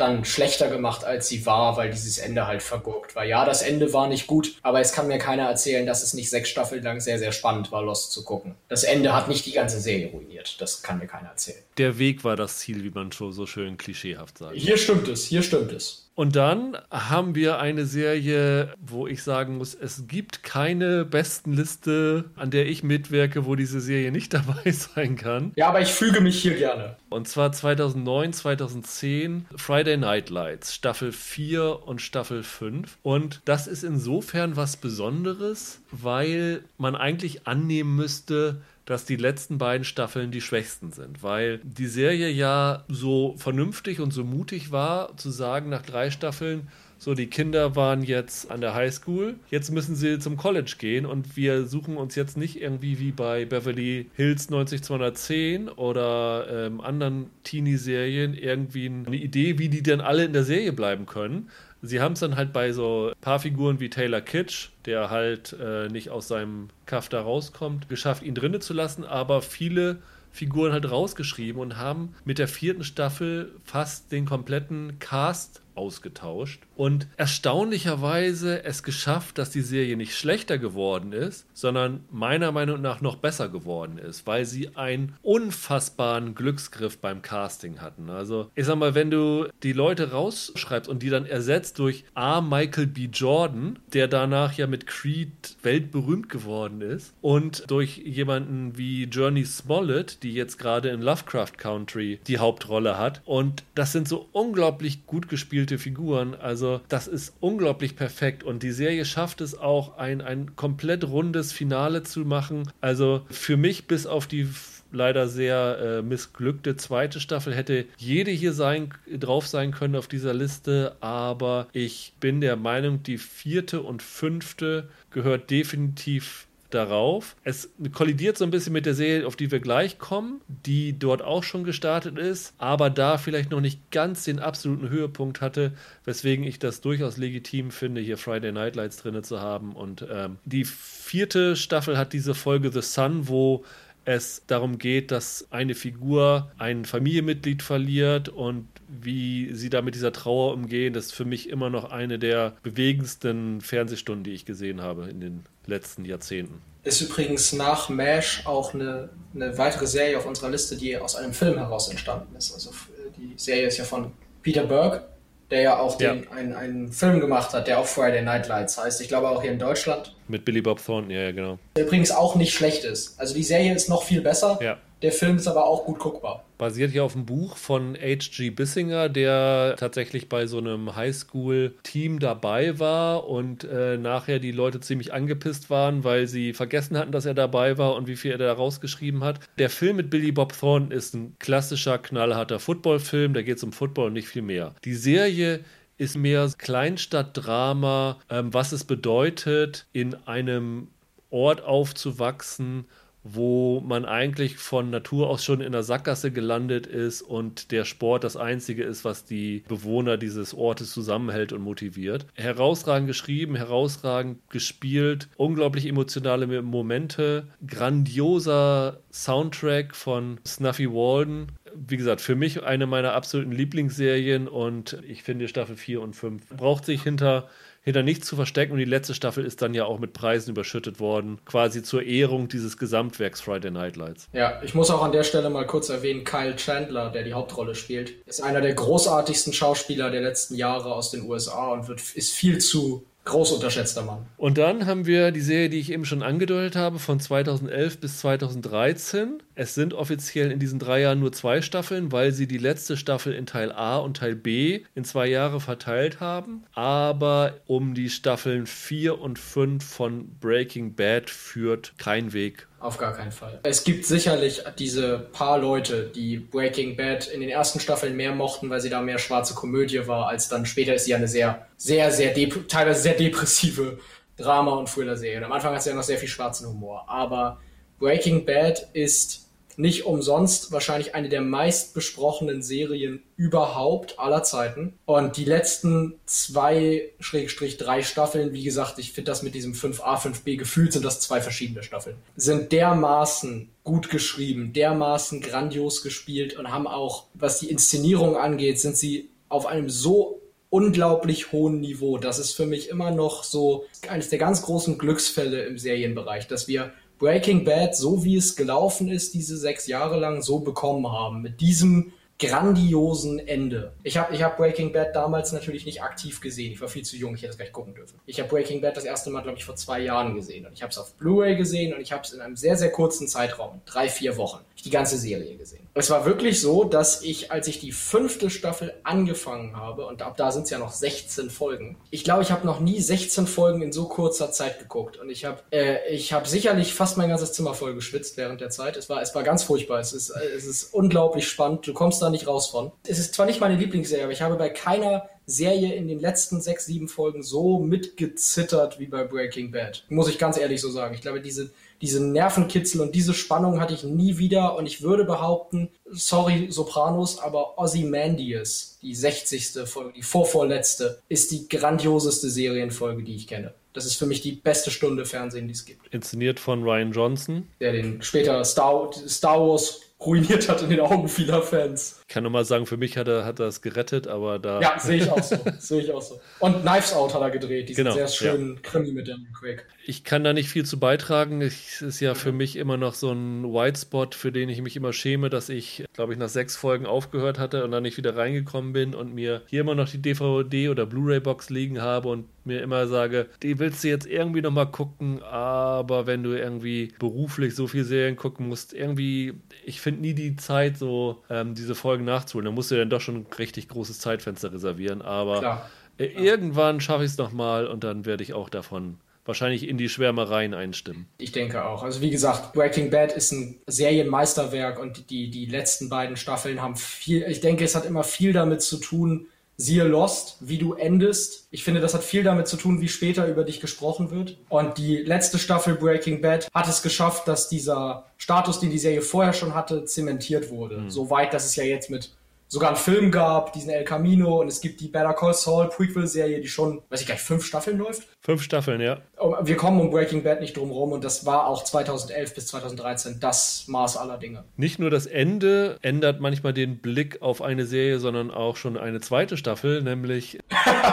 dann schlechter gemacht, als sie war, weil dieses Ende halt vergurkt war. Ja, das Ende war nicht gut, aber es kann mir keiner erzählen, dass es nicht sechs Staffeln lang sehr, sehr spannend war, Lost zu gucken. Das Ende hat nicht die ganze Serie ruiniert. Das kann mir keiner erzählen. Der Weg war das Ziel, wie man schon so schön klischeehaft sagt. Hier stimmt es, hier stimmt es. Und dann haben wir eine Serie, wo ich sagen muss, es gibt keine besten Liste, an der ich mitwirke, wo diese Serie nicht (laughs) dabei sein kann. Ja, aber ich füge mich hier gerne. Und zwar 2009, 2010 Friday Night Lights, Staffel 4 und Staffel 5. Und das ist insofern was Besonderes, weil man eigentlich annehmen müsste, dass die letzten beiden Staffeln die schwächsten sind, weil die Serie ja so vernünftig und so mutig war, zu sagen, nach drei Staffeln, so, die Kinder waren jetzt an der Highschool, jetzt müssen sie zum College gehen und wir suchen uns jetzt nicht irgendwie wie bei Beverly Hills 90210 oder ähm, anderen Teenie-Serien irgendwie eine Idee, wie die denn alle in der Serie bleiben können, Sie haben es dann halt bei so paar Figuren wie Taylor Kitsch, der halt äh, nicht aus seinem Kaff da rauskommt, geschafft, ihn drinnen zu lassen, aber viele Figuren halt rausgeschrieben und haben mit der vierten Staffel fast den kompletten Cast ausgetauscht und erstaunlicherweise es geschafft, dass die Serie nicht schlechter geworden ist, sondern meiner Meinung nach noch besser geworden ist, weil sie einen unfassbaren Glücksgriff beim Casting hatten. Also ich sag mal, wenn du die Leute rausschreibst und die dann ersetzt durch A. Michael B. Jordan, der danach ja mit Creed weltberühmt geworden ist, und durch jemanden wie Journey Smollett, die jetzt gerade in Lovecraft Country die Hauptrolle hat. Und das sind so unglaublich gut gespielte Figuren. Also das ist unglaublich perfekt und die Serie schafft es auch, ein, ein komplett rundes Finale zu machen. Also für mich bis auf die leider sehr äh, missglückte zweite Staffel hätte jede hier sein, drauf sein können auf dieser Liste, aber ich bin der Meinung, die vierte und fünfte gehört definitiv darauf. Es kollidiert so ein bisschen mit der Serie, auf die wir gleich kommen, die dort auch schon gestartet ist, aber da vielleicht noch nicht ganz den absoluten Höhepunkt hatte, weswegen ich das durchaus legitim finde, hier Friday Night Lights drin zu haben. Und ähm, die vierte Staffel hat diese Folge The Sun, wo es darum geht, dass eine Figur ein Familienmitglied verliert und wie sie da mit dieser Trauer umgehen, das ist für mich immer noch eine der bewegendsten Fernsehstunden, die ich gesehen habe in den letzten Jahrzehnten. Ist übrigens nach MASH auch eine, eine weitere Serie auf unserer Liste, die aus einem Film heraus entstanden ist. Also die Serie ist ja von Peter Berg, der ja auch den, ja. Einen, einen Film gemacht hat, der auch Friday Night Lights heißt. Ich glaube auch hier in Deutschland. Mit Billy Bob Thornton, ja, ja, genau. Der übrigens auch nicht schlecht ist. Also die Serie ist noch viel besser. Ja. Der Film ist aber auch gut guckbar. Basiert ja auf einem Buch von H.G. Bissinger, der tatsächlich bei so einem Highschool-Team dabei war und äh, nachher die Leute ziemlich angepisst waren, weil sie vergessen hatten, dass er dabei war und wie viel er da rausgeschrieben hat. Der Film mit Billy Bob Thornton ist ein klassischer, knallharter Footballfilm, da geht es um Football und nicht viel mehr. Die Serie ist mehr Kleinstadtdrama, ähm, was es bedeutet, in einem Ort aufzuwachsen, wo man eigentlich von Natur aus schon in der Sackgasse gelandet ist und der Sport das Einzige ist, was die Bewohner dieses Ortes zusammenhält und motiviert. Herausragend geschrieben, herausragend gespielt, unglaublich emotionale Momente, grandioser Soundtrack von Snuffy Walden. Wie gesagt, für mich eine meiner absoluten Lieblingsserien und ich finde Staffel 4 und 5 braucht sich hinter hinter nichts zu verstecken. Und die letzte Staffel ist dann ja auch mit Preisen überschüttet worden, quasi zur Ehrung dieses Gesamtwerks Friday Night Lights. Ja, ich muss auch an der Stelle mal kurz erwähnen, Kyle Chandler, der die Hauptrolle spielt, ist einer der großartigsten Schauspieler der letzten Jahre aus den USA und wird, ist viel zu Groß unterschätzter Mann. Und dann haben wir die Serie, die ich eben schon angedeutet habe, von 2011 bis 2013. Es sind offiziell in diesen drei Jahren nur zwei Staffeln, weil sie die letzte Staffel in Teil A und Teil B in zwei Jahre verteilt haben. Aber um die Staffeln 4 und 5 von Breaking Bad führt kein Weg auf gar keinen Fall. Es gibt sicherlich diese paar Leute, die Breaking Bad in den ersten Staffeln mehr mochten, weil sie da mehr schwarze Komödie war, als dann später ist sie ja eine sehr, sehr, sehr, teilweise sehr depressive Drama- und Thriller-Serie. Am Anfang hat sie ja noch sehr viel schwarzen Humor. Aber Breaking Bad ist nicht umsonst wahrscheinlich eine der meist besprochenen Serien überhaupt aller Zeiten. Und die letzten zwei, Schrägstrich, drei Staffeln, wie gesagt, ich finde das mit diesem 5a, 5b gefühlt sind das zwei verschiedene Staffeln, sind dermaßen gut geschrieben, dermaßen grandios gespielt und haben auch, was die Inszenierung angeht, sind sie auf einem so unglaublich hohen Niveau. Das ist für mich immer noch so eines der ganz großen Glücksfälle im Serienbereich, dass wir Breaking Bad, so wie es gelaufen ist, diese sechs Jahre lang, so bekommen haben. Mit diesem grandiosen Ende. Ich habe ich hab Breaking Bad damals natürlich nicht aktiv gesehen. Ich war viel zu jung, ich hätte es gleich gucken dürfen. Ich habe Breaking Bad das erste Mal, glaube ich, vor zwei Jahren gesehen. Und ich habe es auf Blu-ray gesehen und ich habe es in einem sehr, sehr kurzen Zeitraum, drei, vier Wochen, die ganze Serie gesehen. Es war wirklich so, dass ich, als ich die fünfte Staffel angefangen habe, und ab da sind es ja noch 16 Folgen, ich glaube, ich habe noch nie 16 Folgen in so kurzer Zeit geguckt. Und ich habe äh, ich hab sicherlich fast mein ganzes Zimmer voll geschwitzt während der Zeit. Es war, es war ganz furchtbar. Es ist, es ist unglaublich spannend. Du kommst da nicht raus von. Es ist zwar nicht meine Lieblingsserie, aber ich habe bei keiner Serie in den letzten sechs, sieben Folgen so mitgezittert wie bei Breaking Bad. Muss ich ganz ehrlich so sagen. Ich glaube, diese, diese Nervenkitzel und diese Spannung hatte ich nie wieder. Und ich würde behaupten, sorry Sopranos, aber Ozymandias, die 60. Folge, die vorvorletzte, ist die grandioseste Serienfolge, die ich kenne. Das ist für mich die beste Stunde Fernsehen, die es gibt. Inszeniert von Ryan Johnson. Der den später Star, Star Wars ruiniert hat in den Augen vieler Fans. Ich kann nur mal sagen, für mich hat er, hat er es gerettet, aber da. Ja, sehe ich auch so. (laughs) sehe ich auch so. Und Knives Out hat er gedreht, diesen genau, sehr schönen ja. Krimi mit Daniel Craig. Ich kann da nicht viel zu beitragen. Es ist ja für mich immer noch so ein White Spot, für den ich mich immer schäme, dass ich, glaube ich, nach sechs Folgen aufgehört hatte und dann nicht wieder reingekommen bin und mir hier immer noch die DVD oder Blu-ray-Box liegen habe und mir immer sage, die willst du jetzt irgendwie nochmal gucken, aber wenn du irgendwie beruflich so viel Serien gucken musst, irgendwie, ich finde nie die Zeit, so ähm, diese Folgen nachzuholen. Da musst du dann doch schon ein richtig großes Zeitfenster reservieren, aber Klar. Äh, irgendwann schaffe ich es nochmal und dann werde ich auch davon wahrscheinlich in die Schwärmereien einstimmen. Ich denke auch. Also wie gesagt, Breaking Bad ist ein Serienmeisterwerk und die, die letzten beiden Staffeln haben viel, ich denke, es hat immer viel damit zu tun, siehe Lost, wie du endest. Ich finde, das hat viel damit zu tun, wie später über dich gesprochen wird. Und die letzte Staffel Breaking Bad hat es geschafft, dass dieser Status, den die Serie vorher schon hatte, zementiert wurde. Mhm. So weit, dass es ja jetzt mit sogar einen Film gab, diesen El Camino, und es gibt die Better Call Saul Prequel-Serie, die schon, weiß ich gar nicht, fünf Staffeln läuft. Fünf Staffeln, ja. Wir kommen um Breaking Bad nicht drum rum und das war auch 2011 bis 2013 das Maß aller Dinge. Nicht nur das Ende ändert manchmal den Blick auf eine Serie, sondern auch schon eine zweite Staffel, nämlich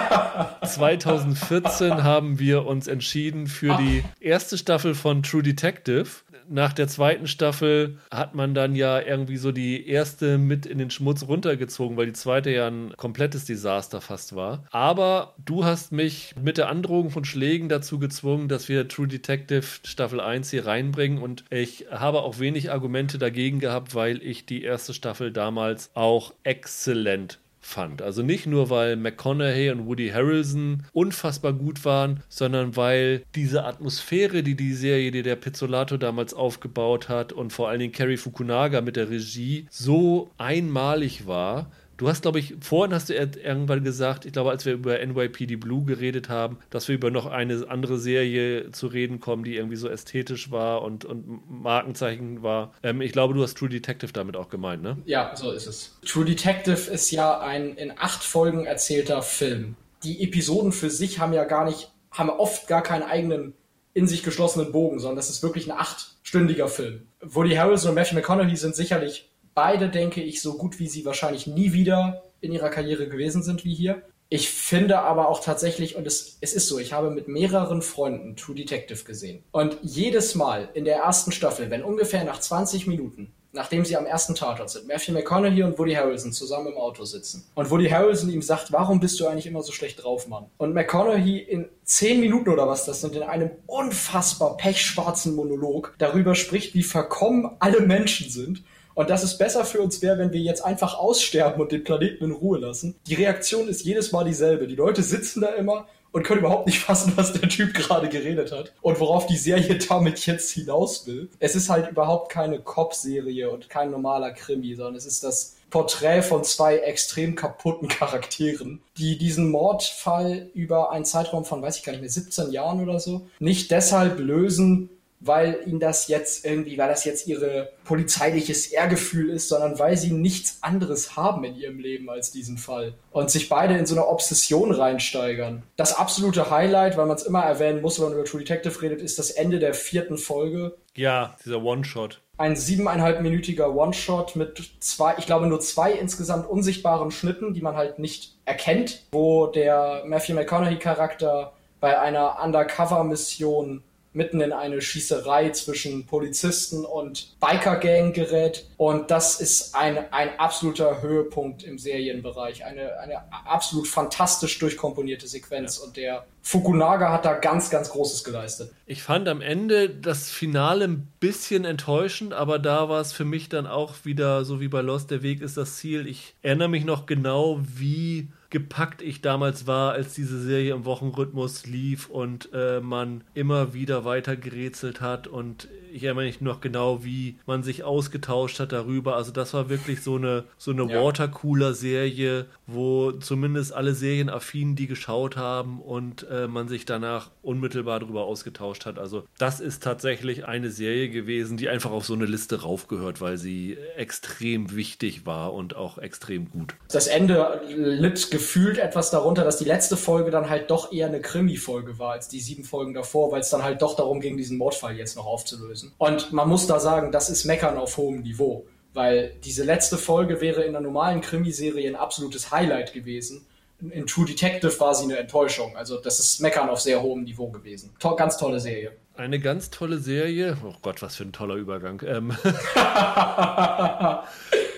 (laughs) 2014 haben wir uns entschieden für die erste Staffel von True Detective nach der zweiten Staffel hat man dann ja irgendwie so die erste mit in den Schmutz runtergezogen, weil die zweite ja ein komplettes Desaster fast war. Aber du hast mich mit der Androhung von Schlägen dazu gezwungen, dass wir True Detective Staffel 1 hier reinbringen und ich habe auch wenig Argumente dagegen gehabt, weil ich die erste Staffel damals auch exzellent fand. Also nicht nur, weil McConaughey und Woody Harrelson unfassbar gut waren, sondern weil diese Atmosphäre, die die Serie, die der Pizzolato damals aufgebaut hat und vor allen Dingen Kerry Fukunaga mit der Regie so einmalig war, Du hast, glaube ich, vorhin hast du irgendwann gesagt, ich glaube, als wir über NYPD Blue geredet haben, dass wir über noch eine andere Serie zu reden kommen, die irgendwie so ästhetisch war und, und Markenzeichen war. Ähm, ich glaube, du hast True Detective damit auch gemeint, ne? Ja, so ist es. True Detective ist ja ein in acht Folgen erzählter Film. Die Episoden für sich haben ja gar nicht, haben oft gar keinen eigenen in sich geschlossenen Bogen, sondern das ist wirklich ein achtstündiger Film. Woody Harrelson und Matthew McConaughey sind sicherlich beide, denke ich, so gut wie sie wahrscheinlich nie wieder in ihrer Karriere gewesen sind wie hier. Ich finde aber auch tatsächlich, und es, es ist so, ich habe mit mehreren Freunden True Detective gesehen. Und jedes Mal in der ersten Staffel, wenn ungefähr nach 20 Minuten, nachdem sie am ersten Tatort sind, Matthew McConaughey und Woody Harrelson zusammen im Auto sitzen. Und Woody Harrelson ihm sagt, warum bist du eigentlich immer so schlecht drauf, Mann? Und McConaughey in 10 Minuten oder was das sind, in einem unfassbar pechschwarzen Monolog darüber spricht, wie verkommen alle Menschen sind und dass es besser für uns wäre, wenn wir jetzt einfach aussterben und den Planeten in Ruhe lassen. Die Reaktion ist jedes Mal dieselbe. Die Leute sitzen da immer und können überhaupt nicht (laughs) fassen, was der Typ gerade geredet hat und worauf die Serie damit jetzt hinaus will. Es ist halt überhaupt keine Cop-Serie und kein normaler Krimi, sondern es ist das Porträt von zwei extrem kaputten Charakteren, die diesen Mordfall über einen Zeitraum von, weiß ich gar nicht mehr, 17 Jahren oder so, nicht deshalb lösen, weil ihnen das jetzt irgendwie, weil das jetzt ihre polizeiliches Ehrgefühl ist, sondern weil sie nichts anderes haben in ihrem Leben als diesen Fall und sich beide in so eine Obsession reinsteigern. Das absolute Highlight, weil man es immer erwähnen muss, wenn man über True Detective redet, ist das Ende der vierten Folge. Ja, dieser One-Shot. Ein siebeneinhalbminütiger One-Shot mit zwei, ich glaube nur zwei insgesamt unsichtbaren Schnitten, die man halt nicht erkennt, wo der Matthew McConaughey-Charakter bei einer Undercover-Mission mitten in eine Schießerei zwischen Polizisten und Biker-Gang gerät. Und das ist ein, ein absoluter Höhepunkt im Serienbereich. Eine, eine absolut fantastisch durchkomponierte Sequenz. Ja. Und der Fukunaga hat da ganz, ganz Großes geleistet. Ich fand am Ende das Finale ein bisschen enttäuschend, aber da war es für mich dann auch wieder so wie bei Lost, der Weg ist das Ziel. Ich erinnere mich noch genau, wie gepackt ich damals war, als diese Serie im Wochenrhythmus lief und äh, man immer wieder weiter gerätselt hat und ich erinnere mich noch genau, wie man sich ausgetauscht hat darüber. Also das war wirklich so eine so eine ja. Watercooler-Serie, wo zumindest alle Serienaffinen die geschaut haben und äh, man sich danach unmittelbar darüber ausgetauscht hat. Also das ist tatsächlich eine Serie gewesen, die einfach auf so eine Liste raufgehört, weil sie extrem wichtig war und auch extrem gut. Das Ende litt gefühlt etwas darunter, dass die letzte Folge dann halt doch eher eine Krimi-Folge war als die sieben Folgen davor, weil es dann halt doch darum ging, diesen Mordfall jetzt noch aufzulösen. Und man muss da sagen, das ist Meckern auf hohem Niveau, weil diese letzte Folge wäre in der normalen Krimiserie ein absolutes Highlight gewesen. In True Detective war sie eine Enttäuschung. Also das ist Meckern auf sehr hohem Niveau gewesen. To ganz tolle Serie. Eine ganz tolle Serie. Oh Gott, was für ein toller Übergang. Ähm (laughs)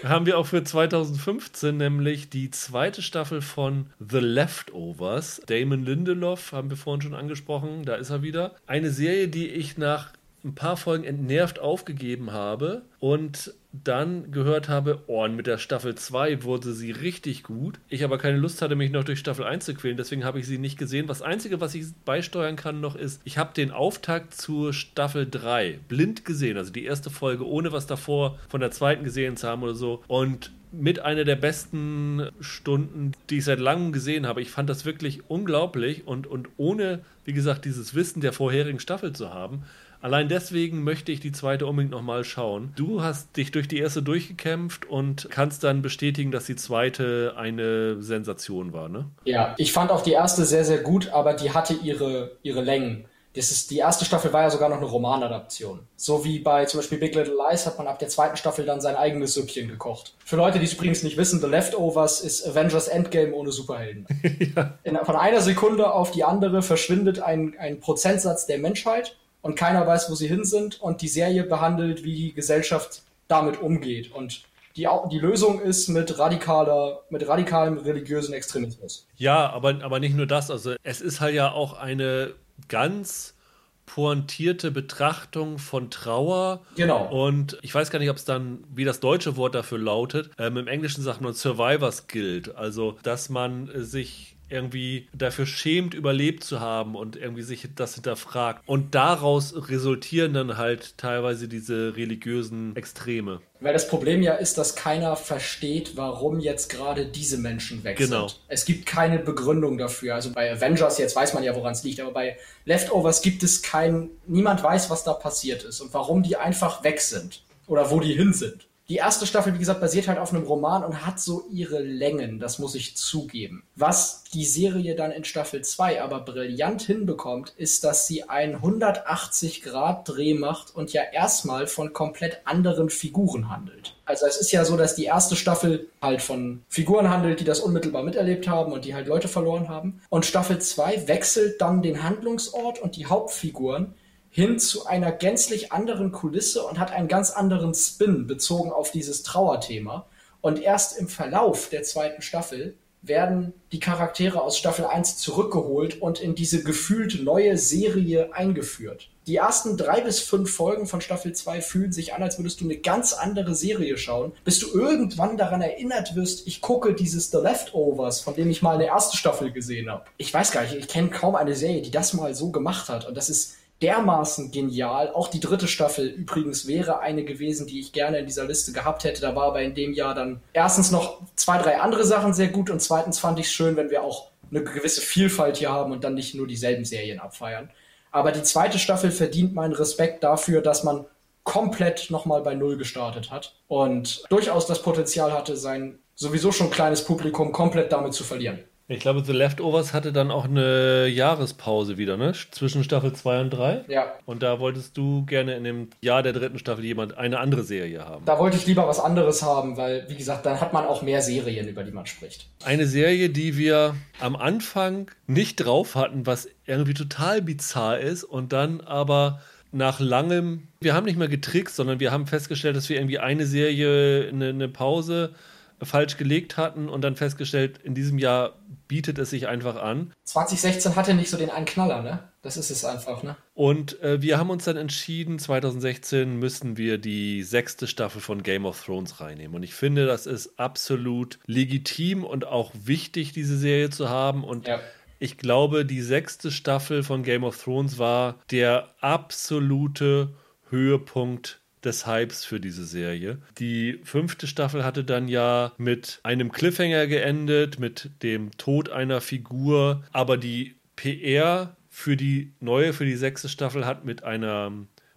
haben wir auch für 2015 nämlich die zweite Staffel von The Leftovers. Damon Lindelof haben wir vorhin schon angesprochen, da ist er wieder. Eine Serie, die ich nach ein paar Folgen entnervt aufgegeben habe und dann gehört habe, oh, mit der Staffel 2 wurde sie richtig gut. Ich aber keine Lust hatte, mich noch durch Staffel 1 zu quälen, deswegen habe ich sie nicht gesehen. Das Einzige, was ich beisteuern kann noch ist, ich habe den Auftakt zur Staffel 3 blind gesehen, also die erste Folge, ohne was davor von der zweiten gesehen zu haben oder so. Und mit einer der besten Stunden, die ich seit langem gesehen habe. Ich fand das wirklich unglaublich und, und ohne, wie gesagt, dieses Wissen der vorherigen Staffel zu haben, Allein deswegen möchte ich die zweite unbedingt nochmal schauen. Du hast dich durch die erste durchgekämpft und kannst dann bestätigen, dass die zweite eine Sensation war, ne? Ja, ich fand auch die erste sehr, sehr gut, aber die hatte ihre, ihre Längen. Das ist, die erste Staffel war ja sogar noch eine Romanadaption. So wie bei zum Beispiel Big Little Lies hat man ab der zweiten Staffel dann sein eigenes Süppchen gekocht. Für Leute, die es übrigens nicht wissen, The Leftovers ist Avengers Endgame ohne Superhelden. (laughs) ja. In, von einer Sekunde auf die andere verschwindet ein, ein Prozentsatz der Menschheit und keiner weiß, wo sie hin sind und die Serie behandelt, wie die Gesellschaft damit umgeht und die, die Lösung ist mit radikaler, mit radikalem religiösen Extremismus. Ja, aber, aber nicht nur das. Also es ist halt ja auch eine ganz pointierte Betrachtung von Trauer. Genau. Und ich weiß gar nicht, ob es dann, wie das deutsche Wort dafür lautet. Ähm, Im Englischen sagt man Survivors Guild. Also, dass man sich irgendwie dafür schämt, überlebt zu haben und irgendwie sich das hinterfragt. Und daraus resultieren dann halt teilweise diese religiösen Extreme. Weil das Problem ja ist, dass keiner versteht, warum jetzt gerade diese Menschen weg genau. sind. Es gibt keine Begründung dafür. Also bei Avengers, jetzt weiß man ja, woran es liegt, aber bei Leftovers gibt es keinen, niemand weiß, was da passiert ist und warum die einfach weg sind oder wo die hin sind. Die erste Staffel, wie gesagt, basiert halt auf einem Roman und hat so ihre Längen, das muss ich zugeben. Was die Serie dann in Staffel 2 aber brillant hinbekommt, ist, dass sie einen 180-Grad-Dreh macht und ja erstmal von komplett anderen Figuren handelt. Also es ist ja so, dass die erste Staffel halt von Figuren handelt, die das unmittelbar miterlebt haben und die halt Leute verloren haben. Und Staffel 2 wechselt dann den Handlungsort und die Hauptfiguren hin zu einer gänzlich anderen Kulisse und hat einen ganz anderen Spin bezogen auf dieses Trauerthema. Und erst im Verlauf der zweiten Staffel werden die Charaktere aus Staffel 1 zurückgeholt und in diese gefühlt neue Serie eingeführt. Die ersten drei bis fünf Folgen von Staffel 2 fühlen sich an, als würdest du eine ganz andere Serie schauen, bis du irgendwann daran erinnert wirst, ich gucke dieses The Leftovers, von dem ich mal eine erste Staffel gesehen habe. Ich weiß gar nicht, ich kenne kaum eine Serie, die das mal so gemacht hat. Und das ist dermaßen genial. Auch die dritte Staffel übrigens wäre eine gewesen, die ich gerne in dieser Liste gehabt hätte. Da war aber in dem Jahr dann erstens noch zwei, drei andere Sachen sehr gut und zweitens fand ich es schön, wenn wir auch eine gewisse Vielfalt hier haben und dann nicht nur dieselben Serien abfeiern. Aber die zweite Staffel verdient meinen Respekt dafür, dass man komplett nochmal bei Null gestartet hat und durchaus das Potenzial hatte, sein sowieso schon kleines Publikum komplett damit zu verlieren. Ich glaube, The Leftovers hatte dann auch eine Jahrespause wieder, ne? Zwischen Staffel 2 und 3. Ja. Und da wolltest du gerne in dem Jahr der dritten Staffel jemand eine andere Serie haben. Da wollte ich lieber was anderes haben, weil, wie gesagt, dann hat man auch mehr Serien, über die man spricht. Eine Serie, die wir am Anfang nicht drauf hatten, was irgendwie total bizarr ist und dann aber nach langem, wir haben nicht mehr getrickst, sondern wir haben festgestellt, dass wir irgendwie eine Serie, eine, eine Pause falsch gelegt hatten und dann festgestellt, in diesem Jahr bietet es sich einfach an. 2016 hatte nicht so den einen Knaller, ne? Das ist es einfach, ne? Und äh, wir haben uns dann entschieden, 2016 müssen wir die sechste Staffel von Game of Thrones reinnehmen. Und ich finde, das ist absolut legitim und auch wichtig, diese Serie zu haben. Und ja. ich glaube, die sechste Staffel von Game of Thrones war der absolute Höhepunkt des Hypes für diese Serie. Die fünfte Staffel hatte dann ja mit einem Cliffhanger geendet, mit dem Tod einer Figur, aber die PR für die neue, für die sechste Staffel hat mit einer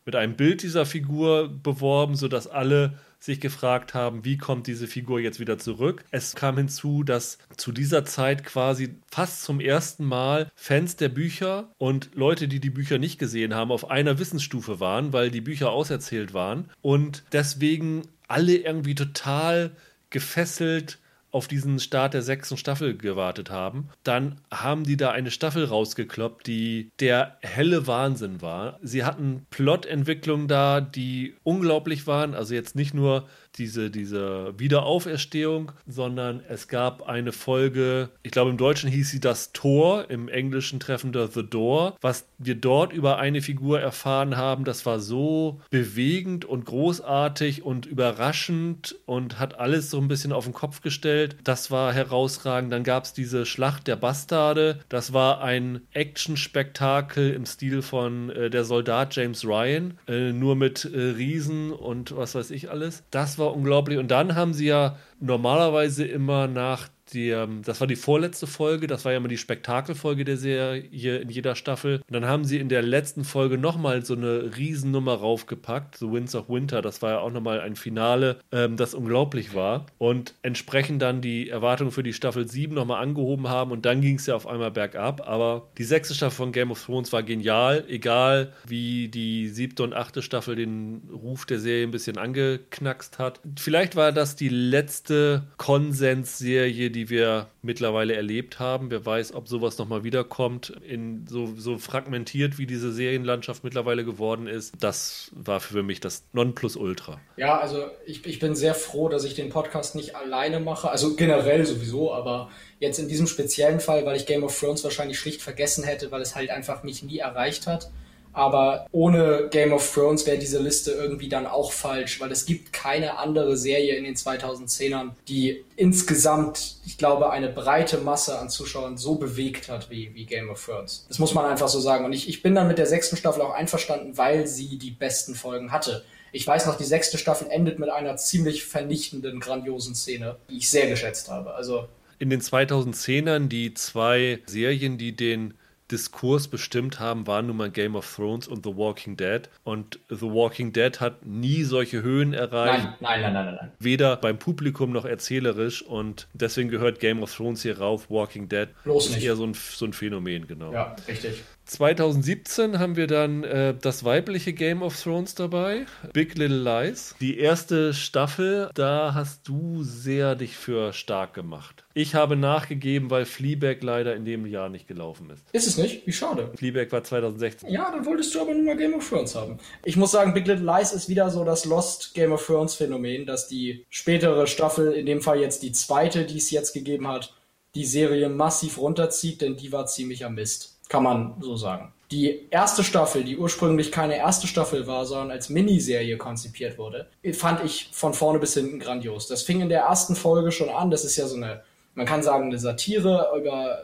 mit einem Bild dieser Figur beworben, sodass alle sich gefragt haben, wie kommt diese Figur jetzt wieder zurück. Es kam hinzu, dass zu dieser Zeit quasi fast zum ersten Mal Fans der Bücher und Leute, die die Bücher nicht gesehen haben, auf einer Wissensstufe waren, weil die Bücher auserzählt waren und deswegen alle irgendwie total gefesselt auf diesen Start der sechsten Staffel gewartet haben. Dann haben die da eine Staffel rausgekloppt, die der helle Wahnsinn war. Sie hatten Plotentwicklungen da, die unglaublich waren. Also jetzt nicht nur diese, diese Wiederauferstehung, sondern es gab eine Folge, ich glaube im Deutschen hieß sie das Tor, im Englischen treffender The Door. Was wir dort über eine Figur erfahren haben, das war so bewegend und großartig und überraschend und hat alles so ein bisschen auf den Kopf gestellt. Das war herausragend. Dann gab es diese Schlacht der Bastarde. Das war ein Action-Spektakel im Stil von äh, der Soldat James Ryan, äh, nur mit äh, Riesen und was weiß ich alles. Das war war unglaublich. Und dann haben sie ja normalerweise immer nach die, ähm, das war die vorletzte Folge, das war ja immer die Spektakelfolge der Serie in jeder Staffel. Und dann haben sie in der letzten Folge nochmal so eine Riesennummer raufgepackt, The Winds of Winter. Das war ja auch nochmal ein Finale, ähm, das unglaublich war. Und entsprechend dann die Erwartungen für die Staffel 7 nochmal angehoben haben. Und dann ging es ja auf einmal bergab. Aber die sechste Staffel von Game of Thrones war genial, egal wie die siebte und achte Staffel den Ruf der Serie ein bisschen angeknackst hat. Vielleicht war das die letzte Konsensserie, die die wir mittlerweile erlebt haben. Wer weiß, ob sowas nochmal wiederkommt, in so, so fragmentiert wie diese Serienlandschaft mittlerweile geworden ist. Das war für mich das Nonplusultra. Ja, also ich, ich bin sehr froh, dass ich den Podcast nicht alleine mache. Also generell sowieso, aber jetzt in diesem speziellen Fall, weil ich Game of Thrones wahrscheinlich schlicht vergessen hätte, weil es halt einfach mich nie erreicht hat. Aber ohne Game of Thrones wäre diese Liste irgendwie dann auch falsch, weil es gibt keine andere Serie in den 2010ern, die insgesamt, ich glaube, eine breite Masse an Zuschauern so bewegt hat wie, wie Game of Thrones. Das muss man einfach so sagen. Und ich, ich bin dann mit der sechsten Staffel auch einverstanden, weil sie die besten Folgen hatte. Ich weiß noch, die sechste Staffel endet mit einer ziemlich vernichtenden, grandiosen Szene, die ich sehr geschätzt habe. Also in den 2010ern die zwei Serien, die den Diskurs bestimmt haben, waren nun mal Game of Thrones und The Walking Dead. Und The Walking Dead hat nie solche Höhen erreicht. Nein, nein, nein, nein, nein. Weder beim Publikum noch erzählerisch. Und deswegen gehört Game of Thrones hier rauf. Walking Dead Bloß ist nicht. eher so ein, so ein Phänomen, genau. Ja, richtig. 2017 haben wir dann äh, das weibliche Game of Thrones dabei, Big Little Lies. Die erste Staffel, da hast du sehr dich für stark gemacht. Ich habe nachgegeben, weil Fleabag leider in dem Jahr nicht gelaufen ist. Ist es nicht? Wie schade. Fleabag war 2016. Ja, dann wolltest du aber nur mal Game of Thrones haben. Ich muss sagen, Big Little Lies ist wieder so das Lost Game of Thrones Phänomen, dass die spätere Staffel, in dem Fall jetzt die zweite, die es jetzt gegeben hat, die Serie massiv runterzieht, denn die war ziemlich am Mist kann man so sagen. Die erste Staffel, die ursprünglich keine erste Staffel war, sondern als Miniserie konzipiert wurde, fand ich von vorne bis hinten grandios. Das fing in der ersten Folge schon an. Das ist ja so eine, man kann sagen, eine Satire über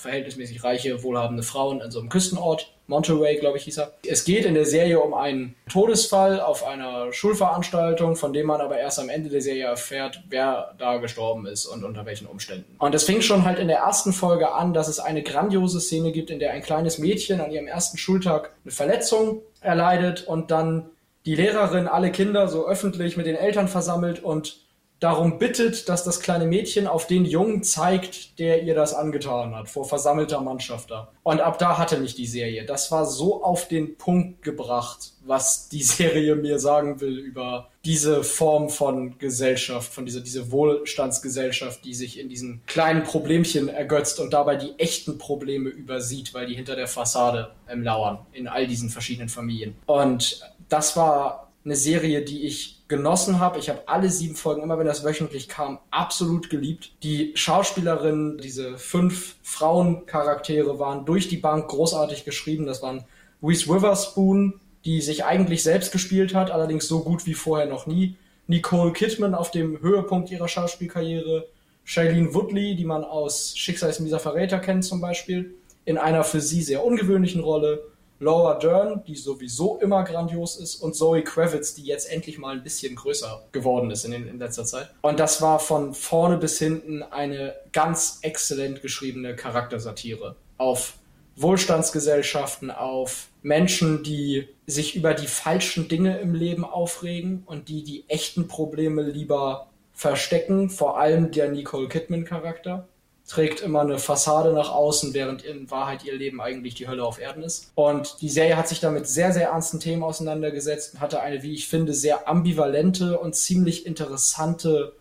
verhältnismäßig reiche, wohlhabende Frauen in so einem Küstenort. Monterey, glaube ich, hieß er. Es geht in der Serie um einen Todesfall auf einer Schulveranstaltung, von dem man aber erst am Ende der Serie erfährt, wer da gestorben ist und unter welchen Umständen. Und es fing schon halt in der ersten Folge an, dass es eine grandiose Szene gibt, in der ein kleines Mädchen an ihrem ersten Schultag eine Verletzung erleidet und dann die Lehrerin alle Kinder so öffentlich mit den Eltern versammelt und darum bittet, dass das kleine Mädchen auf den Jungen zeigt, der ihr das angetan hat, vor versammelter Mannschaft da. Und ab da hatte mich die Serie. Das war so auf den Punkt gebracht, was die (laughs) Serie mir sagen will über diese Form von Gesellschaft, von dieser diese Wohlstandsgesellschaft, die sich in diesen kleinen Problemchen ergötzt und dabei die echten Probleme übersieht, weil die hinter der Fassade ähm, lauern in all diesen verschiedenen Familien. Und das war eine Serie, die ich genossen habe. Ich habe alle sieben Folgen, immer wenn das wöchentlich kam, absolut geliebt. Die Schauspielerinnen, diese fünf Frauencharaktere waren durch die Bank großartig geschrieben. Das waren Reese Witherspoon, die sich eigentlich selbst gespielt hat, allerdings so gut wie vorher noch nie. Nicole Kidman auf dem Höhepunkt ihrer Schauspielkarriere. Shailene Woodley, die man aus Schicksalsmieser Verräter kennt zum Beispiel, in einer für sie sehr ungewöhnlichen Rolle. Laura Dern, die sowieso immer grandios ist, und Zoe Kravitz, die jetzt endlich mal ein bisschen größer geworden ist in, in letzter Zeit. Und das war von vorne bis hinten eine ganz exzellent geschriebene Charaktersatire auf Wohlstandsgesellschaften, auf Menschen, die sich über die falschen Dinge im Leben aufregen und die die echten Probleme lieber verstecken, vor allem der Nicole Kidman Charakter trägt immer eine Fassade nach außen, während in Wahrheit ihr Leben eigentlich die Hölle auf Erden ist. Und die Serie hat sich damit sehr, sehr ernsten Themen auseinandergesetzt und hatte eine, wie ich finde, sehr ambivalente und ziemlich interessante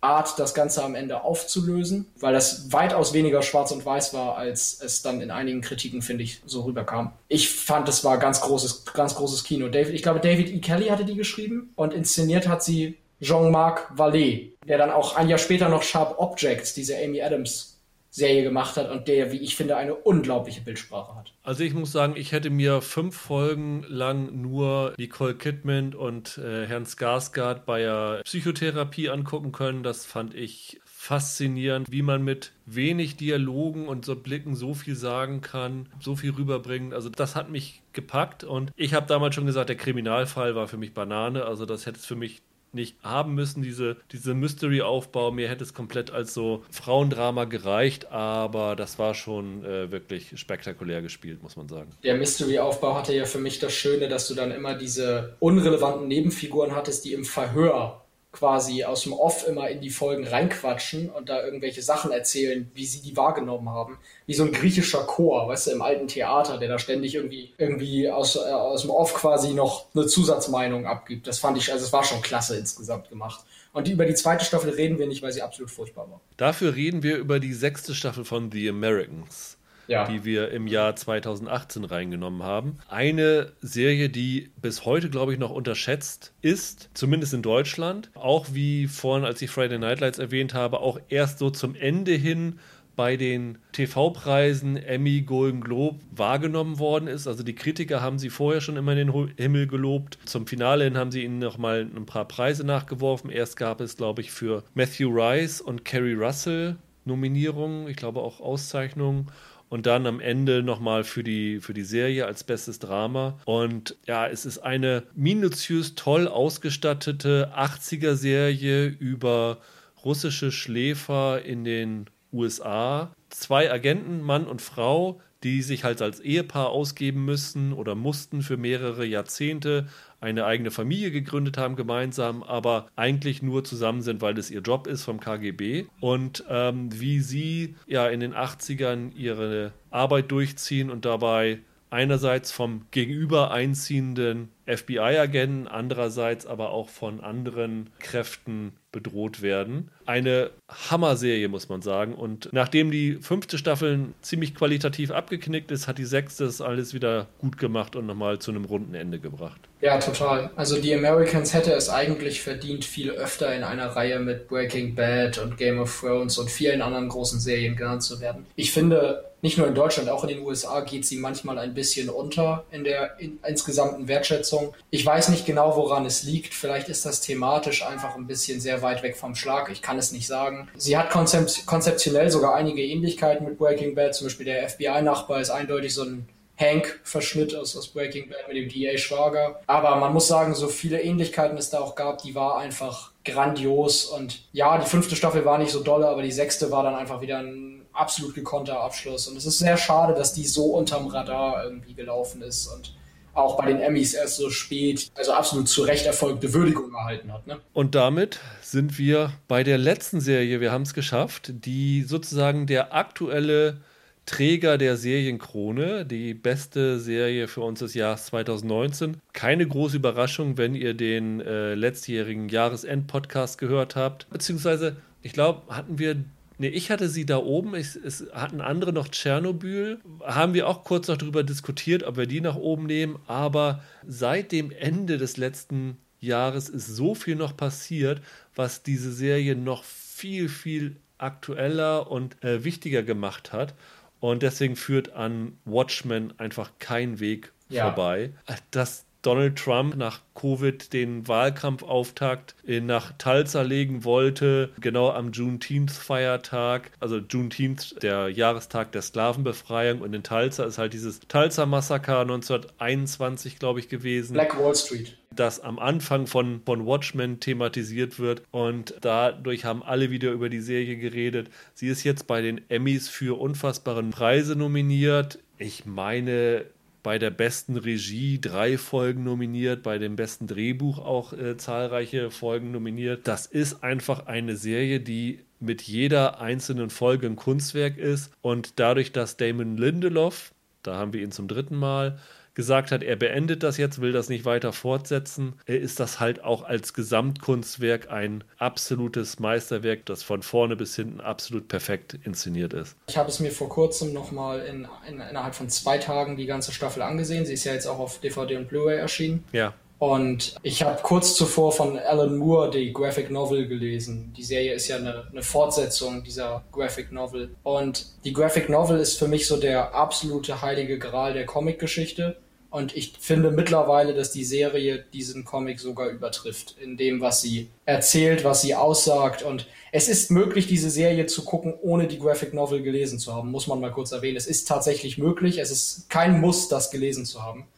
Art, das Ganze am Ende aufzulösen, weil das weitaus weniger schwarz und weiß war, als es dann in einigen Kritiken, finde ich, so rüberkam. Ich fand, es war ganz großes, ganz großes Kino. David, ich glaube, David E. Kelly hatte die geschrieben und inszeniert hat sie Jean-Marc Vallée, der dann auch ein Jahr später noch Sharp Objects, diese Amy Adams Serie gemacht hat und der, wie ich finde, eine unglaubliche Bildsprache hat. Also ich muss sagen, ich hätte mir fünf Folgen lang nur Nicole Kidman und äh, Herrn Skarsgård bei der Psychotherapie angucken können. Das fand ich faszinierend, wie man mit wenig Dialogen und so Blicken so viel sagen kann, so viel rüberbringen. Also das hat mich gepackt und ich habe damals schon gesagt, der Kriminalfall war für mich Banane. Also das hätte es für mich nicht haben müssen, diese, diese Mystery-Aufbau. Mir hätte es komplett als so Frauendrama gereicht, aber das war schon äh, wirklich spektakulär gespielt, muss man sagen. Der Mystery-Aufbau hatte ja für mich das Schöne, dass du dann immer diese unrelevanten Nebenfiguren hattest, die im Verhör quasi aus dem Off immer in die Folgen reinquatschen und da irgendwelche Sachen erzählen, wie sie die wahrgenommen haben. Wie so ein griechischer Chor, weißt du, im alten Theater, der da ständig irgendwie, irgendwie aus, äh, aus dem Off quasi noch eine Zusatzmeinung abgibt. Das fand ich, also es war schon klasse insgesamt gemacht. Und über die zweite Staffel reden wir nicht, weil sie absolut furchtbar war. Dafür reden wir über die sechste Staffel von The Americans ja. die wir im Jahr 2018 reingenommen haben. Eine Serie, die bis heute, glaube ich, noch unterschätzt ist, zumindest in Deutschland. Auch wie vorhin, als ich Friday Night Lights erwähnt habe, auch erst so zum Ende hin bei den TV-Preisen Emmy, Golden Globe wahrgenommen worden ist. Also die Kritiker haben sie vorher schon immer in den Himmel gelobt. Zum Finale hin haben sie ihnen nochmal ein paar Preise nachgeworfen. Erst gab es, glaube ich, für Matthew Rice und Kerry Russell Nominierungen, ich glaube auch Auszeichnungen und dann am Ende nochmal für die, für die Serie als bestes Drama. Und ja, es ist eine minutiös toll ausgestattete 80er-Serie über russische Schläfer in den USA. Zwei Agenten, Mann und Frau, die sich halt als Ehepaar ausgeben müssen oder mussten für mehrere Jahrzehnte, eine eigene Familie gegründet haben gemeinsam, aber eigentlich nur zusammen sind, weil es ihr Job ist vom KGB. Und ähm, wie sie ja in den 80ern ihre Arbeit durchziehen und dabei einerseits vom gegenüber einziehenden FBI-Agenten, andererseits aber auch von anderen Kräften bedroht werden. Eine Hammer-Serie, muss man sagen. Und nachdem die fünfte Staffel ziemlich qualitativ abgeknickt ist, hat die sechste es alles wieder gut gemacht und nochmal zu einem runden Ende gebracht. Ja, total. Also die Americans hätte es eigentlich verdient, viel öfter in einer Reihe mit Breaking Bad und Game of Thrones und vielen anderen großen Serien genannt zu werden. Ich finde, nicht nur in Deutschland, auch in den USA geht sie manchmal ein bisschen unter in der in, insgesamten Wertschätzung. Ich weiß nicht genau, woran es liegt. Vielleicht ist das thematisch einfach ein bisschen sehr weit weg vom Schlag. Ich kann es nicht sagen. Sie hat konzept konzeptionell sogar einige Ähnlichkeiten mit Breaking Bad. Zum Beispiel der FBI-Nachbar ist eindeutig so ein Hank-Verschnitt aus, aus Breaking Bad mit dem DA Schwager. Aber man muss sagen, so viele Ähnlichkeiten es da auch gab, die war einfach grandios. Und ja, die fünfte Staffel war nicht so dolle, aber die sechste war dann einfach wieder ein absolut gekonnter Abschluss. Und es ist sehr schade, dass die so unterm Radar irgendwie gelaufen ist und auch bei den Emmys erst so spät, also absolut zu Recht erfolgte Würdigung erhalten hat. Ne? Und damit sind wir bei der letzten Serie, wir haben es geschafft, die sozusagen der aktuelle Träger der Serienkrone, die beste Serie für uns des Jahres 2019. Keine große Überraschung, wenn ihr den äh, letztjährigen Jahresend-Podcast gehört habt. Beziehungsweise, ich glaube, hatten wir Nee, ich hatte sie da oben. Ich, es hatten andere noch Tschernobyl. Haben wir auch kurz noch darüber diskutiert, ob wir die nach oben nehmen. Aber seit dem Ende des letzten Jahres ist so viel noch passiert, was diese Serie noch viel, viel aktueller und äh, wichtiger gemacht hat. Und deswegen führt an Watchmen einfach kein Weg ja. vorbei. Das Donald Trump nach Covid den Wahlkampfauftakt nach Tulsa legen wollte, genau am Juneteenth-Feiertag. Also Juneteenth, der Jahrestag der Sklavenbefreiung. Und in Tulsa ist halt dieses Tulsa-Massaker 1921, glaube ich, gewesen. Black Wall Street das am Anfang von, von Watchmen thematisiert wird. Und dadurch haben alle wieder über die Serie geredet. Sie ist jetzt bei den Emmys für unfassbare Preise nominiert. Ich meine, bei der besten Regie drei Folgen nominiert, bei dem besten Drehbuch auch äh, zahlreiche Folgen nominiert. Das ist einfach eine Serie, die mit jeder einzelnen Folge ein Kunstwerk ist und dadurch, dass Damon Lindelof, da haben wir ihn zum dritten Mal, gesagt hat, er beendet das jetzt, will das nicht weiter fortsetzen, ist das halt auch als Gesamtkunstwerk ein absolutes Meisterwerk, das von vorne bis hinten absolut perfekt inszeniert ist. Ich habe es mir vor kurzem nochmal in, in, innerhalb von zwei Tagen die ganze Staffel angesehen. Sie ist ja jetzt auch auf DVD und Blu-ray erschienen. Ja. Und ich habe kurz zuvor von Alan Moore die Graphic Novel gelesen. Die Serie ist ja eine, eine, Fortsetzung dieser Graphic Novel. Und die Graphic Novel ist für mich so der absolute heilige Gral der Comicgeschichte. Und ich finde mittlerweile, dass die Serie diesen Comic sogar übertrifft, in dem, was sie erzählt, was sie aussagt. Und es ist möglich, diese Serie zu gucken, ohne die Graphic Novel gelesen zu haben, muss man mal kurz erwähnen. Es ist tatsächlich möglich. Es ist kein Muss, das gelesen zu haben.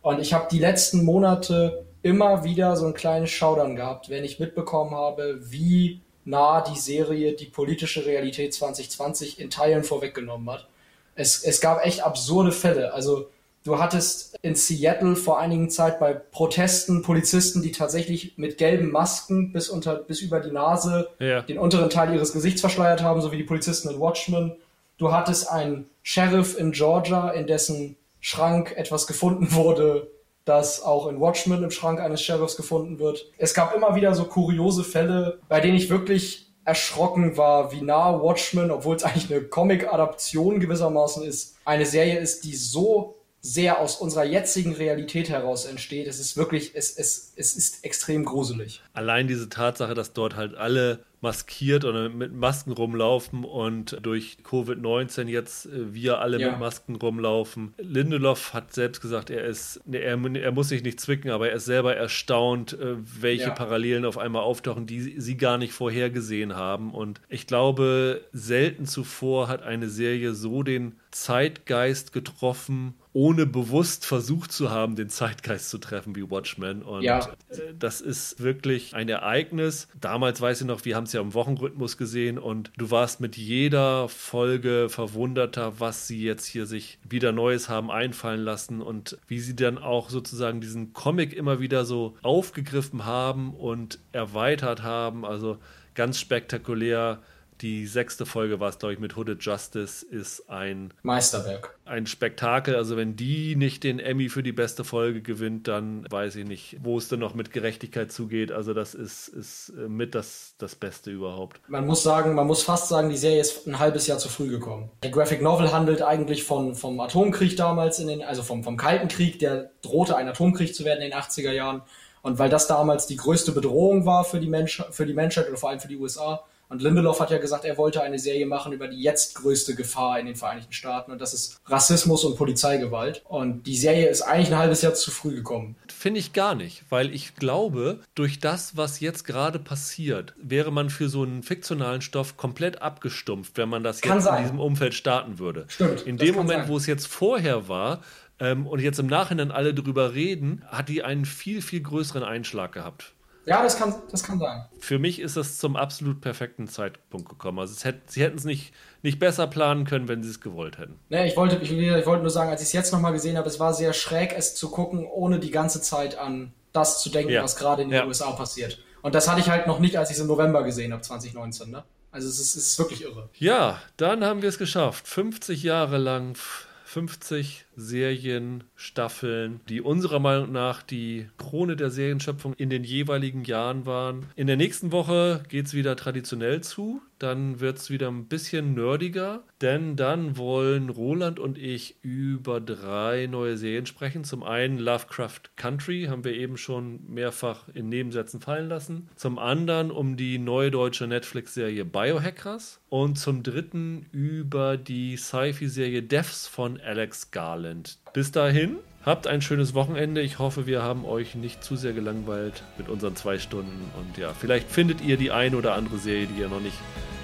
Und ich habe die letzten Monate immer wieder so ein kleines Schaudern gehabt, wenn ich mitbekommen habe, wie nah die Serie die politische Realität 2020 in Teilen vorweggenommen hat. Es, es gab echt absurde Fälle. Also Du hattest in Seattle vor einigen Zeit bei Protesten Polizisten, die tatsächlich mit gelben Masken bis, unter, bis über die Nase ja. den unteren Teil ihres Gesichts verschleiert haben, so wie die Polizisten in Watchmen. Du hattest einen Sheriff in Georgia, in dessen Schrank etwas gefunden wurde, das auch in Watchmen im Schrank eines Sheriffs gefunden wird. Es gab immer wieder so kuriose Fälle, bei denen ich wirklich erschrocken war, wie nah Watchmen, obwohl es eigentlich eine Comic-Adaption gewissermaßen ist, eine Serie ist, die so sehr aus unserer jetzigen Realität heraus entsteht. Es ist wirklich, es, es, es ist extrem gruselig. Allein diese Tatsache, dass dort halt alle maskiert oder mit Masken rumlaufen und durch Covid-19 jetzt äh, wir alle ja. mit Masken rumlaufen. Lindelof hat selbst gesagt, er ist, er, er muss sich nicht zwicken, aber er ist selber erstaunt, äh, welche ja. Parallelen auf einmal auftauchen, die sie gar nicht vorhergesehen haben. Und ich glaube, selten zuvor hat eine Serie so den Zeitgeist getroffen, ohne bewusst versucht zu haben, den Zeitgeist zu treffen wie Watchmen. Und ja. Äh, das ist wirklich ein Ereignis. Damals weiß ich noch, wir haben es ja im Wochenrhythmus gesehen und du warst mit jeder Folge verwunderter, was sie jetzt hier sich wieder Neues haben einfallen lassen und wie sie dann auch sozusagen diesen Comic immer wieder so aufgegriffen haben und erweitert haben. Also ganz spektakulär die sechste Folge war es, glaube ich, mit Hooded Justice, ist ein Meisterwerk. Ein Spektakel. Also, wenn die nicht den Emmy für die beste Folge gewinnt, dann weiß ich nicht, wo es denn noch mit Gerechtigkeit zugeht. Also, das ist, ist äh, mit das, das Beste überhaupt. Man muss sagen, man muss fast sagen, die Serie ist ein halbes Jahr zu früh gekommen. Der Graphic Novel handelt eigentlich von, vom Atomkrieg damals, in den, also vom, vom Kalten Krieg, der drohte ein Atomkrieg zu werden in den 80er Jahren. Und weil das damals die größte Bedrohung war für die, Mensch für die Menschheit oder vor allem für die USA, und Lindelof hat ja gesagt, er wollte eine Serie machen über die jetzt größte Gefahr in den Vereinigten Staaten und das ist Rassismus und Polizeigewalt. Und die Serie ist eigentlich ein halbes Jahr zu früh gekommen. Finde ich gar nicht, weil ich glaube, durch das, was jetzt gerade passiert, wäre man für so einen fiktionalen Stoff komplett abgestumpft, wenn man das kann jetzt sein. in diesem Umfeld starten würde. Stimmt. In dem Moment, sein. wo es jetzt vorher war, ähm, und jetzt im Nachhinein alle drüber reden, hat die einen viel, viel größeren Einschlag gehabt. Ja, das kann, das kann sein. Für mich ist es zum absolut perfekten Zeitpunkt gekommen. Also hätte, sie hätten es nicht, nicht besser planen können, wenn sie es gewollt hätten. Nee, ich wollte, ich, ich wollte nur sagen, als ich es jetzt nochmal gesehen habe, es war sehr schräg, es zu gucken, ohne die ganze Zeit an das zu denken, ja. was gerade in den ja. USA passiert. Und das hatte ich halt noch nicht, als ich es im November gesehen habe, 2019. Ne? Also es ist, es ist wirklich irre. Ja, dann haben wir es geschafft. 50 Jahre lang 50 Serien, Staffeln, die unserer Meinung nach die Krone der Serienschöpfung in den jeweiligen Jahren waren. In der nächsten Woche geht es wieder traditionell zu. Dann wird es wieder ein bisschen nerdiger, denn dann wollen Roland und ich über drei neue Serien sprechen. Zum einen Lovecraft Country, haben wir eben schon mehrfach in Nebensätzen fallen lassen. Zum anderen um die neue deutsche Netflix-Serie Biohackers. Und zum dritten über die Sci-Fi-Serie Deaths von Alex Garland. Talent. Bis dahin, habt ein schönes Wochenende. Ich hoffe, wir haben euch nicht zu sehr gelangweilt mit unseren zwei Stunden. Und ja, vielleicht findet ihr die eine oder andere Serie, die ihr noch nicht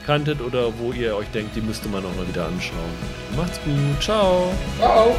kanntet oder wo ihr euch denkt, die müsste man auch mal wieder anschauen. Macht's gut. Ciao. Ciao.